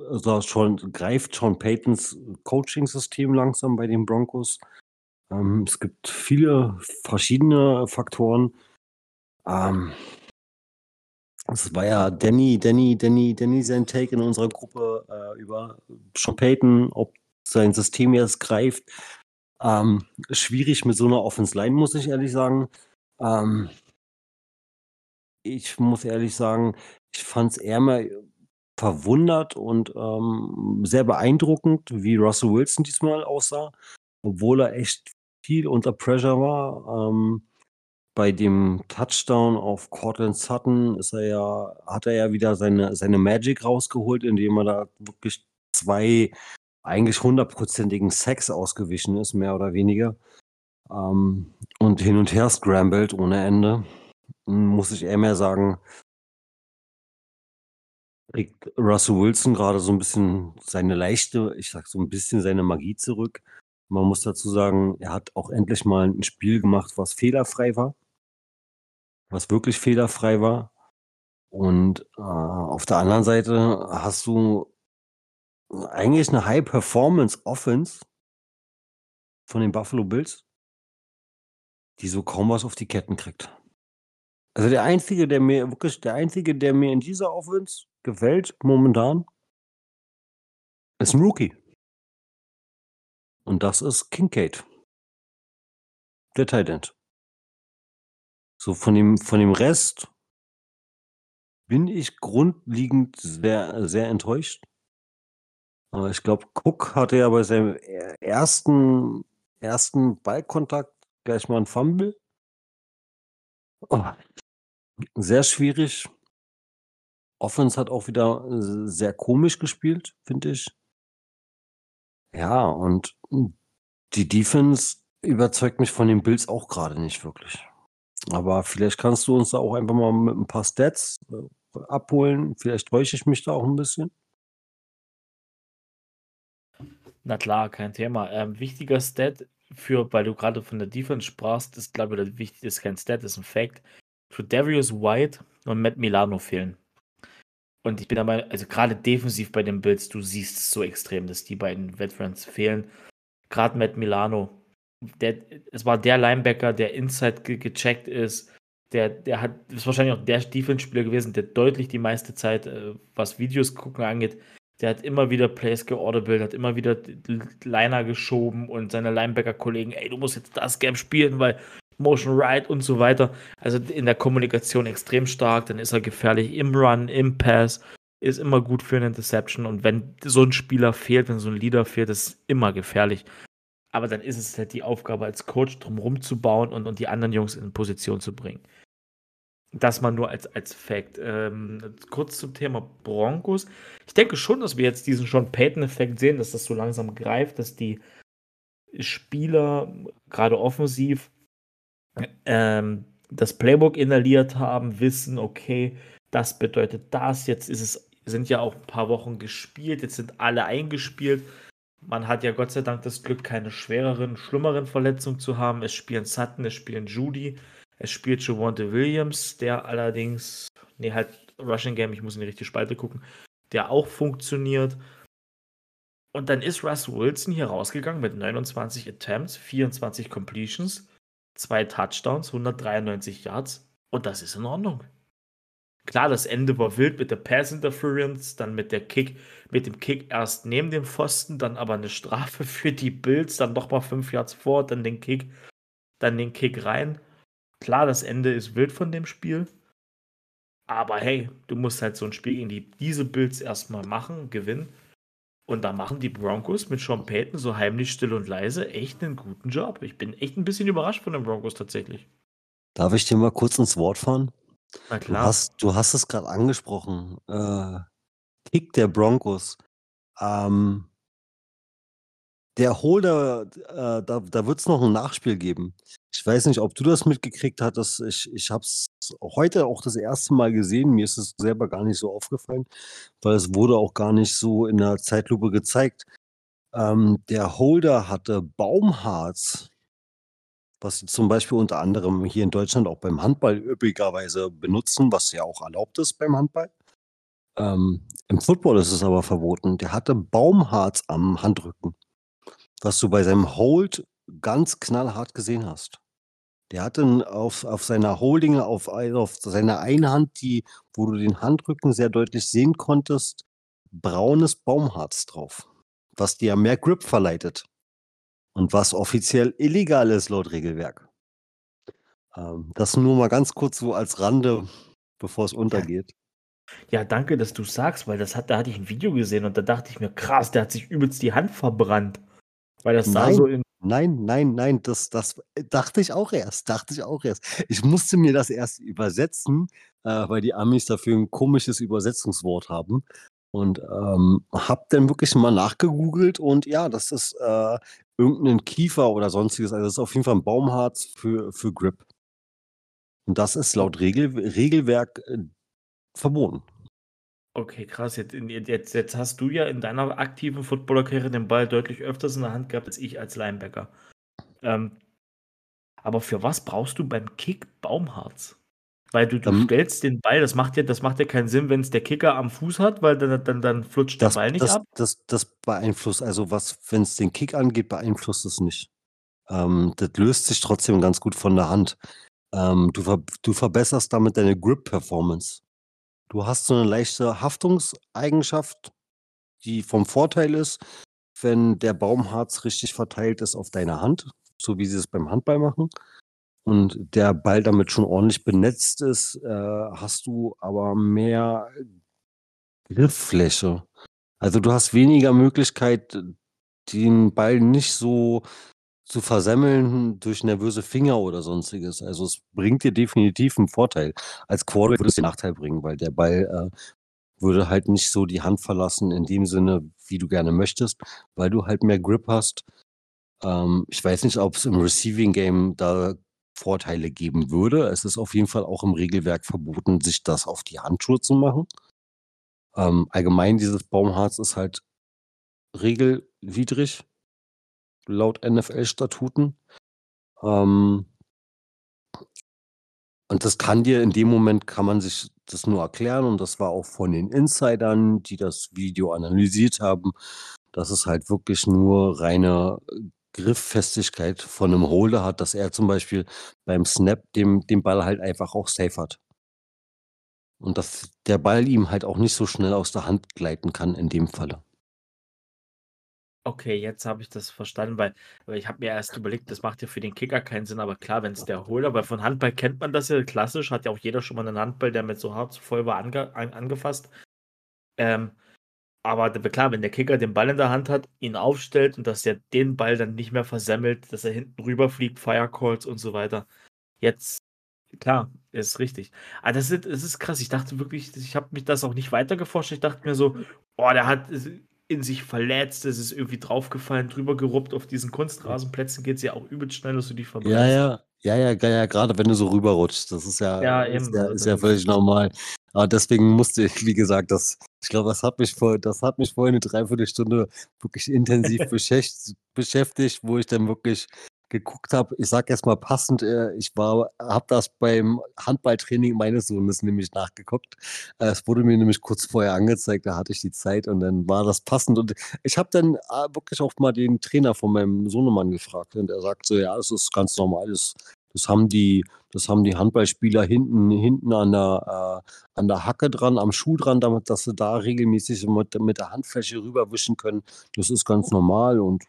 also schon greift Sean Paytons Coaching-System langsam bei den Broncos. Ähm, es gibt viele verschiedene Faktoren. Ähm, es war ja Danny, Danny, Danny, Danny sein Take in unserer Gruppe äh, über Sean Payton, ob sein System jetzt greift. Ähm, schwierig mit so einer Offense Line, muss ich ehrlich sagen. Ähm, ich muss ehrlich sagen, ich fand es eher mal verwundert und ähm, sehr beeindruckend, wie Russell Wilson diesmal aussah, obwohl er echt viel unter Pressure war. Ähm, bei dem Touchdown auf Cortland Sutton ist er ja, hat er ja wieder seine, seine Magic rausgeholt, indem er da wirklich zwei eigentlich hundertprozentigen Sex ausgewichen ist, mehr oder weniger. Ähm, und hin und her scrambled ohne Ende. Muss ich eher mehr sagen, kriegt Russell Wilson gerade so ein bisschen seine leichte, ich sag so ein bisschen seine Magie zurück. Man muss dazu sagen, er hat auch endlich mal ein Spiel gemacht, was fehlerfrei war. Was wirklich fehlerfrei war. Und äh, auf der anderen Seite hast du eigentlich eine High-Performance-Offense von den Buffalo Bills die so kaum was auf die Ketten kriegt. Also der einzige, der mir wirklich der einzige, der mir in dieser Offense gefällt momentan, ist ein Rookie. Und das ist Kincaid. Der Tight End. So von dem von dem Rest bin ich grundlegend sehr sehr enttäuscht. Aber ich glaube, Cook hatte ja bei seinem ersten, ersten Ballkontakt gleich mal einen Fumble. Oh, sehr schwierig. Offense hat auch wieder äh, sehr komisch gespielt, finde ich. Ja, und die Defense überzeugt mich von den Bills auch gerade nicht wirklich. Aber vielleicht kannst du uns da auch einfach mal mit ein paar Stats äh, abholen. Vielleicht täusche ich mich da auch ein bisschen. Na klar, kein Thema. Ähm, wichtiger Stat für, weil du gerade von der Defense sprachst, ist, glaube ich, wichtig ist kein Stat, ist ein Fact. Für Darius White und Matt Milano fehlen. Und ich bin dabei, also gerade defensiv bei den Bills, du siehst es so extrem, dass die beiden Veterans fehlen. Gerade Matt Milano, der, es war der Linebacker, der Inside ge gecheckt ist. Der, der hat, ist wahrscheinlich auch der Defense-Spieler gewesen, der deutlich die meiste Zeit, äh, was Videos gucken angeht, der hat immer wieder Plays geaudible, hat immer wieder Liner geschoben und seine Linebacker-Kollegen, ey, du musst jetzt das Game spielen, weil Motion Ride und so weiter. Also in der Kommunikation extrem stark, dann ist er gefährlich im Run, im Pass, ist immer gut für eine Interception und wenn so ein Spieler fehlt, wenn so ein Leader fehlt, ist immer gefährlich. Aber dann ist es halt die Aufgabe als Coach, drumherum zu bauen und, und die anderen Jungs in Position zu bringen. Das mal nur als, als Fact. Ähm, kurz zum Thema Broncos. Ich denke schon, dass wir jetzt diesen Sean Payton-Effekt sehen, dass das so langsam greift, dass die Spieler, gerade offensiv, ähm, das Playbook inhaliert haben, wissen, okay, das bedeutet das. Jetzt ist es, sind ja auch ein paar Wochen gespielt, jetzt sind alle eingespielt. Man hat ja Gott sei Dank das Glück, keine schwereren, schlimmeren Verletzungen zu haben. Es spielen Sutton, es spielen Judy. Es spielt Javonte Williams, der allerdings, nee, halt Rushing Game, ich muss in die richtige Spalte gucken, der auch funktioniert. Und dann ist Russ Wilson hier rausgegangen mit 29 Attempts, 24 Completions, zwei Touchdowns, 193 Yards. Und das ist in Ordnung. Klar, das Ende war wild mit der Pass Interference, dann mit der Kick, mit dem Kick erst neben dem Pfosten, dann aber eine Strafe für die Bills, dann nochmal fünf Yards vor, dann den Kick, dann den Kick rein. Klar, das Ende ist wild von dem Spiel. Aber hey, du musst halt so ein Spiel gegen die, diese Bills erstmal machen, gewinnen. Und da machen die Broncos mit Sean Payton so heimlich still und leise echt einen guten Job. Ich bin echt ein bisschen überrascht von den Broncos tatsächlich. Darf ich dir mal kurz ins Wort fahren? Na Du klar. hast, du hast es gerade angesprochen. Äh, Kick der Broncos. Ähm, der Holder, äh, da, da wird es noch ein Nachspiel geben. Ich weiß nicht, ob du das mitgekriegt hattest. Ich, ich habe es heute auch das erste Mal gesehen. Mir ist es selber gar nicht so aufgefallen, weil es wurde auch gar nicht so in der Zeitlupe gezeigt. Ähm, der Holder hatte Baumharz, was sie zum Beispiel unter anderem hier in Deutschland auch beim Handball üblicherweise benutzen, was ja auch erlaubt ist beim Handball. Ähm, Im Football ist es aber verboten. Der hatte Baumharz am Handrücken, was du bei seinem Hold ganz knallhart gesehen hast. Der hatte auf, auf seiner Holding, auf, auf seiner einen Hand, die, wo du den Handrücken sehr deutlich sehen konntest, braunes Baumharz drauf, was dir mehr Grip verleitet und was offiziell illegal ist laut Regelwerk. Ähm, das nur mal ganz kurz so als Rande, bevor es untergeht. Ja, danke, dass du sagst, weil das hat, da hatte ich ein Video gesehen und da dachte ich mir, krass, der hat sich übelst die Hand verbrannt. Weil das Nein. so in. Nein, nein, nein, das, das dachte ich auch erst, dachte ich auch erst. Ich musste mir das erst übersetzen, äh, weil die Amis dafür ein komisches Übersetzungswort haben. Und ähm, hab dann wirklich mal nachgegoogelt und ja, das ist äh, irgendein Kiefer oder sonstiges. Also das ist auf jeden Fall ein Baumharz für, für Grip. Und das ist laut Regel, Regelwerk äh, verboten. Okay, krass. Jetzt, jetzt, jetzt hast du ja in deiner aktiven Footballerkarriere den Ball deutlich öfters in der Hand gehabt als ich als Linebacker. Ähm, aber für was brauchst du beim Kick Baumharz? Weil du, du Ähm, stellst den Ball, das macht ja, das macht ja keinen Sinn, wenn es der Kicker am Fuß hat, weil dann, dann, dann flutscht der Das, Ball nicht das, ab. das, das beeinflusst, also was, wenn es den Kick angeht, beeinflusst es nicht. Ähm, das löst sich trotzdem ganz gut von der Hand. Ähm, du, ver du verbesserst damit deine Grip-Performance. Du hast so eine leichte Haftungseigenschaft, die vom Vorteil ist, wenn der Baumharz richtig verteilt ist auf deiner Hand, so wie sie es beim Handball machen. Und der Ball damit schon ordentlich benetzt ist, äh, hast du aber mehr Grifffläche. Also du hast weniger Möglichkeit, den Ball nicht so zu versemmeln durch nervöse Finger oder sonstiges. Also es bringt dir definitiv einen Vorteil. Als Quarterback würde es den Nachteil bringen, weil der Ball äh, würde halt nicht so die Hand verlassen in dem Sinne, wie du gerne möchtest, weil du halt mehr Grip hast. Ähm, ich weiß nicht, ob es im Receiving Game da Vorteile geben würde. Es ist auf jeden Fall auch im Regelwerk verboten, sich das auf die Handschuhe zu machen. Ähm, allgemein dieses Baumharz ist halt regelwidrig laut NFL-Statuten. Ähm, und das kann dir in dem Moment kann man sich das nur erklären und das war auch von den Insidern, die das Video analysiert haben, dass es halt wirklich nur reine Grifffestigkeit von einem Holder hat, dass er zum Beispiel beim Snap dem, den Ball halt einfach auch safe hat. Und dass der Ball ihm halt auch nicht so schnell aus der Hand gleiten kann in dem Falle. Okay, jetzt habe ich das verstanden, weil, weil ich habe mir erst überlegt, das macht ja für den Kicker keinen Sinn, aber klar, wenn es der Holder, weil von Handball kennt man das ja klassisch, hat ja auch jeder schon mal einen Handball, der mit so hart voll war, ange, an, angefasst. Ähm, aber klar, wenn der Kicker den Ball in der Hand hat, ihn aufstellt und dass er den Ball dann nicht mehr versemmelt, dass er hinten rüberfliegt, Firecalls und so weiter. Jetzt, klar, ist richtig. Aber das ist, das ist krass. Ich dachte wirklich, ich habe mich das auch nicht weiter geforscht. Ich dachte mir so, boah, der hat in sich verletzt, es ist irgendwie draufgefallen, drüber geruppt. Auf diesen Kunstrasenplätzen geht es ja auch übelst schnell, dass du die verbrennst. Ja, ja, ja, ja, ja, gerade wenn du so rüberrutschst, das ist ja, ja, ist, eben, ja, ist ja völlig normal. Aber deswegen musste ich, wie gesagt, das, ich glaube, das hat mich vor, das hat mich vorhin eine Dreiviertelstunde wirklich intensiv (laughs) beschäftigt, wo ich dann wirklich geguckt habe, ich sage erst mal passend, äh, ich habe das beim Handballtraining meines Sohnes nämlich nachgeguckt. Äh, es wurde mir nämlich kurz vorher angezeigt, da hatte ich die Zeit und dann war das passend. Und ich habe dann äh, wirklich auch mal den Trainer von meinem Sohnemann gefragt und er sagt so, ja, das ist ganz normal, das, das haben die, das haben die Handballspieler hinten, hinten an der, äh, an der Hacke dran, am Schuh dran, damit, dass sie da regelmäßig mit, mit der Handfläche rüberwischen können. Das ist ganz normal und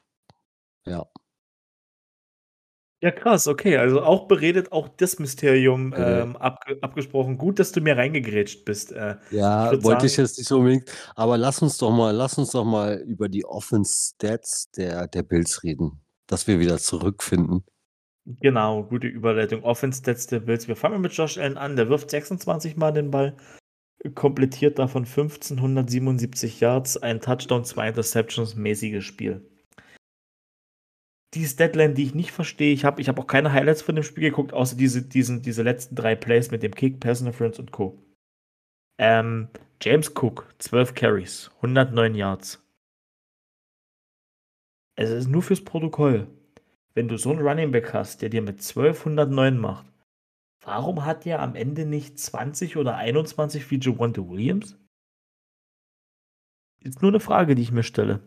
ja. Ja, krass, okay. Also auch beredet, auch das Mysterium Äh. ähm, abge abgesprochen. Gut, dass du mir reingegrätscht bist. Äh, ich Ja, würde wollte ich sagen, jetzt nicht unbedingt, aber lass uns doch mal lass uns doch mal über die Offense-Stats der der Bills reden, dass wir wieder zurückfinden. genau, gute Überleitung. Offense-Stats der Bills. Wir fangen mit Josh Allen an. Der wirft 26 Mal den Ball, komplettiert davon 1577 Yards, ein Touchdown, zwei Interceptions, mäßiges Spiel die Deadline, die ich nicht verstehe. Ich habe ich hab auch keine Highlights von dem Spiel geguckt, außer diese, diesen, diese letzten drei Plays mit dem Kick, Pass Interference und Co. Ähm, James Cook, 12 Carries, 109 Yards. Es ist nur fürs Protokoll. Wenn du so einen Running Back hast, der dir mit 1209 macht, warum hat der am Ende nicht 20 oder 21 wie Javonte Williams? Ist nur eine Frage, die ich mir stelle.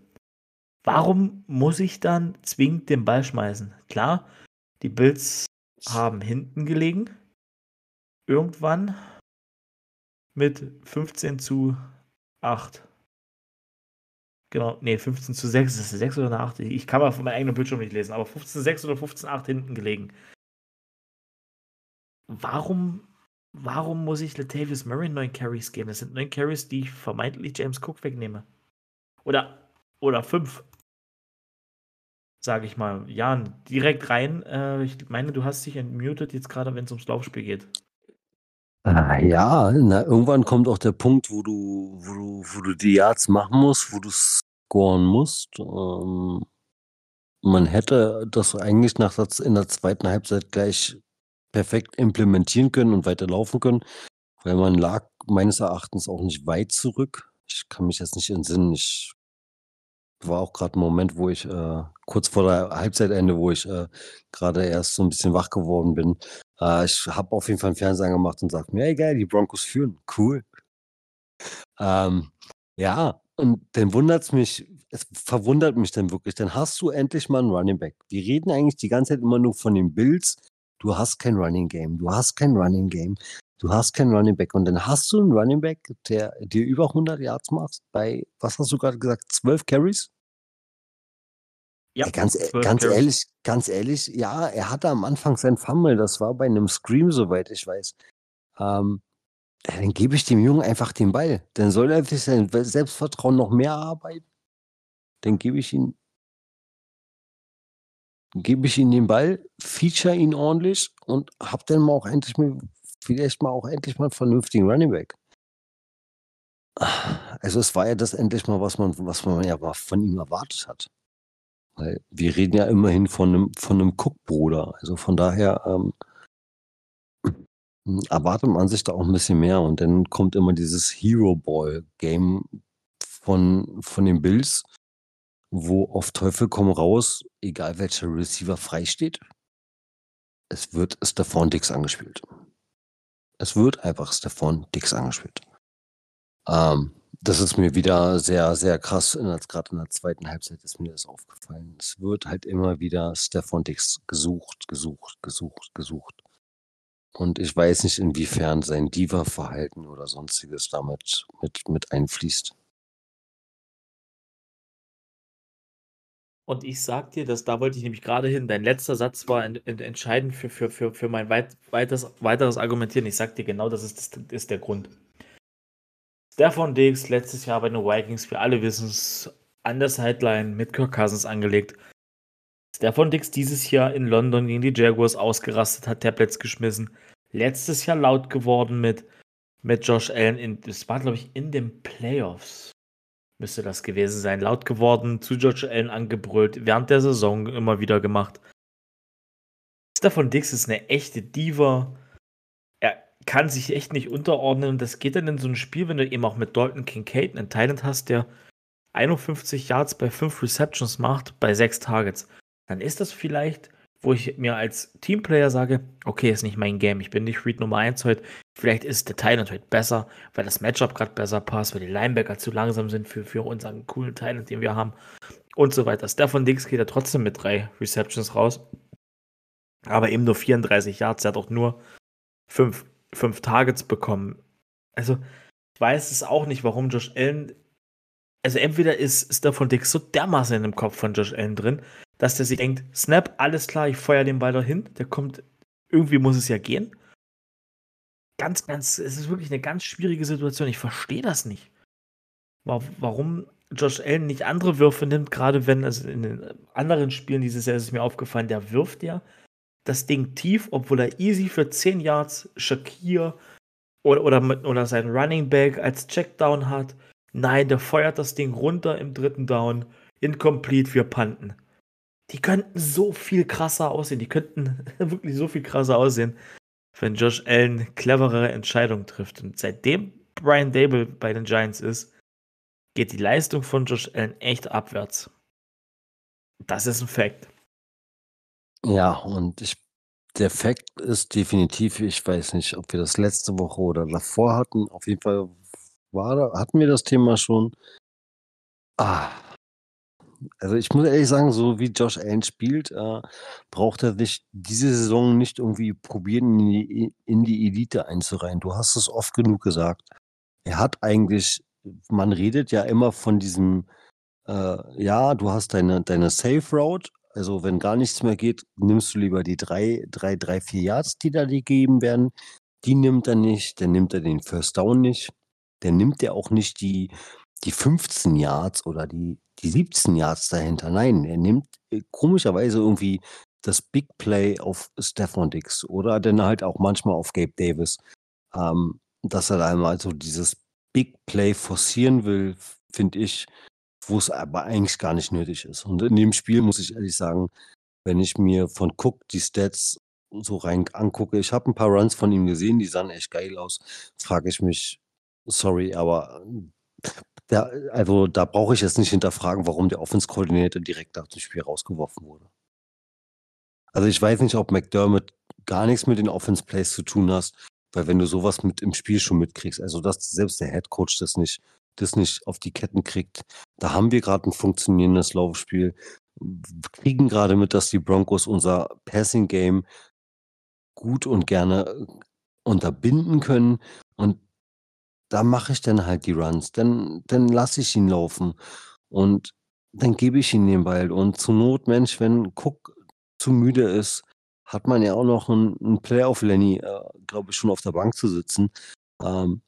Warum muss ich dann zwingend den Ball schmeißen? Klar, die Bills haben hinten gelegen. Irgendwann mit 15 zu 8. Genau, nee, 15 zu 6. Ist das 6 oder eine 8? Ich kann mal von meinem eigenen Bildschirm nicht lesen, aber 15 zu 6 oder 15 zu 8 hinten gelegen. Warum, warum muss ich Latavius Murray 9 Carries geben? Das sind 9 Carries, die ich vermeintlich James Cook wegnehme. Oder, oder 5 sage ich mal. Jan, direkt rein. Äh, ich meine, du hast dich entmutet jetzt gerade, wenn es ums Laufspiel geht. Ah, ja, na, irgendwann kommt auch der Punkt, wo du, wo du, wo du die Yards machen musst, wo du scoren musst. Ähm, man hätte das eigentlich nach der, in der zweiten Halbzeit gleich perfekt implementieren können und weiter laufen können, weil man lag meines Erachtens auch nicht weit zurück. Ich kann mich jetzt nicht entsinnen. Ich war auch gerade ein Moment, wo ich äh, kurz vor der Halbzeitende, wo ich äh, gerade erst so ein bisschen wach geworden bin. Äh, ich habe auf jeden Fall einen Fernseher gemacht und sagte mir, ey geil, die Broncos führen, cool. Ähm, ja, und dann wundert es mich, es verwundert mich dann wirklich, dann hast du endlich mal einen Running Back. Wir reden eigentlich die ganze Zeit immer nur von den Bills. Du hast kein Running Game, du hast kein Running Game, du hast kein Running Back und dann hast du einen Running Back, der dir über 100 Yards macht bei, was hast du gerade gesagt, 12 Carries? Ja, Ey, ganz, e- 12 ganz Carries. ehrlich, ganz ehrlich, ja, er hatte am Anfang sein Fumble, das war bei einem Scream, soweit ich weiß. Ähm, Ja, dann gebe ich dem Jungen einfach den Ball. Dann soll er sich sein Selbstvertrauen noch mehr arbeiten. Dann gebe ich ihm gebe ich ihm den Ball, feature ihn ordentlich und habe dann mal auch endlich mal vielleicht mal auch endlich mal einen vernünftigen Running Back. Also es war ja das endlich mal, was man, was man ja von ihm erwartet hat. Weil wir reden ja immerhin von einem, von einem Cook-Bruder. Also von daher ähm, erwartet man sich da auch ein bisschen mehr. Und dann kommt immer dieses Hero Ball-Game von, von den Bills, wo auf Teufel komm raus, egal welcher Receiver freisteht, es wird Stephon Dix angespielt. Es wird einfach Stephon Dix angespielt. Ähm, das ist mir wieder sehr, sehr krass, gerade in der zweiten Halbzeit ist mir das aufgefallen. Es wird halt immer wieder Stefan Dix gesucht, gesucht, gesucht, gesucht. Und ich weiß nicht, inwiefern sein Diva-Verhalten oder sonstiges damit mit, mit einfließt. Und ich sag dir, dass da wollte ich nämlich gerade hin. Dein letzter Satz war ent, ent, entscheidend für, für, für, für mein weit, weiteres, weiteres Argumentieren. Ich sag dir genau, das ist, das ist der Grund. Stefan Diggs letztes Jahr bei den Vikings, wir alle wissen es, an der Sideline mit Kirk Cousins angelegt. Stefan Diggs dieses Jahr in London gegen die Jaguars ausgerastet, hat Tablets geschmissen. Letztes Jahr laut geworden mit, mit Josh Allen. In, das war, glaube ich, in den Playoffs. Müsste das gewesen sein. Laut geworden, zu Josh Allen angebrüllt, während der Saison immer wieder gemacht. Stefan Diggs ist eine echte Diva kann sich echt nicht unterordnen. Und das geht dann in so ein Spiel, wenn du eben auch mit Dalton Kincaid einen Talent hast, der 51 Yards bei 5 Receptions macht, bei 6 Targets. Dann ist das vielleicht, wo ich mir als Teamplayer sage, okay, ist nicht mein Game, ich bin nicht Read Nummer 1 heute. Vielleicht ist der Talent heute besser, weil das Matchup gerade besser passt, weil die Linebacker zu langsam sind für, für unseren coolen Talent, den wir haben und so weiter. Stefan Dix geht ja trotzdem mit drei Receptions raus. Aber eben nur 34 Yards, er hat auch nur 5 fünf Targets bekommen. Also, ich weiß es auch nicht, warum Josh Allen. Also, entweder ist, davon Dick so dermaßen in dem Kopf von Josh Allen drin, dass der sich denkt: Snap, alles klar, ich feuer den Ball dahin. Der kommt, irgendwie muss es ja gehen. Ganz, ganz, es ist wirklich eine ganz schwierige Situation. Ich verstehe das nicht. Warum Josh Allen nicht andere Würfe nimmt, gerade wenn, also in den anderen Spielen dieses Jahr ist mir aufgefallen, der wirft ja das Ding tief, obwohl er easy für 10 Yards Shakir oder, oder, oder sein Running Back als Checkdown hat. Nein, der feuert das Ding runter im dritten Down. Incomplete, wir panten. Die könnten so viel krasser aussehen. Die könnten (laughs) wirklich so viel krasser aussehen, wenn Josh Allen cleverere Entscheidungen trifft. Und seitdem Brian Dable bei den Giants ist, geht die Leistung von Josh Allen echt abwärts. Das ist ein Fact. Ja, und ich der Fakt ist definitiv, ich weiß nicht, ob wir das letzte Woche oder davor hatten. Auf jeden Fall war hatten wir das Thema schon. Ah. Also ich muss ehrlich sagen, so wie Josh Allen spielt, äh, braucht er sich diese Saison nicht irgendwie probieren, in die, in die Elite einzureihen. Du hast es oft genug gesagt. Er hat eigentlich, man redet ja immer von diesem, äh, ja, du hast deine, deine Safe Route, also wenn gar nichts mehr geht, nimmst du lieber die drei, drei, drei, vier Yards, die da gegeben werden. Die nimmt er nicht, dann nimmt er den First Down nicht. Dann nimmt er auch nicht die, die 15 Yards oder die, die 17 Yards dahinter. Nein, er nimmt äh, komischerweise irgendwie das Big Play auf Stefan Dix oder dann halt auch manchmal auf Gabe Davis. Ähm, dass er da einmal so dieses Big Play forcieren will, finde ich, wo es aber eigentlich gar nicht nötig ist. Und in dem Spiel muss ich ehrlich sagen, wenn ich mir von Cook die Stats so rein angucke, ich habe ein paar Runs von ihm gesehen, die sahen echt geil aus, frage ich mich, sorry, aber der, also da brauche ich jetzt nicht hinterfragen, warum der Offense-Koordinator direkt nach dem Spiel rausgeworfen wurde. Also ich weiß nicht, ob McDermott gar nichts mit den Offense-Plays zu tun hast, weil wenn du sowas mit im Spiel schon mitkriegst, also dass selbst der Head Coach das nicht das nicht auf die Ketten kriegt. Da haben wir gerade ein funktionierendes Laufspiel. Kriegen gerade mit, dass die Broncos unser Passing Game gut und gerne unterbinden können. Und da mache ich dann halt die Runs. Dann, dann lasse ich ihn laufen. Und dann gebe ich ihm den Ball. Und zur Not, Mensch, wenn Cook zu müde ist, hat man ja auch noch einen, einen Playoff Lenny, äh, glaube ich, schon auf der Bank zu sitzen. ähm,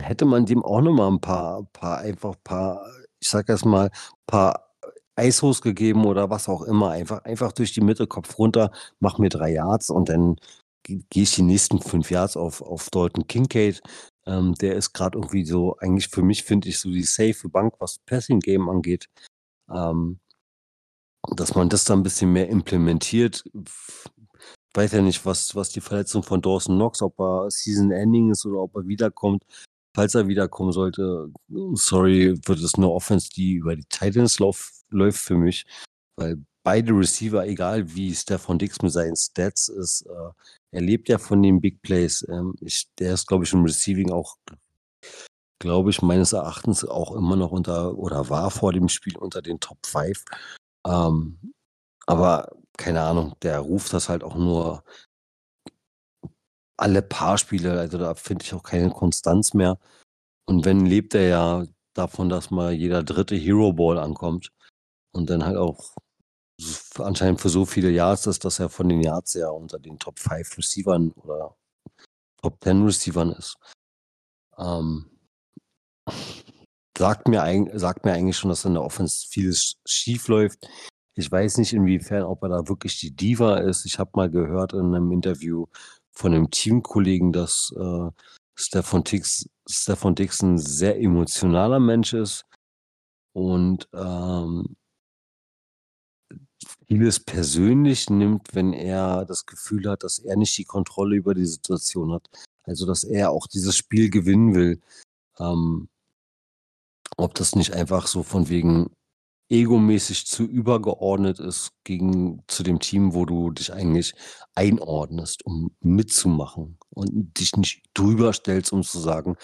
hätte man dem auch noch mal ein paar paar einfach paar, ich sage jetzt mal, paar Eishos gegeben oder was auch immer. Einfach einfach durch die Mitte, Kopf runter, mach mir drei Yards und dann gehe ich die nächsten fünf Yards auf auf Dalton Kincaid. Ähm, der ist gerade irgendwie so eigentlich für mich, finde ich, so die safe Bank, was Passing Game angeht. Ähm, dass man das dann ein bisschen mehr implementiert. Weiß ja nicht, was was die Verletzung von Dawson Knox, ob er Season Ending ist oder ob er wiederkommt. Falls er wiederkommen sollte, sorry, wird es eine Offense, die über die Titans lauf läuft für mich, weil beide Receiver, egal wie Stefan Dix mit seinen Stats ist, äh, er lebt ja von den Big Plays. Ähm, ich, der ist, glaube ich, im Receiving auch, glaube ich, meines Erachtens auch immer noch unter oder war vor dem Spiel unter den Top 5. Ähm, aber keine Ahnung, der ruft das halt auch nur alle paar Spiele, also da finde ich auch keine Konstanz mehr. Und wenn lebt er ja davon, dass mal jeder dritte Hero Ball ankommt und dann halt auch anscheinend für so viele Yards ist, dass er von den Yards ja unter den Top 5 Receivern oder Top 10 Receivern ist. Ähm, sagt, mir, sagt mir eigentlich schon, dass in der Offense vieles schief läuft. Ich weiß nicht, inwiefern, ob er da wirklich die Diva ist. Ich habe mal gehört in einem Interview von einem Teamkollegen, dass äh, Stefan, Dix, Stefan Dix ein sehr emotionaler Mensch ist und ähm, vieles persönlich nimmt, wenn er das Gefühl hat, dass er nicht die Kontrolle über die Situation hat. Also, dass er auch dieses Spiel gewinnen will. Ähm, ob das nicht einfach so von wegen egomäßig zu übergeordnet ist gegen zu dem Team, wo du dich eigentlich einordnest, um mitzumachen und dich nicht drüber stellst, um zu sagen,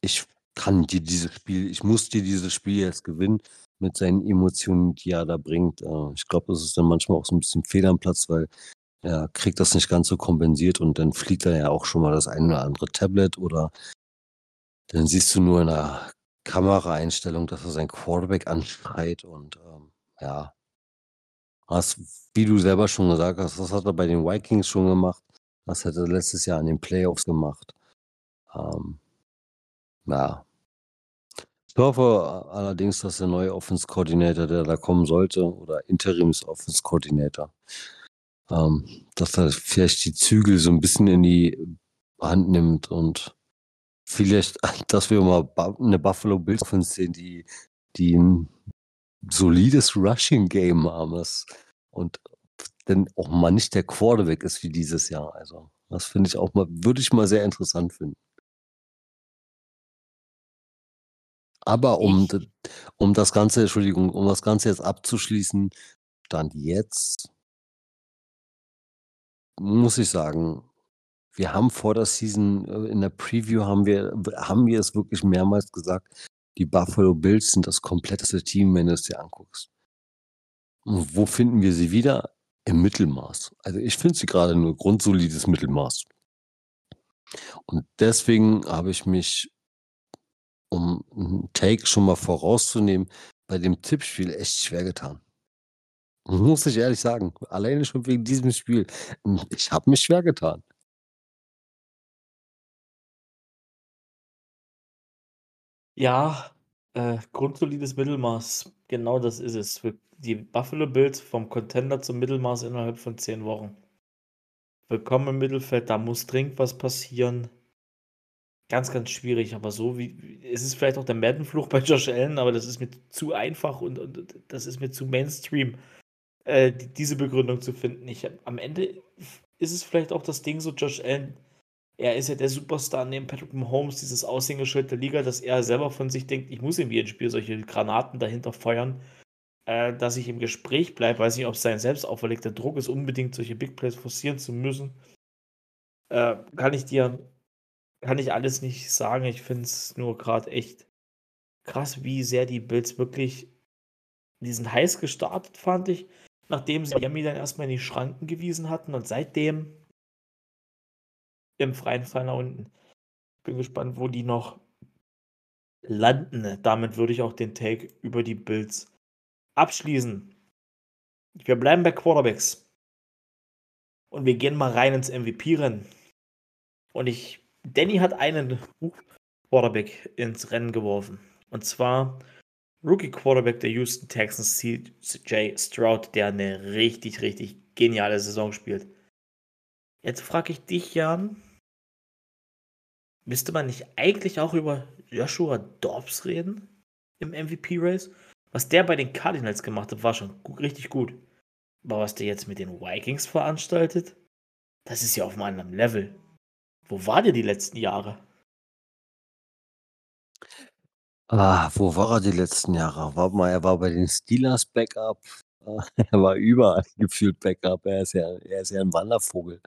ich kann dir dieses Spiel, ich muss dir dieses Spiel jetzt gewinnen mit seinen Emotionen, die er da bringt. Äh, ich glaube, das ist dann manchmal auch so ein bisschen Fehler am Platz, weil er kriegt das nicht ganz so kompensiert und dann fliegt er ja auch schon mal das ein oder andere Tablet oder dann siehst du nur in der Kameraeinstellung, dass er seinen Quarterback anschreit und ähm, ja. Was, wie du selber schon gesagt hast, das hat er bei den Vikings schon gemacht. Das hat er letztes Jahr in den Playoffs gemacht. Ähm, ja. Ich hoffe allerdings, dass der neue Offense Coordinator, der da kommen sollte, oder Interims Offense Coordinator, ähm, dass er vielleicht die Zügel so ein bisschen in die Hand nimmt und vielleicht, (laughs) dass wir mal eine Buffalo Bills Offense sehen, die, die ein solides Rushing Game haben und dann auch mal nicht der Quarterback ist wie dieses Jahr. Also, das finde ich auch mal, würde ich mal sehr interessant finden. Aber um, um das Ganze, Entschuldigung, um das Ganze jetzt abzuschließen, Stand jetzt, muss ich sagen, wir haben vor der Season, äh, in der Preview haben wir, haben wir es wirklich mehrmals gesagt, die Buffalo Bills sind das kompletteste Team, wenn du es dir anguckst. Und wo finden wir sie wieder? Im Mittelmaß. Also ich finde sie gerade nur grundsolides Mittelmaß. Und deswegen habe ich mich, um einen Take schon mal vorauszunehmen, bei dem Tippspiel echt schwer getan. Muss ich ehrlich sagen. Alleine schon wegen diesem Spiel. Ich habe mich schwer getan. Ja, äh, grundsolides Mittelmaß. Genau das ist es. Die Buffalo Bills vom Contender zum Mittelmaß innerhalb von zehn Wochen. Willkommen im Mittelfeld, da muss dringend was passieren. Ganz, ganz schwierig, aber so wie. Es ist vielleicht auch der Madden-Fluch bei Josh Allen, aber das ist mir zu einfach und, und das ist mir zu Mainstream, äh, die, diese Begründung zu finden. Ich, am Ende ist es vielleicht auch das Ding, so Josh Allen er ist ja der Superstar neben Patrick Mahomes, dieses Aushängeschild der Liga, dass er selber von sich denkt, ich muss in jedem Spiel solche Granaten dahinter feuern, äh, dass ich im Gespräch bleibe. Weiß nicht, ob es sein selbst auferlegter Druck ist, unbedingt solche Big Plays forcieren zu müssen. Äh, kann ich dir, kann ich alles nicht sagen. Ich finde es nur gerade echt krass, wie sehr die Bills wirklich, die sind heiß gestartet, fand ich, nachdem sie Miami dann erstmal in die Schranken gewiesen hatten und seitdem im freien Fall nach unten. Bin gespannt, wo die noch landen. Damit würde ich auch den Take über die Bills abschließen. Wir bleiben bei Quarterbacks. Und wir gehen mal rein ins MVP-Rennen. Und ich Danny hat einen Quarterback ins Rennen geworfen. Und zwar Rookie Quarterback der Houston Texans, CJ Stroud, der eine richtig, richtig geniale Saison spielt. Jetzt frage ich dich, Jan, müsste man nicht eigentlich auch über Joshua Dobbs reden im MVP-Race? Was der bei den Cardinals gemacht hat, war schon richtig gut. Aber was der jetzt mit den Vikings veranstaltet, das ist ja auf einem anderen Level. Wo war der die letzten Jahre? Ah, wo war er die letzten Jahre? War mal, er war bei den Steelers Backup. (laughs) Er war überall (laughs) gefühlt Backup. Er ist ja, er ist ja ein Wandervogel.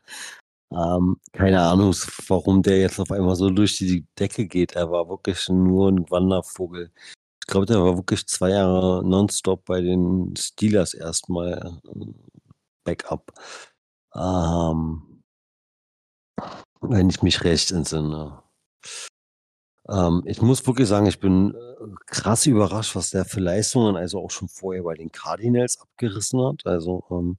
Ähm, keine Ahnung, warum der jetzt auf einmal so durch die Decke geht. Er war wirklich nur ein Wandervogel. Ich glaube, der war wirklich zwei Jahre nonstop bei den Steelers erstmal äh, Backup. Ähm, wenn ich mich recht entsinne. Ähm, ich muss wirklich sagen, ich bin äh, krass überrascht, was der für Leistungen also auch schon vorher bei den Cardinals abgerissen hat. Also, ähm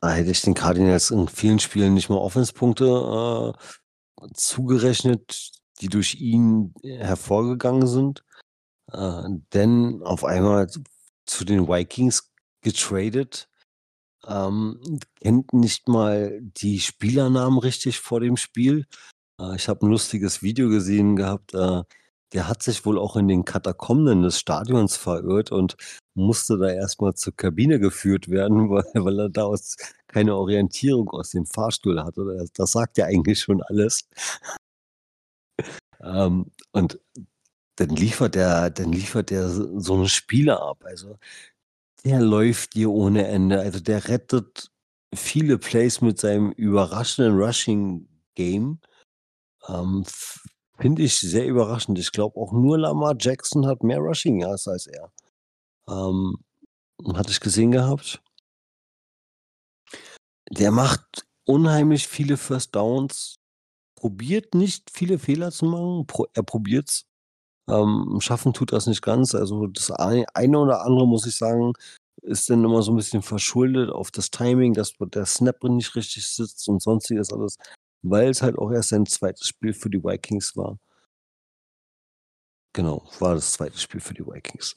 da hätte ich den Cardinals in vielen Spielen nicht mal Offenspunkte äh, zugerechnet, die durch ihn hervorgegangen sind. Äh, denn auf einmal zu den Vikings getradet, ähm, kennt nicht mal die Spielernamen richtig vor dem Spiel. Äh, ich habe ein lustiges Video gesehen gehabt, äh, der hat sich wohl auch in den Katakomben des Stadions verirrt und musste da erstmal zur Kabine geführt werden, (laughs) weil weil er da aus keine Orientierung aus dem Fahrstuhl hatte. Das sagt ja eigentlich schon alles. (laughs) Ähm, und dann liefert er dann liefert er so eine Spiele ab. Also der läuft dir ohne Ende. Also, der rettet viele Plays mit seinem überraschenden Rushing-Game. Ähm, finde ich sehr überraschend. Ich glaube auch nur Lamar Jackson hat mehr Rushing Yards als er. Ähm, hatte ich gesehen gehabt. Der macht unheimlich viele First Downs, probiert nicht viele Fehler zu machen. Er probiert's. Ähm, schaffen tut das nicht ganz. Also das eine oder andere, muss ich sagen, ist dann immer so ein bisschen verschuldet auf das Timing, dass der Snap nicht richtig sitzt und sonstiges alles, weil es halt auch erst sein zweites Spiel für die Vikings war. Genau, war das zweite Spiel für die Vikings.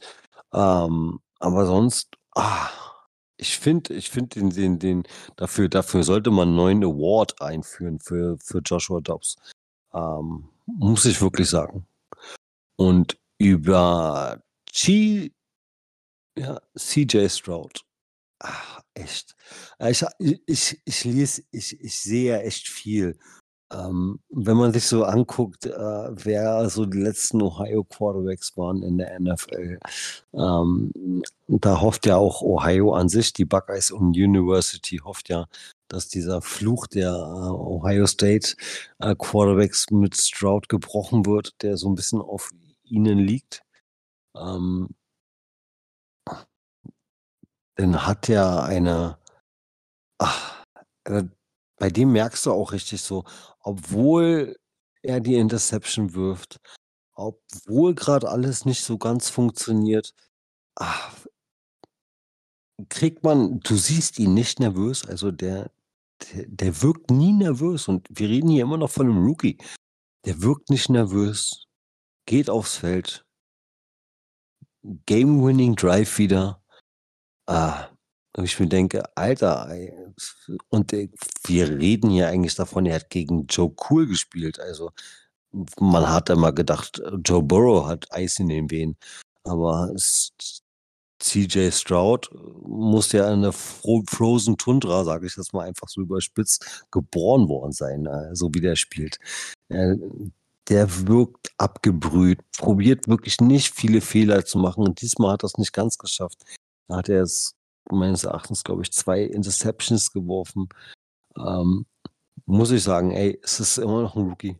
Ähm, aber sonst, ah, ich finde ich finde den den den dafür dafür sollte man 'n neuen Award einführen für für Joshua Dobbs. Ähm, muss ich wirklich sagen. Und über G ja, CJ Stroud. Ach, echt. Äh, ich ich ich lese ich ich sehe ja echt viel. Ähm, wenn man sich so anguckt, äh, wer so die letzten Ohio Quarterbacks waren in der NFL, ähm, da hofft ja auch Ohio an sich, die Buckeyes und University hofft ja, dass dieser Fluch der, äh, Ohio State, äh, Quarterbacks mit Stroud gebrochen wird, der so ein bisschen auf ihnen liegt. Ähm dann hat er eine ach, bei dem merkst du auch richtig so, obwohl er die Interception wirft, obwohl gerade alles nicht so ganz funktioniert, ah kriegt man du siehst ihn nicht nervös, also der der der wirkt nie nervös und wir reden hier immer noch von einem Rookie. Der wirkt nicht nervös, geht aufs Feld Game Winning Drive wieder. Ah, und ich mir denke: „Alter, ey“ und, äh, wir reden hier eigentlich davon, er hat gegen Joe Cool gespielt. Also, man hat immer gedacht, Joe Burrow hat Eis in den Venen, aber CJ Stroud muss ja in der Fro Frozen Tundra, sage ich jetzt mal einfach so überspitzt, geboren worden sein, äh, so wie der spielt. Der wirkt abgebrüht, probiert wirklich nicht viele Fehler zu machen und diesmal hat er's nicht ganz geschafft. Da hat er jetzt meines Erachtens, glaube ich, zwei Interceptions geworfen. Ähm, muss ich sagen, ey, es ist immer noch ein Rookie.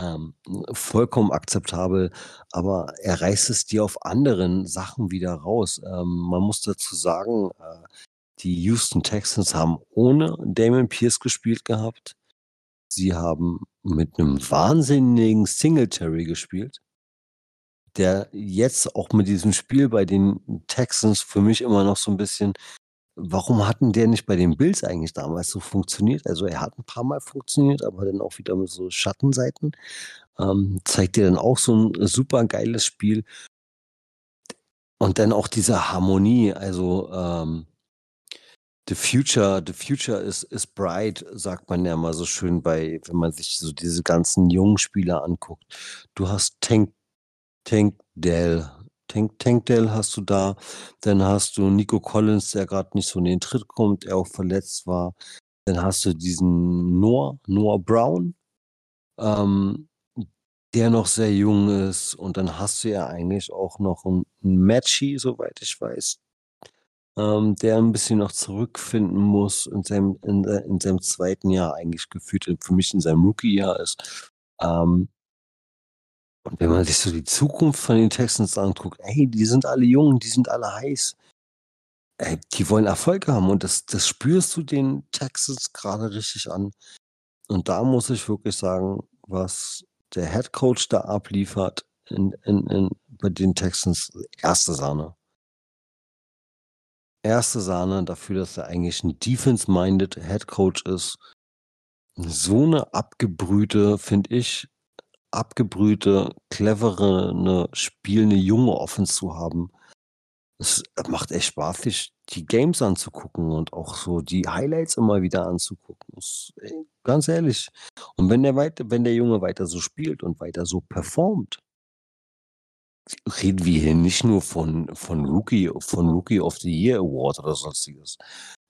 Ähm, vollkommen akzeptabel, aber er reißt es dir auf anderen Sachen wieder raus. Ähm, man muss dazu sagen, äh, die Houston Texans haben ohne Damon Pierce gespielt gehabt. Sie haben mit einem wahnsinnigen Singletary gespielt der jetzt auch mit diesem Spiel bei den Texans für mich immer noch so ein bisschen warum hatten der nicht bei den Bills eigentlich damals so funktioniert? Also er hat ein paar Mal funktioniert, aber dann auch wieder mit so Schattenseiten. Ähm, zeigt dir dann auch so ein super geiles Spiel. Und dann auch diese Harmonie, also ähm, the future, the future is, is bright, sagt man ja mal so schön bei, wenn man sich so diese ganzen jungen Spieler anguckt. Du hast Tank, Tank Dell, Tank, Tank Dell hast du da, dann hast du Nico Collins, der gerade nicht so in den Tritt kommt, der auch verletzt war. Dann hast du diesen Noah, Noah Brown, ähm, der noch sehr jung ist. Und dann hast du ja eigentlich auch noch einen Matchy, soweit ich weiß, ähm, der ein bisschen noch zurückfinden muss in seinem, in, in seinem zweiten Jahr eigentlich gefühlt, für mich in seinem Rookie-Jahr ist. Ähm, und wenn man sich so die Zukunft von den Texans anguckt, ey, die sind alle jung, die sind alle heiß. Ey, die wollen Erfolg haben und das, das spürst du den Texans gerade richtig an. Und da muss ich wirklich sagen, was der Head Coach da abliefert in, in, in, bei den Texans, erste Sahne. Erste Sahne dafür, dass er eigentlich ein defense-minded Head Coach ist. So eine abgebrühte, finde ich, abgebrühte, clevere, ne, spielende junge Offense zu haben. Es macht echt Spaß, sich die Games anzugucken und auch so die Highlights immer wieder anzugucken. Das, ey, ganz ehrlich. Und wenn der weiter, wenn der Junge weiter so spielt und weiter so performt, reden wir hier nicht nur von, von Rookie, von Rookie of the Year Award oder sonstiges.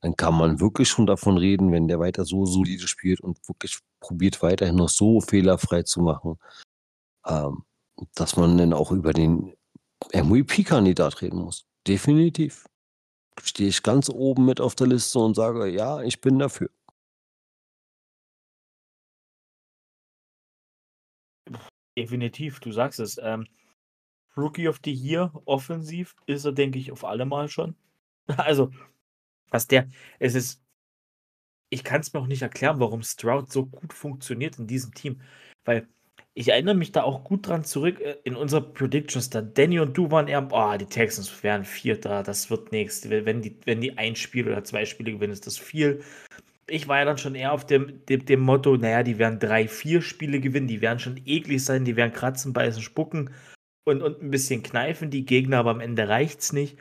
Dann kann man wirklich schon davon reden, wenn der weiter so solide spielt und wirklich probiert weiterhin noch so fehlerfrei zu machen, ähm, dass man dann auch über den MVP-Kandidat reden muss. Definitiv. Stehe ich ganz oben mit auf der Liste und sage, ja, ich bin dafür. Definitiv, du sagst es. Ähm, Rookie of the Year offensiv ist er, denke ich, auf alle Mal schon. (laughs) Also, was der, es ist, ich kann es mir auch nicht erklären, warum Stroud so gut funktioniert in diesem Team. Weil ich erinnere mich da auch gut dran zurück äh, in unserer Predictions. Da Danny und du waren eher, oh, die Texans wären Vierter, das wird nichts. Wenn die, wenn die ein Spiel oder zwei Spiele gewinnen, ist das viel. Ich war ja dann schon eher auf dem, dem, dem Motto, naja, die werden drei, vier Spiele gewinnen, die werden schon eklig sein, die werden kratzen, beißen, spucken und, und ein bisschen kneifen die Gegner, aber am Ende reicht es nicht.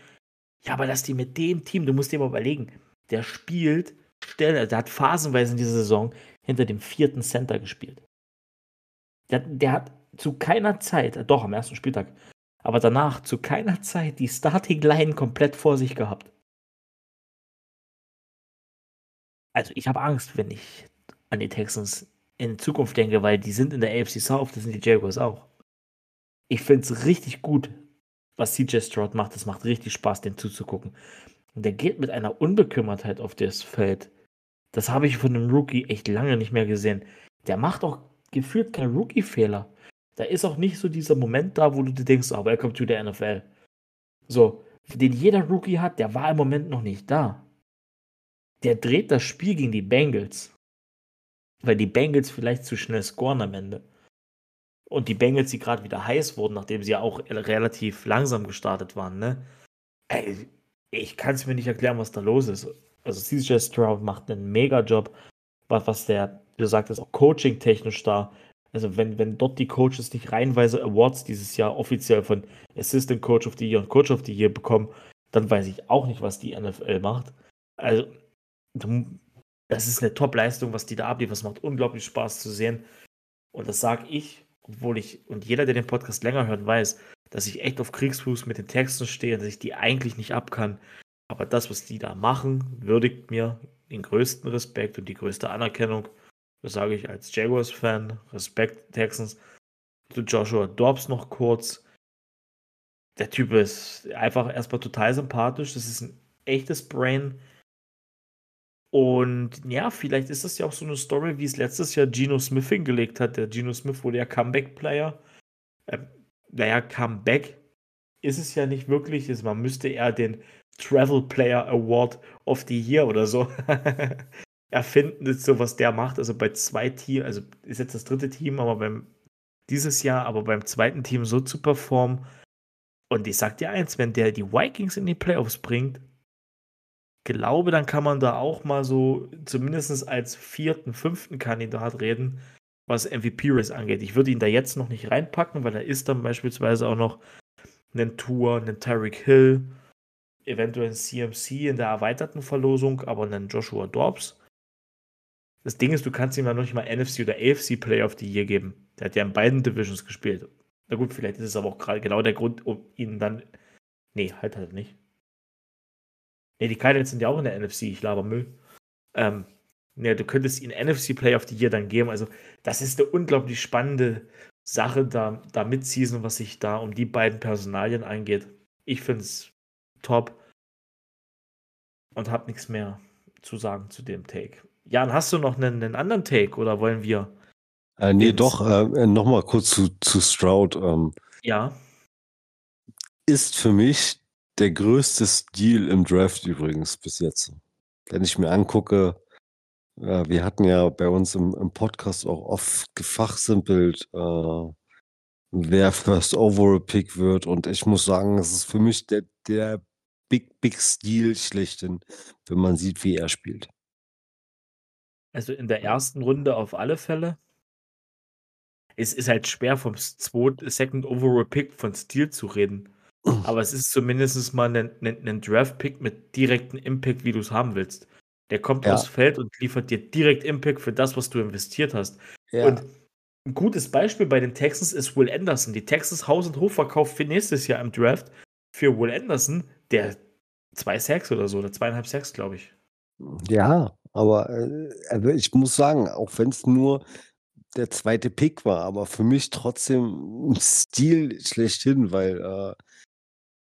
Ja, aber dass die mit dem Team, du musst dir mal überlegen, der spielt, der hat phasenweise in dieser Saison hinter dem vierten Center gespielt. Der, der hat zu keiner Zeit, doch am ersten Spieltag, aber danach zu keiner Zeit die Starting Line komplett vor sich gehabt. Also ich habe Angst, wenn ich an die Texans in Zukunft denke, weil die sind in der AFC South, das sind die Jaguars auch. Ich finde es richtig gut, was CJ Stroud macht. Es macht richtig Spaß, dem zuzugucken. Und der geht mit einer Unbekümmertheit auf das Feld. Das habe ich von einem Rookie echt lange nicht mehr gesehen. Der macht auch gefühlt kein Rookie-Fehler. Da ist auch nicht so dieser Moment da, wo du dir denkst, oh, welcome to the NFL. So, den jeder Rookie hat, der war im Moment noch nicht da. Der dreht das Spiel gegen die Bengals. Weil die Bengals vielleicht zu schnell scoren am Ende. Und die Bengals, die gerade wieder heiß wurden, nachdem sie ja auch relativ langsam gestartet waren, ne? Ey, ich kann es mir nicht erklären, was da los ist. Also CJ Stroud macht einen Mega-Job, was, was der wie du sagtest, auch coaching-technisch da. Also wenn, wenn dort die Coaches nicht reihenweise Awards dieses Jahr offiziell von Assistant Coach of the Year und Coach of the Year bekommen, dann weiß ich auch nicht, was die NFL macht. Also das ist eine Top-Leistung, was die da abliefern. Es macht unglaublich Spaß zu sehen. Und das sage ich, obwohl ich, und jeder, der den Podcast länger hört, weiß, dass ich echt auf Kriegsfuß mit den Texten stehe, dass ich die eigentlich nicht ab kann. Aber das, was die da machen, würdigt mir den größten Respekt und die größte Anerkennung. Das sage ich als Jaguars-Fan. Respekt, Texans. Zu Joshua Dobbs noch kurz. Der Typ ist einfach erstmal total sympathisch. Das ist ein echtes Brain. Und ja, vielleicht ist das ja auch so eine Story, wie es letztes Jahr Geno Smith hingelegt hat. Der Geno Smith wurde ja Comeback-Player. Ähm, naja, Comeback ist es ja nicht wirklich. Man müsste eher den Travel Player Award of the Year oder so (laughs) erfinden, ist so, was der macht. Also bei zwei Teams, also ist jetzt das dritte Team, aber beim dieses Jahr, aber beim zweiten Team so zu performen. Und ich sag dir eins, wenn der die Vikings in die Playoffs bringt, glaube, dann kann man da auch mal so zumindest als vierten, fünften Kandidat reden, was MVP-Race angeht. Ich würde ihn da jetzt noch nicht reinpacken, weil da ist dann beispielsweise auch noch einen Tour, einen Tyreek Hill, eventuell ein CMC in der erweiterten Verlosung, aber einen Joshua Dobbs. Das Ding ist, du kannst ihm ja noch nicht mal NFC oder AFC Player of the Year geben. Der hat ja in beiden Divisions gespielt. Na gut, vielleicht ist es aber auch gerade genau der Grund, um ihn dann. Nee, halt halt nicht. Nee, die Cardinals sind ja auch in der NFC, ich laber Müll. Ähm, nee, du könntest ihn NFC Player of the Year dann geben. Also, das ist eine unglaublich spannende Sache da, da Midseason, was sich da um die beiden Personalien angeht. Ich finde es top und habe nichts mehr zu sagen zu dem Take. Jan, hast du noch einen, einen anderen Take oder wollen wir? Äh, nee, doch, äh, nochmal kurz zu, zu Stroud. Ähm, ja. Ist für mich der größte Stil im Draft übrigens bis jetzt. Wenn ich mir angucke, äh, wir hatten ja bei uns im, im Podcast auch oft gefachsimpelt, äh, wer (laughs) First Overall Pick wird. Und ich muss sagen, es ist für mich der, der Big, Big Stil schlechthin, wenn man sieht, wie er spielt. Also in der ersten Runde auf alle Fälle. Es ist halt schwer vom Second Overall Pick von Stil zu reden. Aber es ist zumindest mal ein, ein, ein Draft-Pick mit direktem Impact, wie du es haben willst. Der kommt ja. aufs Feld und liefert dir direkt Impact für das, was du investiert hast. Ja. Und ein gutes Beispiel bei den Texans ist Will Anderson. Die Texans Haus- und Hochverkauf für nächstes Jahr im Draft für Will Anderson, der zwei Sacks oder so, oder zweieinhalb Sacks, glaube ich. Ja, aber äh, also ich muss sagen, auch wenn es nur der zweite Pick war, aber für mich trotzdem ein Stil schlechthin, weil äh,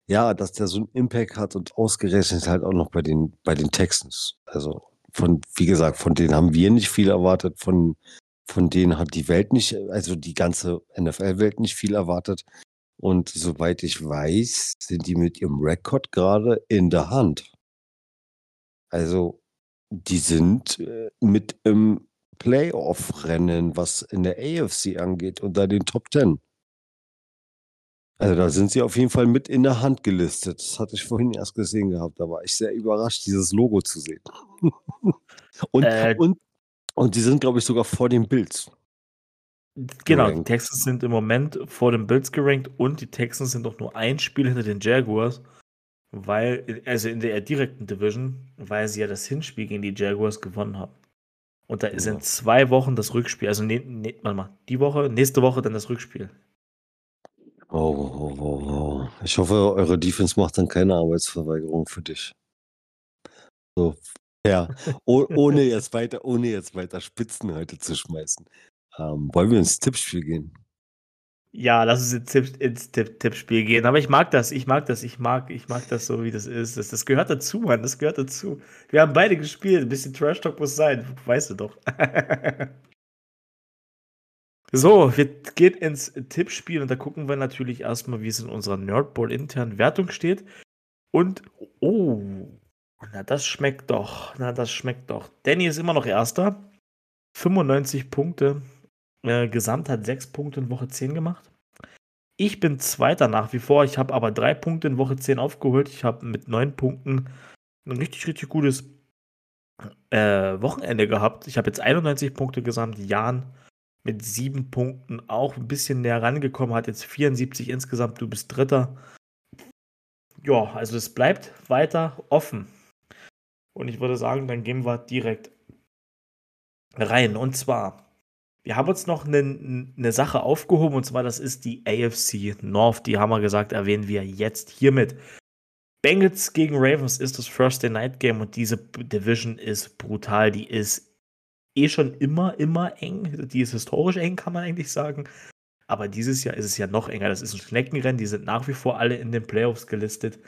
ja, dass der so einen Impact hat und ausgerechnet halt auch noch bei den, bei den Texans. Also von, wie gesagt, von denen haben wir nicht viel erwartet, von, von denen hat die Welt nicht, also die ganze NFL-Welt nicht viel erwartet. Und soweit ich weiß, sind die mit ihrem Rekord gerade in der Hand. Also, die sind äh, mit im Playoff-Rennen, was in der AFC angeht, unter den Top Ten. Also da sind sie auf jeden Fall mit in der Hand gelistet. Das hatte ich vorhin erst gesehen gehabt. Da war ich sehr überrascht, dieses Logo zu sehen. (laughs) und, äh, und, und die sind, glaube ich, sogar vor den Bills. Genau, die Texans sind im Moment vor den Bills gerankt und die Texans sind doch nur ein Spiel hinter den Jaguars, weil, also in der direkten Division, weil sie ja das Hinspiel gegen die Jaguars gewonnen haben. Und da ist in zwei Wochen das Rückspiel, also ne, ne, warte mal, die Woche, nächste Woche dann das Rückspiel. Oh, oh, oh, oh. Ich hoffe, eure Defense macht dann keine Arbeitsverweigerung für dich. So, ja, oh, ohne (laughs) jetzt weiter, ohne jetzt weiter Spitzen heute zu schmeißen. Ähm, wollen wir ins Tippspiel gehen? Ja, lass uns ins, Tipp, ins Tipp, Tippspiel gehen. Aber ich mag das, ich mag das, ich mag, ich mag das so, wie das ist. Das, das gehört dazu, Mann. Das gehört dazu. Wir haben beide gespielt. Ein bisschen Trash Talk muss sein. Weißt du doch. (laughs) So, wir gehen ins Tippspiel und da gucken wir natürlich erstmal, wie es in unserer Nerdball internen Wertung steht. Und, oh, na, das schmeckt doch. Na, das schmeckt doch. Danny ist immer noch Erster. 95 Punkte. Äh, Gesamt hat 6 Punkte in Woche 10 gemacht. Ich bin Zweiter nach wie vor. Ich habe aber 3 Punkte in Woche 10 aufgeholt. Ich habe mit 9 Punkten ein richtig, richtig gutes äh, Wochenende gehabt. Ich habe jetzt 91 Punkte gesamt. Jan mit sieben Punkten auch ein bisschen näher rangekommen, hat jetzt 74 insgesamt, du bist Dritter. Ja, also es bleibt weiter offen. Und ich würde sagen, dann gehen wir direkt rein. Und zwar, wir haben uns noch eine, eine Sache aufgehoben, und zwar das ist die AFC North. Die haben wir gesagt, erwähnen wir jetzt hiermit. Bengals gegen Ravens ist das First Day Night Game und diese Division ist brutal. Die ist eh schon immer, immer eng. Die ist historisch eng, kann man eigentlich sagen. Aber dieses Jahr ist es ja noch enger. Das ist ein Schneckenrennen. Die sind nach wie vor alle in den Playoffs gelistet.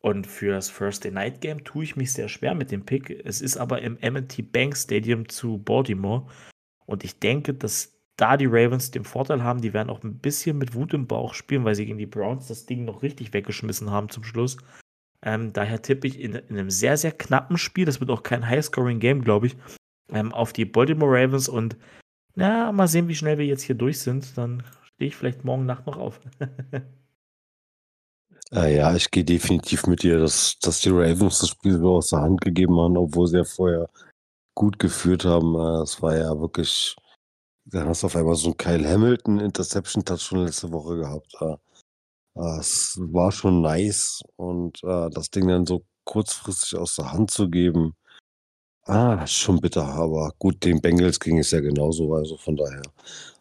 Und für das First Day Night Game tue ich mich sehr schwer mit dem Pick. Es ist aber im MT Bank Stadium zu Baltimore. Und ich denke, dass da die Ravens den Vorteil haben, die werden auch ein bisschen mit Wut im Bauch spielen, weil sie gegen die Browns das Ding noch richtig weggeschmissen haben zum Schluss. Ähm, daher tippe ich in, in, einem sehr, sehr knappen Spiel. Das wird auch kein High-Scoring-Game, glaube ich ähm, auf die Baltimore Ravens und na, mal sehen, wie schnell wir jetzt hier durch sind. Dann stehe ich vielleicht morgen Nacht noch auf. Äh, (laughs) ja, ich gehe definitiv mit dir, dass, dass die Ravens das Spiel so aus der Hand gegeben haben, obwohl sie ja vorher gut geführt haben. Äh, es war ja wirklich, dann hast du auf einmal so einen Kyle Hamilton Interception Touch schon letzte Woche gehabt. Äh, äh, es war schon nice und das Ding dann so kurzfristig aus der Hand zu geben, ah, schon bitter, aber gut, den Bengals ging es ja genauso, also von daher.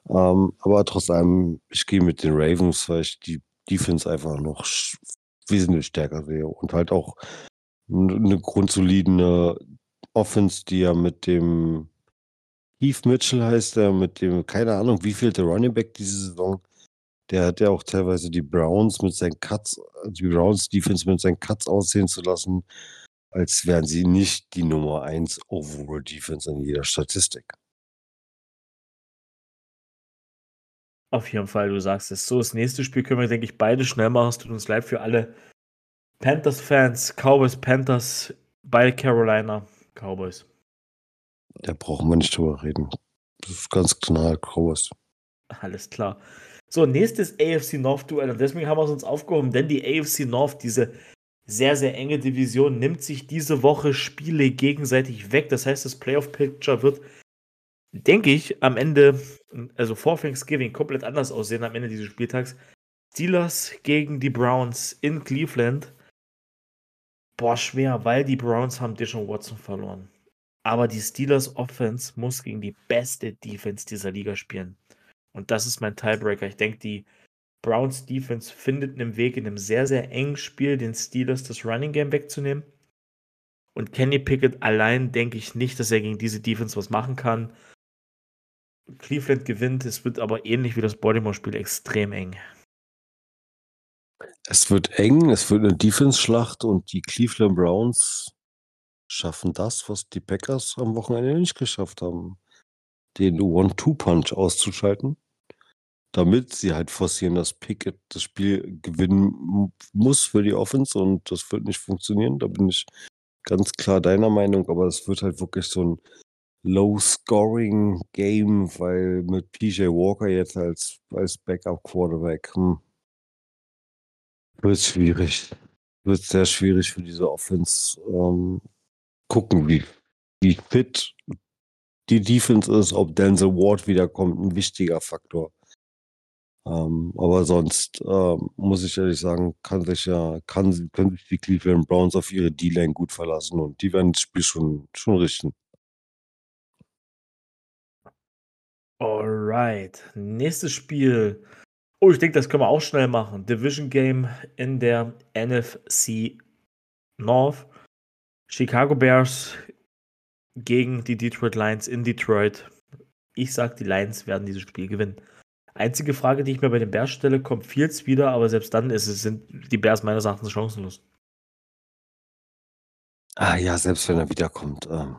Ähm, aber trotz allem, ich gehe mit den Ravens, weil ich die Defense einfach noch wesentlich stärker sehe und halt auch eine grundsolide Offense, die ja mit dem Heath Mitchell heißt er, mit dem, keine Ahnung, wie viel der Running Back diese Saison, der hat ja auch teilweise die Browns mit seinen Cuts, die Browns Defense mit seinen Cuts aussehen zu lassen, als wären sie nicht die Nummer 1 Overall Defense in jeder Statistik. Auf jeden Fall, du sagst es. So, das nächste Spiel können wir, denke ich, beide schnell machen. Es tut uns leid für alle Panthers-Fans, Cowboys, Panthers, bei Carolina, Cowboys. Da brauchen wir nicht drüber reden. Das ist ganz klar, Cowboys. Alles klar. So, nächstes AFC North-Duell. Und deswegen haben wir es uns aufgehoben, denn die AFC North, diese sehr, sehr enge Division, nimmt sich diese Woche Spiele gegenseitig weg. Das heißt, das Playoff-Picture wird denke ich, am Ende, also vor Thanksgiving, komplett anders aussehen am Ende dieses Spieltags. Steelers gegen die Browns in Cleveland. Boah, schwer, weil die Browns haben Dishon Watson verloren. Aber die Steelers Offense muss gegen die beste Defense dieser Liga spielen. Und das ist mein Tiebreaker. Ich denke, die Browns Defense findet einen Weg in einem sehr, sehr engen Spiel, den Steelers das Running Game wegzunehmen. Und Kenny Pickett allein denke ich nicht, dass er gegen diese Defense was machen kann. Cleveland gewinnt, es wird aber ähnlich wie das Baltimore-Spiel extrem eng. Es wird eng, es wird eine Defense-Schlacht und die Cleveland Browns schaffen das, was die Packers am Wochenende nicht geschafft haben, den One-Two-Punch auszuschalten, damit sie halt forcieren, dass Pickett das Spiel gewinnen muss für die Offense und das wird nicht funktionieren. Da bin ich ganz klar deiner Meinung, aber es wird halt wirklich so ein Low-Scoring-Game, weil mit PJ Walker jetzt als, als Backup-Quarterback hm, wird schwierig. Wird sehr schwierig für diese Offense. Ähm, gucken, wie, wie fit die Defense ist, ob Denzel Ward wiederkommt, ein wichtiger Faktor. Ähm, aber sonst ähm, muss ich ehrlich sagen, kann sich ja, kann, können sich die Cleveland Browns auf ihre D-Line gut verlassen und die werden das Spiel schon, schon richten. Alright. Nächstes Spiel. Oh, ich denke, das können wir auch schnell machen. Division Game in der NFC North. Chicago Bears gegen die Detroit Lions in Detroit. Ich sag, die Lions werden dieses Spiel gewinnen. Einzige Frage, die ich mir bei den Bears stelle, kommt Fields wieder, aber selbst dann es, sind die Bears meines Erachtens chancenlos. Ah ja, selbst wenn er wiederkommt. Ähm,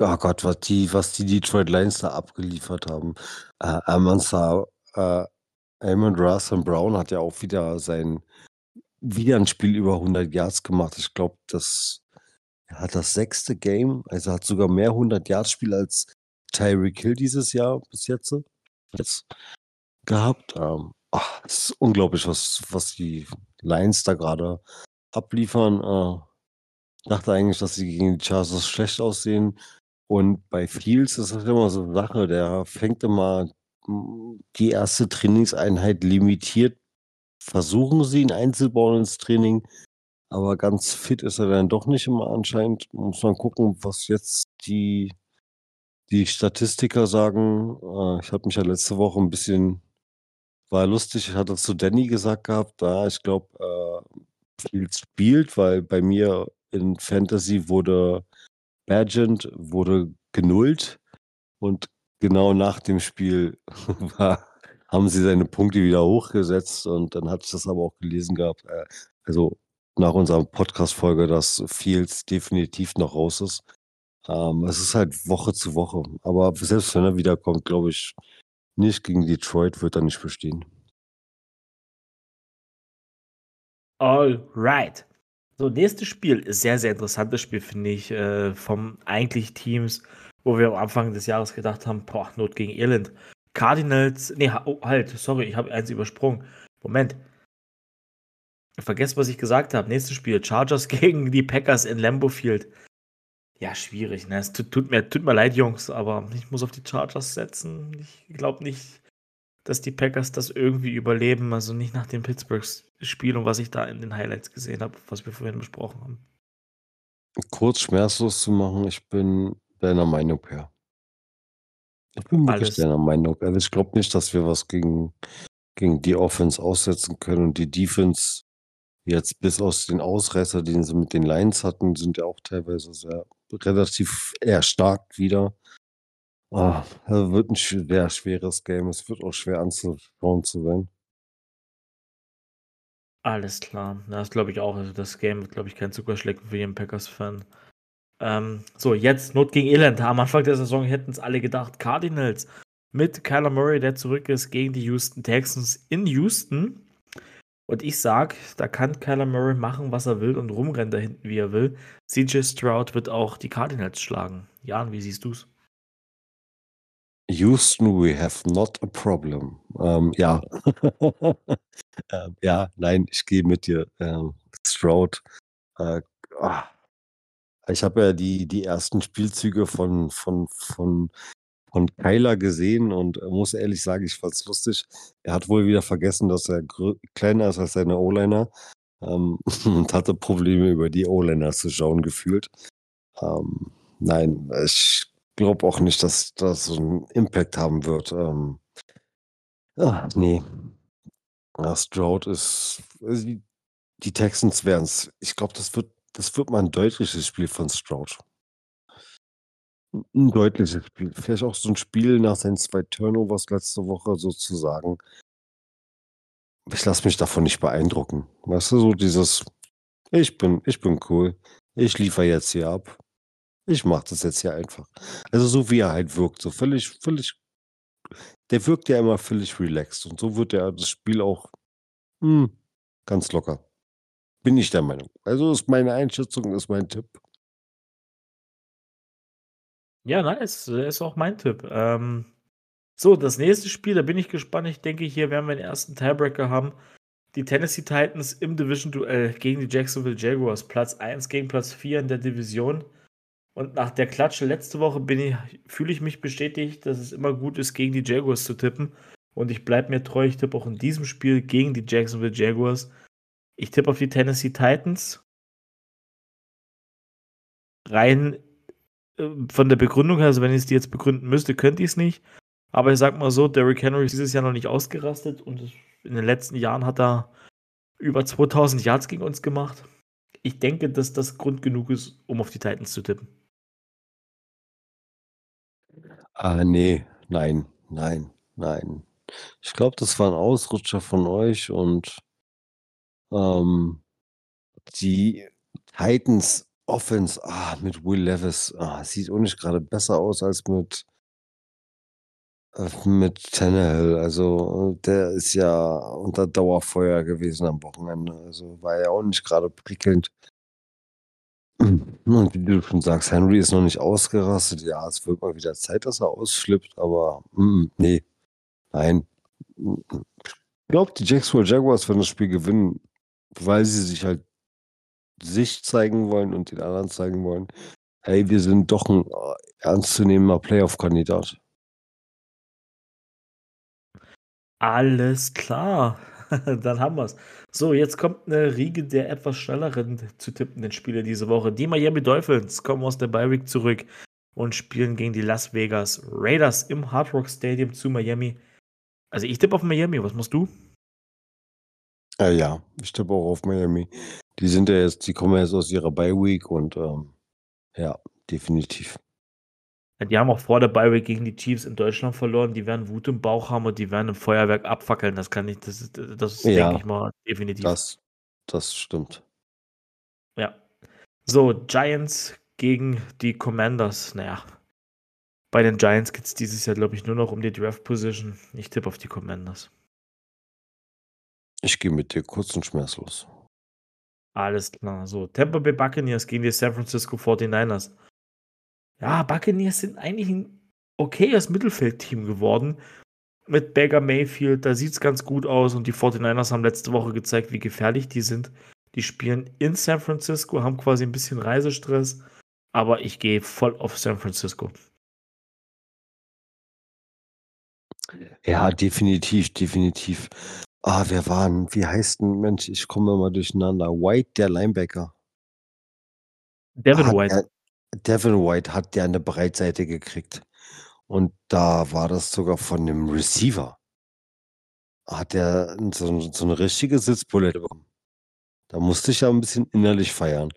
Oh Gott, was die was die Detroit Lions da abgeliefert haben. Äh, Amonsa äh, Amon Russell Brown hat ja auch wieder sein wieder ein Spiel über 100 Yards gemacht. Ich glaube, das hat das sechste Game, also hat sogar mehr 100 Yards Spiel als Tyreek Hill dieses Jahr bis jetzt, jetzt gehabt. Ähm, ach, es ist unglaublich, was, was die Lions da gerade abliefern. Äh, dachte eigentlich, dass sie gegen die Chargers schlecht aussehen. Und bei Fields ist das immer so eine Sache, der fängt immer die erste Trainingseinheit limitiert, versuchen sie ihn einzubauen ins Training, aber ganz fit ist er dann doch nicht immer anscheinend. Muss man gucken, was jetzt die, die Statistiker sagen. Äh, ich habe mich ja letzte Woche ein bisschen, war lustig, ich hatte zu Danny gesagt gehabt, da ich glaube, äh, Fields spielt, weil bei mir in Fantasy wurde Bagent wurde genullt und genau nach dem Spiel (laughs) war, haben sie seine Punkte wieder hochgesetzt und dann hatte ich das aber auch gelesen gehabt, äh, also nach unserer Podcast-Folge, dass Fields definitiv noch raus ist. Ähm, es ist halt Woche zu Woche, aber selbst wenn er wiederkommt, glaube ich, nicht gegen Detroit wird er nicht bestehen. All right. So, nächstes Spiel ist sehr, sehr interessantes Spiel, finde ich, äh, vom eigentlich Teams, wo wir am Anfang des Jahres gedacht haben, boah, Not gegen Irland. Cardinals, nee, oh, halt, sorry, ich habe eins übersprungen. Moment. Vergesst, was ich gesagt habe. Nächstes Spiel: Chargers (laughs) gegen die Packers in Lambeau Field. Ja, schwierig, ne? Es tut, tut mir, tut mir leid, Jungs, aber ich muss auf die Chargers setzen. Ich glaube nicht, dass die Packers das irgendwie überleben. Also nicht nach dem Pittsburgh-Spiel und was ich da in den Highlights gesehen habe, was wir vorhin besprochen haben. Kurz schmerzlos zu machen, ich bin deiner Meinung her. Ich bin wirklich Alles. deiner Meinung. Also ich glaube nicht, dass wir was gegen, gegen die Offense aussetzen können. Und die Defense, jetzt bis aus den Ausreißer, den sie mit den Lions hatten, sind ja auch teilweise sehr relativ eher stark wieder. Das wird ein sehr schweres Game. Es wird auch schwer anzuschauen zu sein. Alles klar. Das glaube ich auch. Also das Game wird, glaube ich, kein Zuckerschlecken für jeden Packers-Fan. Ähm, so, jetzt Not gegen Elend. Am Anfang der Saison hätten es alle gedacht. Cardinals mit Kyler Murray, der zurück ist gegen die Houston Texans in Houston. Und ich sag, da kann Kyler Murray machen, was er will und rumrennen da hinten, wie er will. CJ Stroud wird auch die Cardinals schlagen. Jan, wie siehst du's? Houston, we have not a problem. Ähm, ja. (laughs) ähm, ja, nein, ich gehe mit dir. Ähm, Stroud. Äh, ah. Ich habe ja die, die ersten Spielzüge von, von, von, von Kyler gesehen und muss ehrlich sagen, ich fand es lustig. Er hat wohl wieder vergessen, dass er kleiner ist als seine O-Liner ähm, (laughs) und hatte Probleme über die O-Liner zu schauen gefühlt. Ähm, nein, ich glaube auch nicht, dass das so einen Impact haben wird. Ähm, ah, nee. Ja, Stroud ist. Die, die Texans werden es. Ich glaube, das wird, das wird mal ein deutliches Spiel von Stroud. Ein deutliches Spiel. Vielleicht auch so ein Spiel nach seinen zwei Turnovers letzte Woche sozusagen. Ich lasse mich davon nicht beeindrucken. Weißt du, so dieses, ich bin, ich bin cool. Ich liefere jetzt hier ab. Ich mache das jetzt hier einfach. Also so wie er halt wirkt, so völlig, völlig. Der wirkt ja immer völlig relaxed und so wird er das Spiel auch hm, ganz locker. Bin ich der Meinung. Also ist meine Einschätzung, ist mein Tipp. Ja, nice. Ist auch mein Tipp. Ähm, so, das nächste Spiel, da bin ich gespannt. Ich denke, hier werden wir den ersten Tiebreaker haben. Die Tennessee Titans im Division-Duell gegen die Jacksonville Jaguars. Platz 1 gegen Platz 4 in der Division. Und nach der Klatsche letzte Woche ich, fühle ich mich bestätigt, dass es immer gut ist, gegen die Jaguars zu tippen. Und ich bleibe mir treu. Ich tippe auch in diesem Spiel gegen die Jacksonville Jaguars. Ich tippe auf die Tennessee Titans. Rein von der Begründung her, also wenn ich es dir jetzt begründen müsste, könnte ich es nicht. Aber ich sag mal so, Derrick Henry ist dieses Jahr noch nicht ausgerastet und in den letzten Jahren hat er über 2000 Yards gegen uns gemacht. Ich denke, dass das Grund genug ist, um auf die Titans zu tippen. Ah, nee, nein, nein, nein. Ich glaube, das war ein Ausrutscher von euch und ähm, die Titans Offense ah, mit Will Levis ah, sieht auch nicht gerade besser aus als mit äh, mit Tannehill. Also der ist ja unter Dauerfeuer gewesen am Wochenende. Also war ja auch nicht gerade prickelnd. Und wie du schon sagst, Henry ist noch nicht ausgerastet. Ja, es wird mal wieder Zeit, dass er ausflippt, aber mm, nee, nein. Ich glaube, die Jacksonville Jaguars werden das Spiel gewinnen, weil sie sich halt sich zeigen wollen und den anderen zeigen wollen. Hey, wir sind doch ein äh, ernstzunehmender Playoff-Kandidat. Alles klar. (laughs) Dann haben wir es. So, jetzt kommt eine Riege der etwas schnelleren zu tippenden Spiele diese Woche. Die Miami Dolphins kommen aus der Bi-Week zurück und spielen gegen die Las Vegas Raiders im Hard Rock Stadium zu Miami. Also ich tippe auf Miami. Was machst du? Äh, ja, ich tippe auch auf Miami. Die sind ja jetzt, die kommen ja jetzt aus ihrer Bye-Week und ähm, ja, definitiv. Die haben auch vor der Bye gegen die Chiefs in Deutschland verloren. Die werden Wut im Bauch haben und die werden im Feuerwerk abfackeln. Das kann ich, das, ist- das Ja, denke ich mal definitiv. Das, das stimmt. Ja. So, Giants gegen die Commanders. Naja, bei den Giants geht es dieses Jahr, glaube ich, nur noch um die Draft Position. Ich tippe auf die Commanders. Ich gehe mit dir kurz und schmerzlos. Alles klar. So, Tampa Bay Buccaneers gegen die San Francisco 49ers. Ja, Buccaneers sind eigentlich ein okayes Mittelfeldteam geworden. mit Baker Mayfield, da sieht es ganz gut aus und die 49ers haben letzte Woche gezeigt, wie gefährlich die sind. Die spielen in San Francisco, haben quasi ein bisschen Reisestress, aber ich gehe voll auf San Francisco. Ja, definitiv, definitiv. Ah, wer waren, wie heißt denn, Mensch, ich komme immer durcheinander. White, der Linebacker. Devin Hat White. er, Devin White hat der eine Breitseite gekriegt. Und da war das sogar von dem Receiver. Hat er so, so eine richtige Sitzbulette bekommen. Da musste ich ja ein bisschen innerlich feiern.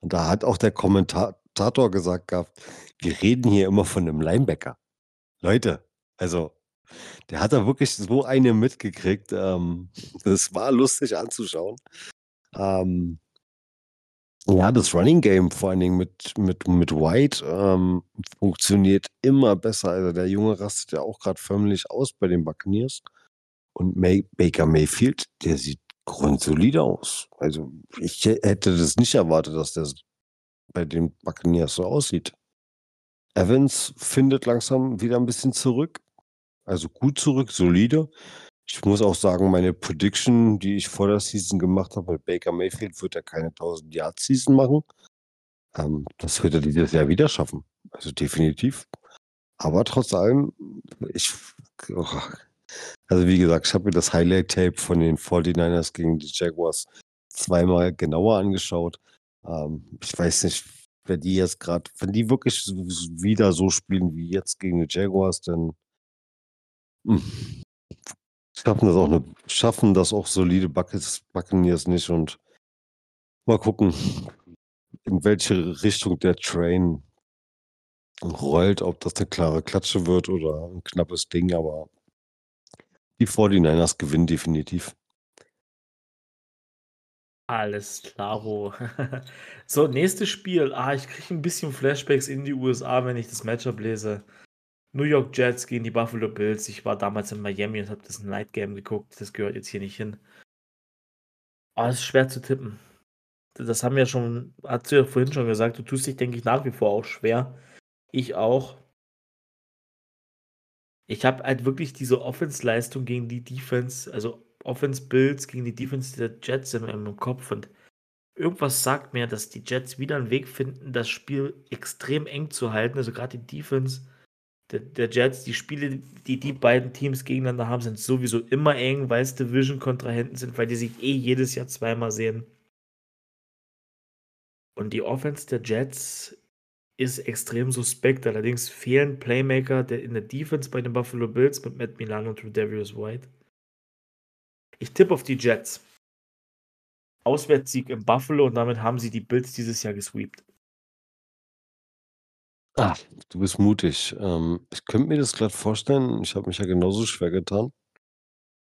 Und da hat auch der Kommentator gesagt gehabt, wir reden hier immer von einem Linebacker. Leute, also der hat da wirklich so eine mitgekriegt. Ähm, (laughs) das war lustig anzuschauen. Ähm, ja, das Running Game vor allen Dingen mit, mit, mit White ähm, funktioniert immer besser. Also der Junge rastet ja auch gerade förmlich aus bei den Buccaneers. Und May, Baker Mayfield, der sieht grundsolide aus. Also ich hätte das nicht erwartet, dass der bei den Buccaneers so aussieht. Evans findet langsam wieder ein bisschen zurück. Also gut zurück, solide. Ich muss auch sagen, meine Prediction, die ich vor der Season gemacht habe mit Baker Mayfield, wird er keine 1000 Yard Season machen. Ähm, das wird er dieses Jahr wieder schaffen. Also definitiv. Aber trotz allem, ich, oh, also wie gesagt, ich habe mir das Highlight-Tape von den 49ers gegen die Jaguars zweimal genauer angeschaut. Ähm, ich weiß nicht, wenn die jetzt gerade, wenn die wirklich wieder so spielen wie jetzt gegen die Jaguars, dann schaffen das auch eine, schaffen das auch solide Buccaneers nicht und mal gucken, in welche Richtung der Train rollt, ob das eine klare Klatsche wird oder ein knappes Ding, aber die 49ers gewinnen definitiv. Alles klaro. (laughs) so, nächstes Spiel. Ah, ich kriege ein bisschen Flashbacks in die USA, wenn ich das Matchup lese. New York Jets gegen die Buffalo Bills. Ich war damals in Miami und habe das Night Game geguckt. Das gehört jetzt hier nicht hin. Aber es ist schwer zu tippen. Das haben wir schon, hast du ja vorhin schon gesagt, du tust dich, denke ich, nach wie vor auch schwer. Ich auch. Ich habe halt wirklich diese Offense-Leistung gegen die Defense, also Offense-Builds gegen die Defense der Jets im, im Kopf und irgendwas sagt mir, dass die Jets wieder einen Weg finden, das Spiel extrem eng zu halten. Also gerade die Defense der, der Jets, die Spiele, die die beiden Teams gegeneinander haben, sind sowieso immer eng, weil es Division-Kontrahenten sind, weil die sich eh jedes Jahr zweimal sehen. Und die Offense der Jets ist extrem suspekt. Allerdings fehlen Playmaker der in der Defense bei den Buffalo Bills mit Matt Milano und Tredavious White. Ich tippe auf die Jets. Auswärtssieg in Buffalo und damit haben sie die Bills dieses Jahr gesweept. Ach, du bist mutig. Ähm, ich könnte mir das gerade vorstellen. Ich habe mich ja genauso schwer getan.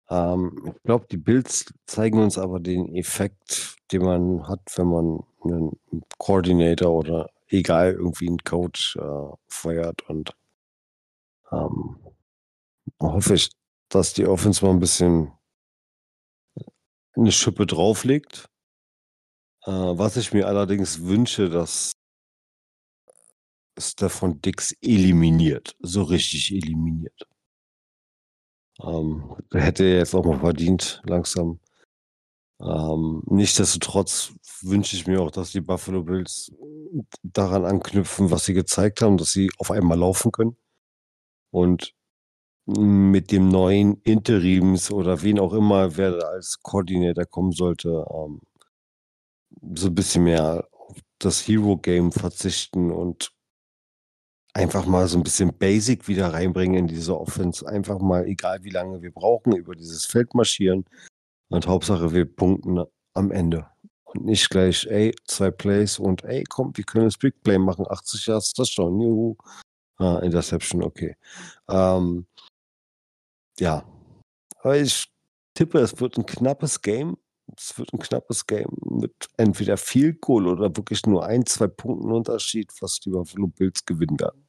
Ähm, ich glaube, die Bills zeigen uns aber den Effekt, den man hat, wenn man einen Coordinator oder egal, irgendwie einen Coach äh, feuert und ähm, hoffe ich, dass die Offense mal ein bisschen eine Schippe drauflegt. Äh, was ich mir allerdings wünsche, dass Stefan Dix eliminiert, so richtig eliminiert. Ähm, hätte er jetzt auch mal verdient, langsam. Ähm, nichtsdestotrotz wünsche ich mir auch, dass die Buffalo Bills daran anknüpfen, was sie gezeigt haben, dass sie auf einmal laufen können. Und mit dem neuen Interims oder wen auch immer, wer als Koordinator kommen sollte, ähm, so ein bisschen mehr auf das Hero-Game verzichten und einfach mal so ein bisschen Basic wieder reinbringen in diese Offense. Einfach mal, egal wie lange wir brauchen, über dieses Feld marschieren. Und Hauptsache, wir punkten am Ende. Und nicht gleich, ey, zwei Plays und ey, komm, wir können das Big Play machen. 80 Yards, das schon. Juhu. Ah, Interception, okay. Ähm, ja. Aber ich tippe, es wird ein knappes Game. Es wird ein knappes Game mit entweder viel Goal oder wirklich nur ein, zwei Punkten Unterschied, was die Buffalo Bills gewinnen werden.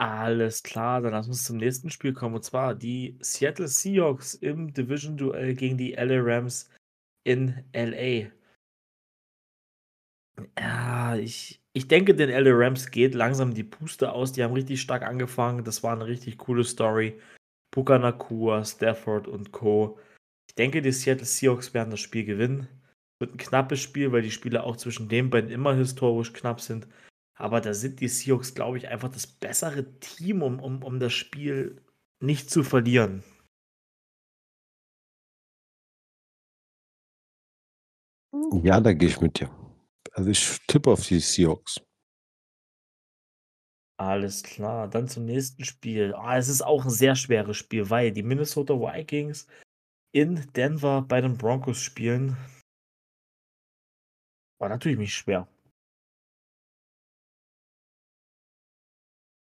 Alles klar, dann lass uns zum nächsten Spiel kommen. Und zwar die Seattle Seahawks im Division-Duell gegen die LA Rams in LA. Ja, ich, ich denke, den LA Rams geht langsam die Puste aus. Die haben richtig stark angefangen. Das war eine richtig coole Story. Puka Nakua, Stafford und Co. Ich denke, die Seattle Seahawks werden das Spiel gewinnen. Wird ein knappes Spiel, weil die Spiele auch zwischen den beiden immer historisch knapp sind. Aber da sind die Seahawks, glaube ich, einfach das bessere Team, um, um, um das Spiel nicht zu verlieren. Ja, da gehe ich mit dir. Also ich tippe auf die Seahawks. Alles klar, dann zum nächsten Spiel. Ah, es ist auch ein sehr schweres Spiel, weil die Minnesota Vikings in Denver bei den Broncos spielen. War natürlich nicht schwer.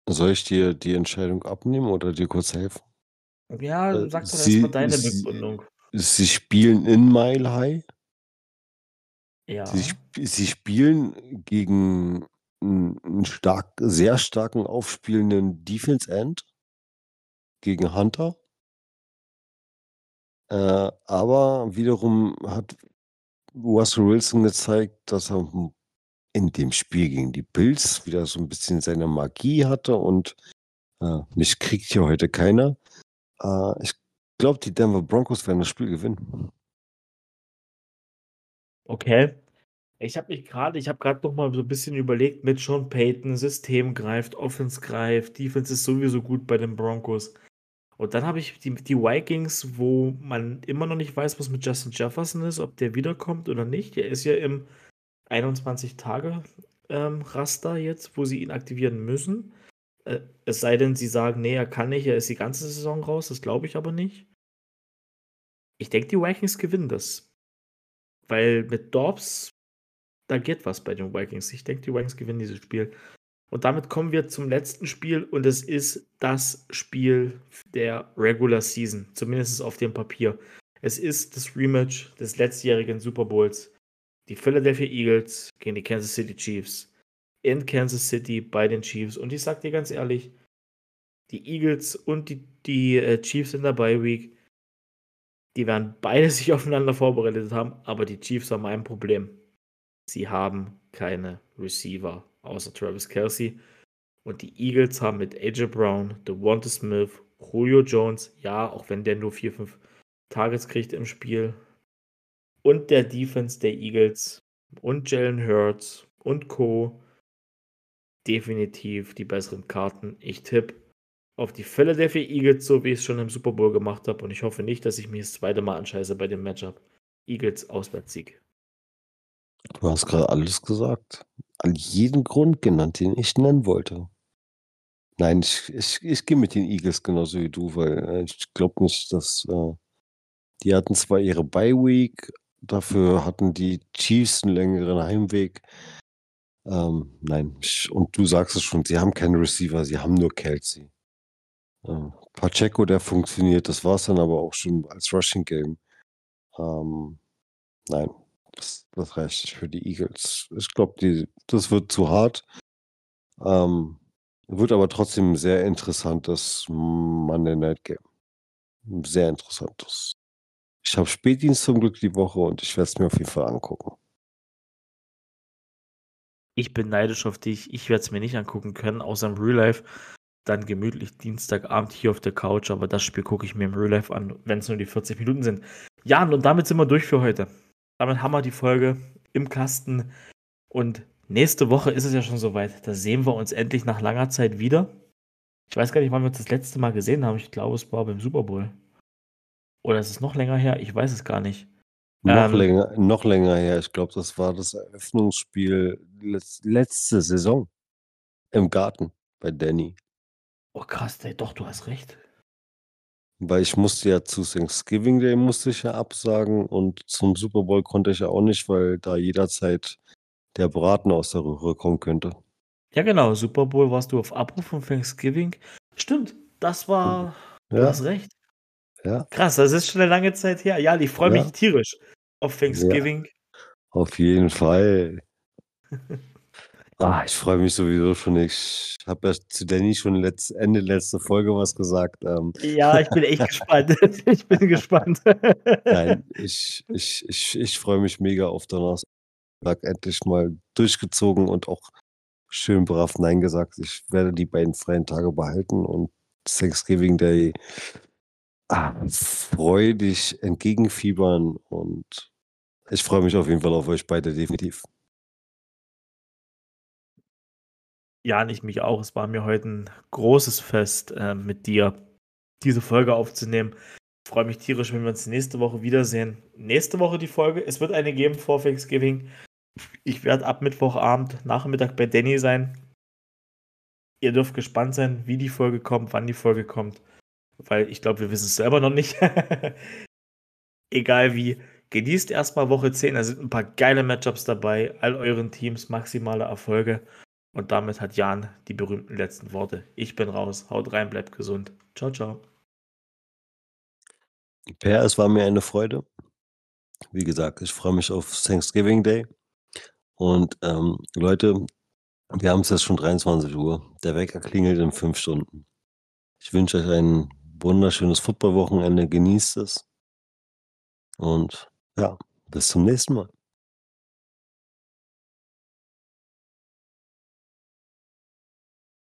Soll ich dir die Entscheidung abnehmen oder dir kurz helfen? Ja, Äh, sag doch sie, erstmal deine sie, Begründung. sie spielen in Mile High. Sie, Ja. sp sie spielen gegen einen, einen stark, sehr starken aufspielenden Defense End, gegen Hunter. Äh, aber wiederum hat Russell Wilson gezeigt, dass er in dem Spiel gegen die Bills wieder so ein bisschen seine Magie hatte und äh, mich kriegt hier heute keiner. Äh, ich glaube, die Denver Broncos werden das Spiel gewinnen. Okay. Ich habe mich gerade, ich habe gerade noch mal so ein bisschen überlegt mit Sean Payton, System greift, Offense greift, Defense ist sowieso gut bei den Broncos. Und dann habe ich die, die Vikings, wo man immer noch nicht weiß, was mit Justin Jefferson ist, ob der wiederkommt oder nicht. Er ist ja im 21-Tage-Raster jetzt, wo sie ihn aktivieren müssen. Äh, es sei denn, sie sagen, nee, er kann nicht, er ist die ganze Saison raus. Das glaube ich aber nicht. Ich denke, die Vikings gewinnen das. Weil mit Dobbs, da geht was bei den Vikings. Ich denke, die Vikings gewinnen dieses Spiel. Und damit kommen wir zum letzten Spiel und es ist das Spiel der Regular Season, zumindest auf dem Papier. Es ist das Rematch des letztjährigen Super Bowls. Die Philadelphia Eagles gegen die Kansas City Chiefs. In Kansas City bei den Chiefs. Und ich sag dir ganz ehrlich, die Eagles und die, die äh, Chiefs in der Bye Week, die werden beide (laughs) sich aufeinander vorbereitet haben, aber die Chiefs haben ein Problem. Sie haben keine Receiver außer Travis Kelsey. Und die Eagles haben mit AJ Brown, Devonta Smith, Julio Jones, ja, auch wenn der nur 4, 5 Targets kriegt im Spiel, und der Defense der Eagles und Jalen Hurts und Co. definitiv die besseren Karten. Ich tippe auf die Philadelphia Eagles, so wie ich es schon im Super Bowl gemacht habe. Und ich hoffe nicht, dass ich mich das zweite Mal anscheiße bei dem Matchup. Eagles Auswärtssieg. Du hast gerade alles gesagt. An jeden Grund genannt, den ich nennen wollte. Nein, ich, ich, ich gehe mit den Eagles genauso wie du, weil äh, ich glaube nicht, dass äh, die hatten zwar ihre Bye Week, dafür hatten die Chiefs einen längeren Heimweg. Ähm, nein, und du sagst es schon, sie haben keinen Receiver, sie haben nur Kelsey. Äh, Pacheco, der funktioniert, das war es dann aber auch schon als Rushing Game. Ähm, nein, das, das reicht nicht für die Eagles. Ich glaube, das wird zu hart. Ähm, wird aber trotzdem ein sehr interessantes Monday Night Game. Sehr interessantes. Ich habe Spätdienst zum Glück die Woche und ich werde es mir auf jeden Fall angucken. Ich bin neidisch auf dich. Ich werde es mir nicht angucken können, außer im Real Life. Dann gemütlich Dienstagabend hier auf der Couch, aber das Spiel gucke ich mir im Real Life an, wenn es nur die 40 Minuten sind. Ja, und damit sind wir durch für heute. Damit haben wir die Folge im Kasten. Und nächste Woche ist es ja schon soweit. Da sehen wir uns endlich nach langer Zeit wieder. Ich weiß gar nicht, wann wir uns das letzte Mal gesehen haben. Ich glaube, es war beim Super Bowl. Oder ist es noch länger her? Ich weiß es gar nicht. Noch, Ähm, länger, noch länger her. Ich glaube, das war das Eröffnungsspiel letz, letzte Saison im Garten bei Danny. Oh krass, ey, doch, du hast recht. Weil ich musste ja zu Thanksgiving Day musste ich ja absagen und zum Super Bowl konnte ich ja auch nicht, weil da jederzeit der Braten aus der Röhre kommen könnte. Ja, genau. Super Bowl warst du auf Abruf von Thanksgiving. Stimmt, das war. Du Ja, hast recht. Ja, Krass, das ist schon eine lange Zeit her. Ja, ich freue mich ja, tierisch auf Thanksgiving. auf jeden Fall. (laughs) Ah, ich freue mich sowieso schon. Ich habe ja zu Danny schon letzt, Ende letzte Folge was gesagt. Ähm, Ja, ich bin echt gespannt. (laughs) Ich bin gespannt. (laughs) nein, ich, ich, ich, ich freue mich mega auf Donnerstag endlich mal durchgezogen und auch schön brav Nein gesagt. Ich werde die beiden freien Tage behalten und Thanksgiving Day ah, freudig entgegenfiebern und ich freue mich auf jeden Fall auf euch beide definitiv. Jan, ich mich auch. Es war mir heute ein großes Fest, äh, mit dir diese Folge aufzunehmen. Ich freue mich tierisch, wenn wir uns nächste Woche wiedersehen. Nächste Woche die Folge. Es wird eine geben vor Thanksgiving. Ich werde ab Mittwochabend, Nachmittag bei Danny sein. Ihr dürft gespannt sein, wie die Folge kommt, wann die Folge kommt. Weil ich glaube, wir wissen es selber noch nicht. (laughs) Egal wie. Genießt erstmal Woche 10. Da sind ein paar geile Matchups dabei. All euren Teams maximale Erfolge. Und damit hat Jan die berühmten letzten Worte. Ich bin raus. Haut rein, bleibt gesund. Ciao, ciao. Per, es war mir eine Freude. Wie gesagt, ich freue mich auf Thanksgiving Day. Und ähm, Leute, wir haben es jetzt schon 23 Uhr. Der Wecker klingelt in fünf Stunden. Ich wünsche euch ein wunderschönes Footballwochenende. Genießt es. Und ja, bis zum nächsten Mal.